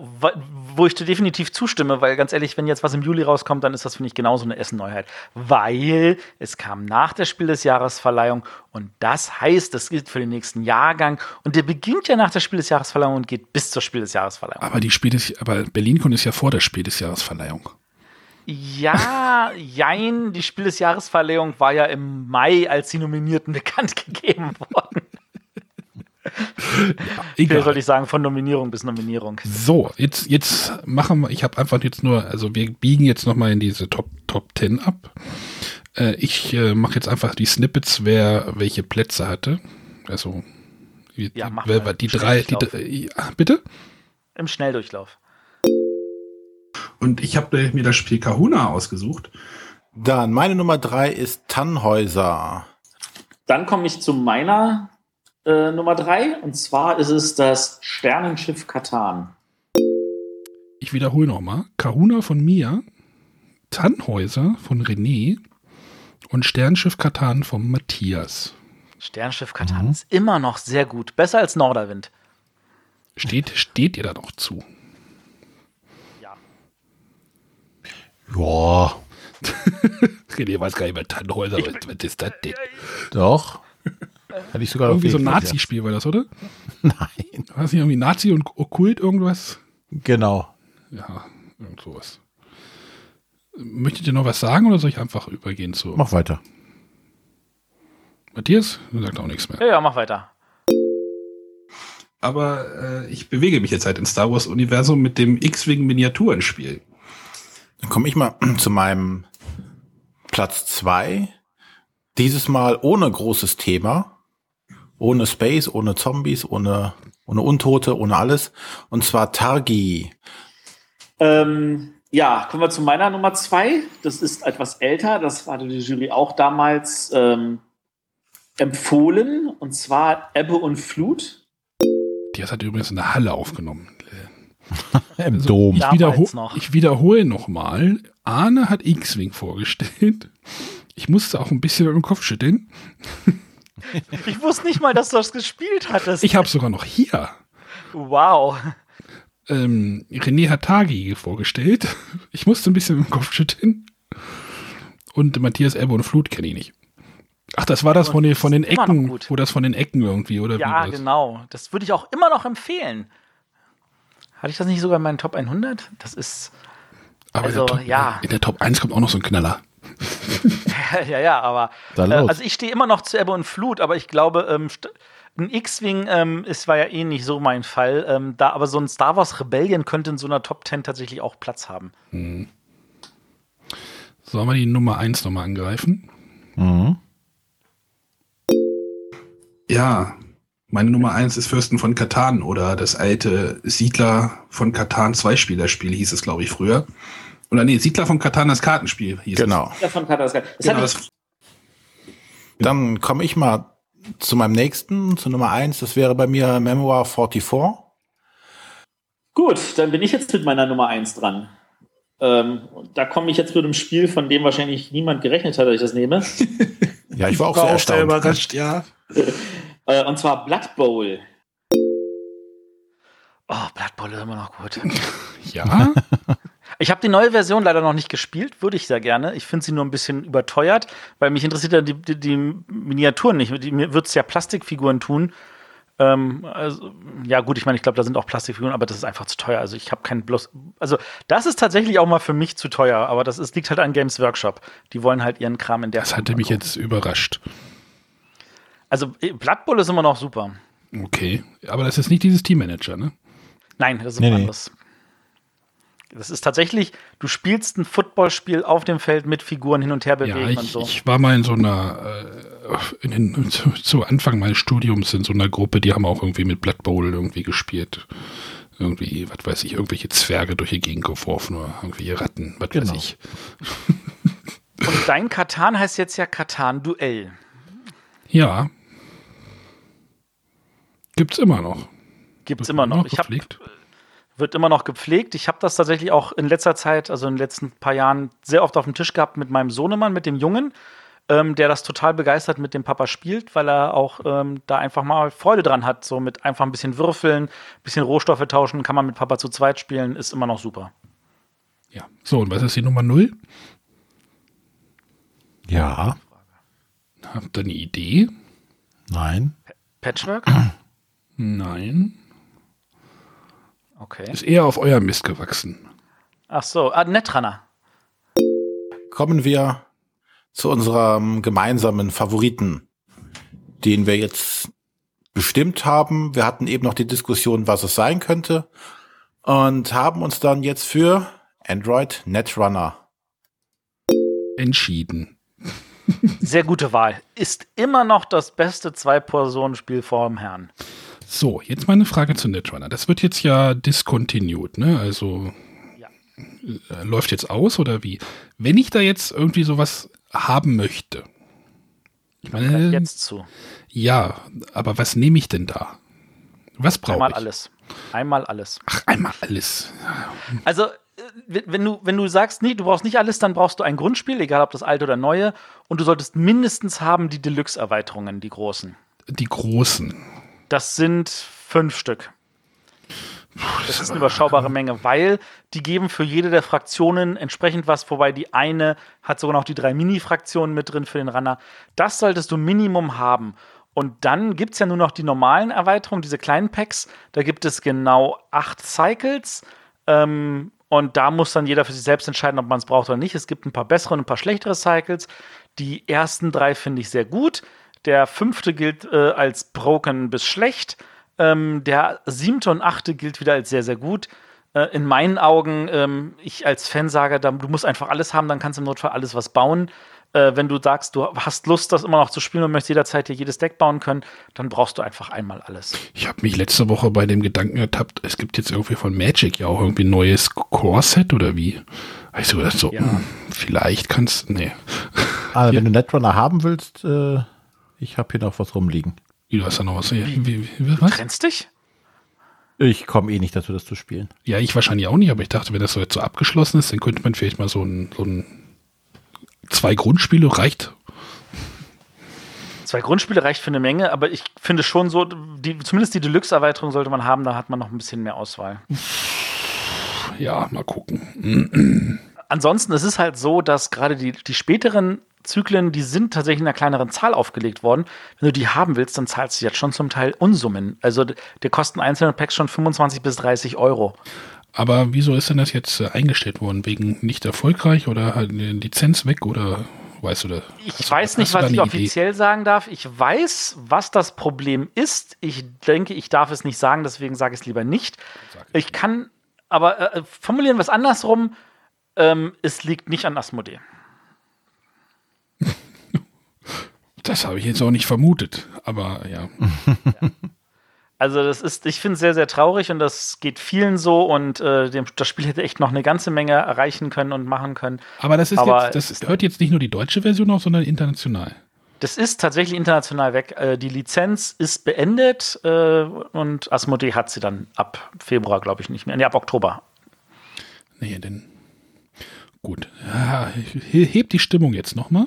wo ich dir definitiv zustimme, weil ganz ehrlich, wenn jetzt was im Juli rauskommt, dann ist das, finde ich, genauso eine Essen-Neuheit. Weil es kam nach der Spiel des Jahresverleihung und das heißt, das gilt für den nächsten Jahrgang und der beginnt ja nach der Spiel des Jahresverleihung und geht bis zur Spiel des Jahresverleihung. aber die Spiel des, aber Berlin-Con ist ja vor der Spiel des Jahresverleihung. Ja, jein, die Spiel des Jahresverleihung war ja im Mai, als die Nominierten bekannt gegeben wurden. Wie soll ich sagen, von Nominierung bis Nominierung. So, jetzt, jetzt machen wir, ich habe einfach jetzt nur, also wir biegen jetzt nochmal in diese Top, Top 10 ab. Äh, ich äh, mache jetzt einfach die Snippets, wer welche Plätze hatte. Also, die, Ja, mach wer, mal. war die drei, die, drei- ja, bitte? Im Schnelldurchlauf. Und ich habe mir das Spiel Kahuna ausgesucht. Dann meine Nummer drei ist Tannhäuser. Dann komme ich zu meiner äh, Nummer drei. Und zwar ist es das Sternenschiff Katan. Ich wiederhole nochmal. Kahuna von Mia, Tannhäuser von René und Sternschiff Katan von Matthias. Sternschiff Katan ist immer noch sehr gut. Besser als Norderwind. Steht, steht ihr da noch zu? Ja. Ja, René weiß gar nicht mehr Tannhäuser. Was, was ist das denn? doch. Hätte ich sogar noch Irgendwie so ein. Nazi-Spiel war das, oder? Nein. War das nicht irgendwie Nazi und Okkult irgendwas? Genau. Ja, irgend sowas. Möchtet ihr noch was sagen oder soll ich einfach übergehen zu Mach weiter. Matthias? Du sagt auch nichts mehr. Ja, ja, mach weiter. Aber äh, ich bewege mich jetzt halt im Star Wars-Universum mit dem X-Wing-Miniaturenspiel. Dann komme ich mal zu meinem Platz zwei. Dieses Mal ohne großes Thema. Ohne Space, ohne Zombies, ohne, ohne Untote, ohne alles. Und zwar Targi. Ähm, ja, kommen wir zu meiner Nummer zwei. Das ist etwas älter. Das hatte die Jury auch damals ähm, empfohlen. Und zwar Ebbe und Flut. Die hat übrigens in der Halle aufgenommen. Im Also, Dom. Ich, wiederho noch. ich wiederhole nochmal. Arne hat X-Wing vorgestellt. Ich musste auch ein bisschen mit dem Kopf schütteln. Ich wusste nicht mal, dass du das gespielt hattest. Ich habe sogar noch hier. wow. Ähm, René hat Tagi vorgestellt. Ich musste ein bisschen mit dem Kopf schütteln. Und Matthias Ebbe und Flut kenne ich nicht. Ach, das war das von den, von den Ecken, wo das von den Ecken irgendwie, oder Ja, genau. Das würde ich auch immer noch empfehlen. Hatte ich das nicht sogar in meinen Top 100? Das ist. Aber Also, in, der Top, ja. in der Top 1 kommt auch noch so ein Knaller. ja, ja, aber. Äh, also, ich stehe immer noch zu Ebbe und Flut, aber ich glaube, ähm, ein X-Wing ähm, ist, war ja eh nicht so mein Fall. Ähm, da, aber so ein Star Wars Rebellion könnte in so einer Top 10 tatsächlich auch Platz haben. Sollen wir die Nummer 1 nochmal angreifen? Mhm. Ja, meine Nummer 1 ist Fürsten von Katan oder das alte Siedler von Katan Zweispielerspiel hieß es, glaube ich, früher. Oder nee, Siedler von Katan das Kartenspiel hieß Genau. Kann das gar- das Genau, ich, Dann komme ich mal zu meinem nächsten, zu Nummer eins. Das wäre bei mir Memoir 44. Gut, dann bin ich jetzt mit meiner Nummer 1 dran. Ähm, da komme ich jetzt mit einem Spiel, von dem wahrscheinlich niemand gerechnet hat, dass ich das nehme. Ja, ich war auch sehr erstaunt. überrascht, ja. äh, und zwar Blood Bowl. Oh, Blood Bowl ist immer noch gut. Ja, Ich habe die neue Version leider noch nicht gespielt, würde ich sehr gerne. Ich finde sie nur ein bisschen überteuert, weil mich interessiert ja die, die, die Miniaturen nicht. Mir wird es ja Plastikfiguren tun. Ähm, also, ja, gut, ich meine, ich glaube, da sind auch Plastikfiguren, aber das ist einfach zu teuer. Also ich habe keinen bloß. Also, das ist tatsächlich auch mal für mich zu teuer, aber das ist, liegt halt an Games Workshop. Die wollen halt ihren Kram in der das Form hatte mich jetzt überrascht. Also, äh, Blood Bowl ist immer noch super. Okay, aber das ist nicht dieses Teammanager, ne? Nein, das ist Nee, was nee. anderes. Das ist tatsächlich, du spielst ein Footballspiel auf dem Feld mit Figuren hin und her bewegen Ja, und ich, so. ich war mal in so einer, äh, in den, zu, zu Anfang meines Studiums in so einer Gruppe, die haben auch irgendwie mit Blood Bowl irgendwie gespielt. Irgendwie, was weiß ich, irgendwelche Zwerge durch die Gegend geworfen oder irgendwelche Ratten, was weiß Genau. ich. Und dein Katan heißt jetzt ja Katan Duell. Ja. Gibt's immer noch. Gibt es Wird immer noch. Ich hab, gepflegt. Wird immer noch gepflegt. Ich habe das tatsächlich auch in letzter Zeit, also in den letzten paar Jahren, sehr oft auf dem Tisch gehabt mit meinem Sohnemann, mit dem Jungen, ähm, der das total begeistert mit dem Papa spielt, weil er auch ähm, da einfach mal Freude dran hat. So mit einfach ein bisschen würfeln, ein bisschen Rohstoffe tauschen, kann man mit Papa zu zweit spielen, ist immer noch super. Ja. So, und was ist die Nummer 0? Ja. Habt ihr eine Idee? Nein. Patchwork? Nein. Okay. Ist eher auf euer Mist gewachsen. Ach so, ah, Netrunner. Kommen wir zu unserem gemeinsamen Favoriten, den wir jetzt bestimmt haben. Wir hatten eben noch die Diskussion, was es sein könnte und haben uns dann jetzt für Android Netrunner Entschieden. Sehr gute Wahl. Ist immer noch das beste Zwei-Personen-Spiel vorm Herrn. So, jetzt meine Frage zu Netrunner. Das wird jetzt ja discontinued, ne? Also Ja. äh, läuft jetzt aus oder wie? Wenn ich da jetzt irgendwie sowas haben möchte. Ich meine, jetzt zu. ja, aber was nehme ich denn da? Was brauche Einmal ich? alles. Einmal alles. Ach, einmal alles. Also, äh, wenn du, wenn du sagst, nee, du brauchst nicht alles, dann brauchst du ein Grundspiel, egal ob das alte oder neue. Und du solltest mindestens haben die Deluxe-Erweiterungen, die großen. Die großen. Das sind fünf Stück. Das ist eine überschaubare Menge, weil die geben für jede der Fraktionen entsprechend was, wobei die eine hat sogar noch die drei Mini-Fraktionen mit drin für den Runner. Das solltest du Minimum haben. Und dann gibt es ja nur noch die normalen Erweiterungen, diese kleinen Packs. Da gibt es genau acht Cycles. Ähm, und da muss dann jeder für sich selbst entscheiden, ob man es braucht oder nicht. Es gibt ein paar bessere und ein paar schlechtere Cycles. Die ersten drei finde ich sehr gut. Der fünfte gilt äh, als broken bis schlecht. Ähm, der siebte und achte gilt wieder als sehr, sehr gut. Äh, in meinen Augen, ähm, ich als Fan sage, da, du musst einfach alles haben, dann kannst du im Notfall alles was bauen. Äh, wenn du sagst, du hast Lust, das immer noch zu spielen und möchtest jederzeit dir jedes Deck bauen können, dann brauchst du einfach einmal alles. Ich habe mich letzte Woche bei dem Gedanken ertappt, es gibt jetzt irgendwie von Magic ja auch irgendwie ein neues Core-Set oder wie? Also das so, ja. mh, hm, vielleicht kannst nee. Also, wenn du Netrunner haben willst, äh, ich habe hier noch was rumliegen. Wie, du hast da noch was? Wie, wie, wie, was? Du trennst dich? Ich komme eh nicht dazu, das zu spielen. Ja, ich wahrscheinlich auch nicht, aber ich dachte, wenn das so jetzt so abgeschlossen ist, dann könnte man vielleicht mal so ein, so ein zwei Grundspiele reicht. Zwei Grundspiele reicht für eine Menge, aber ich finde schon so, die, zumindest die Deluxe-Erweiterung sollte man haben, da hat man noch ein bisschen mehr Auswahl. Ja, mal gucken. Ansonsten es ist halt so, dass gerade die, die späteren Zyklen, die sind tatsächlich in einer kleineren Zahl aufgelegt worden. Wenn du die haben willst, dann zahlst du jetzt schon zum Teil Unsummen. Also der kosten einzelne Packs schon 25 bis 30 Euro. Aber wieso ist denn das jetzt äh, eingestellt worden? Wegen nicht erfolgreich oder eine Lizenz weg oder weißt du das? Ich weiß nicht, was ich offiziell Idee? sagen darf. Ich weiß, was das Problem ist. Ich denke, ich darf es nicht sagen, deswegen sage ich es lieber nicht. Ich kann aber äh, formulieren was andersrum. Ähm, es liegt nicht an Asmodee. Das habe ich jetzt auch nicht vermutet, aber ja. ja. Also das ist, ich finde es sehr, sehr traurig und das geht vielen so und äh, dem, das Spiel hätte echt noch eine ganze Menge erreichen können und machen können. Aber das ist aber jetzt, das hört jetzt nicht nur die deutsche Version auf, sondern international. Das ist tatsächlich international weg. Äh, die Lizenz ist beendet äh, und Asmodee hat sie dann ab Februar, glaube ich, nicht mehr. Nee, ab Oktober. Nee, denn gut. Ja, hebt die Stimmung jetzt nochmal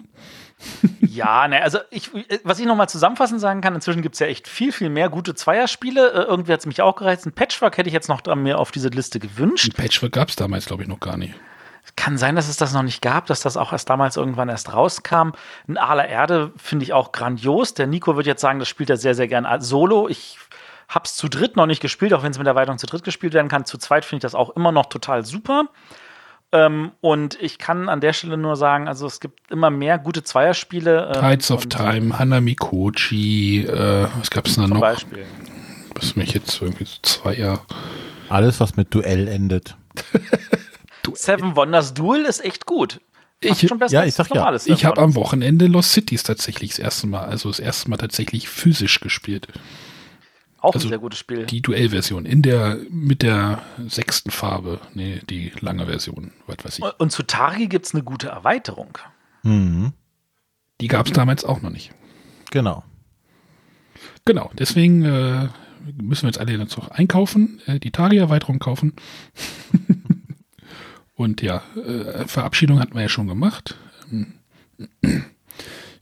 ja, ne, also ich, was ich nochmal zusammenfassend sagen kann, inzwischen gibt es ja echt viel, viel mehr gute Zweierspiele. Äh, irgendwie hat es mich auch gereizt. Ein Patchwork hätte ich jetzt noch mir auf diese Liste gewünscht. Ein Patchwork gab es damals, glaube ich, noch gar nicht. Kann sein, dass es das noch nicht gab, dass das auch erst damals irgendwann erst rauskam. Ein Aler Erde finde ich auch grandios. Der Nico wird jetzt sagen, das spielt er sehr, sehr gern solo. Ich habe es zu dritt noch nicht gespielt, auch wenn es mit der Erweiterung zu dritt gespielt werden kann. Zu zweit finde ich das auch immer noch total super. Ähm, und ich kann an der Stelle nur sagen, also es gibt immer mehr gute Zweierspiele. Ähm, Tides of Time, Hanami Kochi, äh, was gab es da noch? Beispiel. Was mich jetzt irgendwie so zwei Jahre. Alles, was mit Duell endet. Seven Wonders Duel ist echt gut. Ich, ja, ich sag ja. Ich habe am Wochenende Lost Cities tatsächlich das erste Mal, also das erste Mal tatsächlich physisch gespielt. Auch also ein sehr gutes Spiel. Die Duellversion in der mit der sechsten Farbe, nee, die lange Version, was weiß ich. Und zu Tari gibt es eine gute Erweiterung. Mhm. Die gab es damals auch noch nicht. Genau. Genau, deswegen äh, müssen wir jetzt alle jetzt noch einkaufen, äh, die Tari-Erweiterung kaufen. Und ja, äh, Verabschiedung hatten wir ja schon gemacht.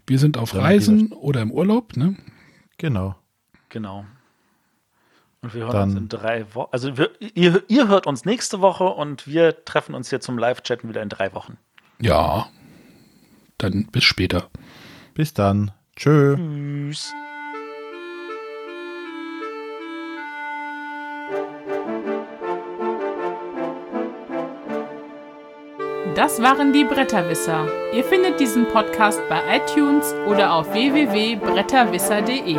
Wir sind auf Reisen oder im Urlaub, ne? Genau. Genau. Und wir hören Dann, uns in drei Wochen. Also wir, ihr, ihr hört uns nächste Woche und wir treffen uns hier zum Live-Chatten wieder in drei Wochen. Ja. Dann bis später. Bis dann. Tschö. Tschüss. Das waren die Bretterwisser. Ihr findet diesen Podcast bei iTunes oder auf www.bretterwisser.de.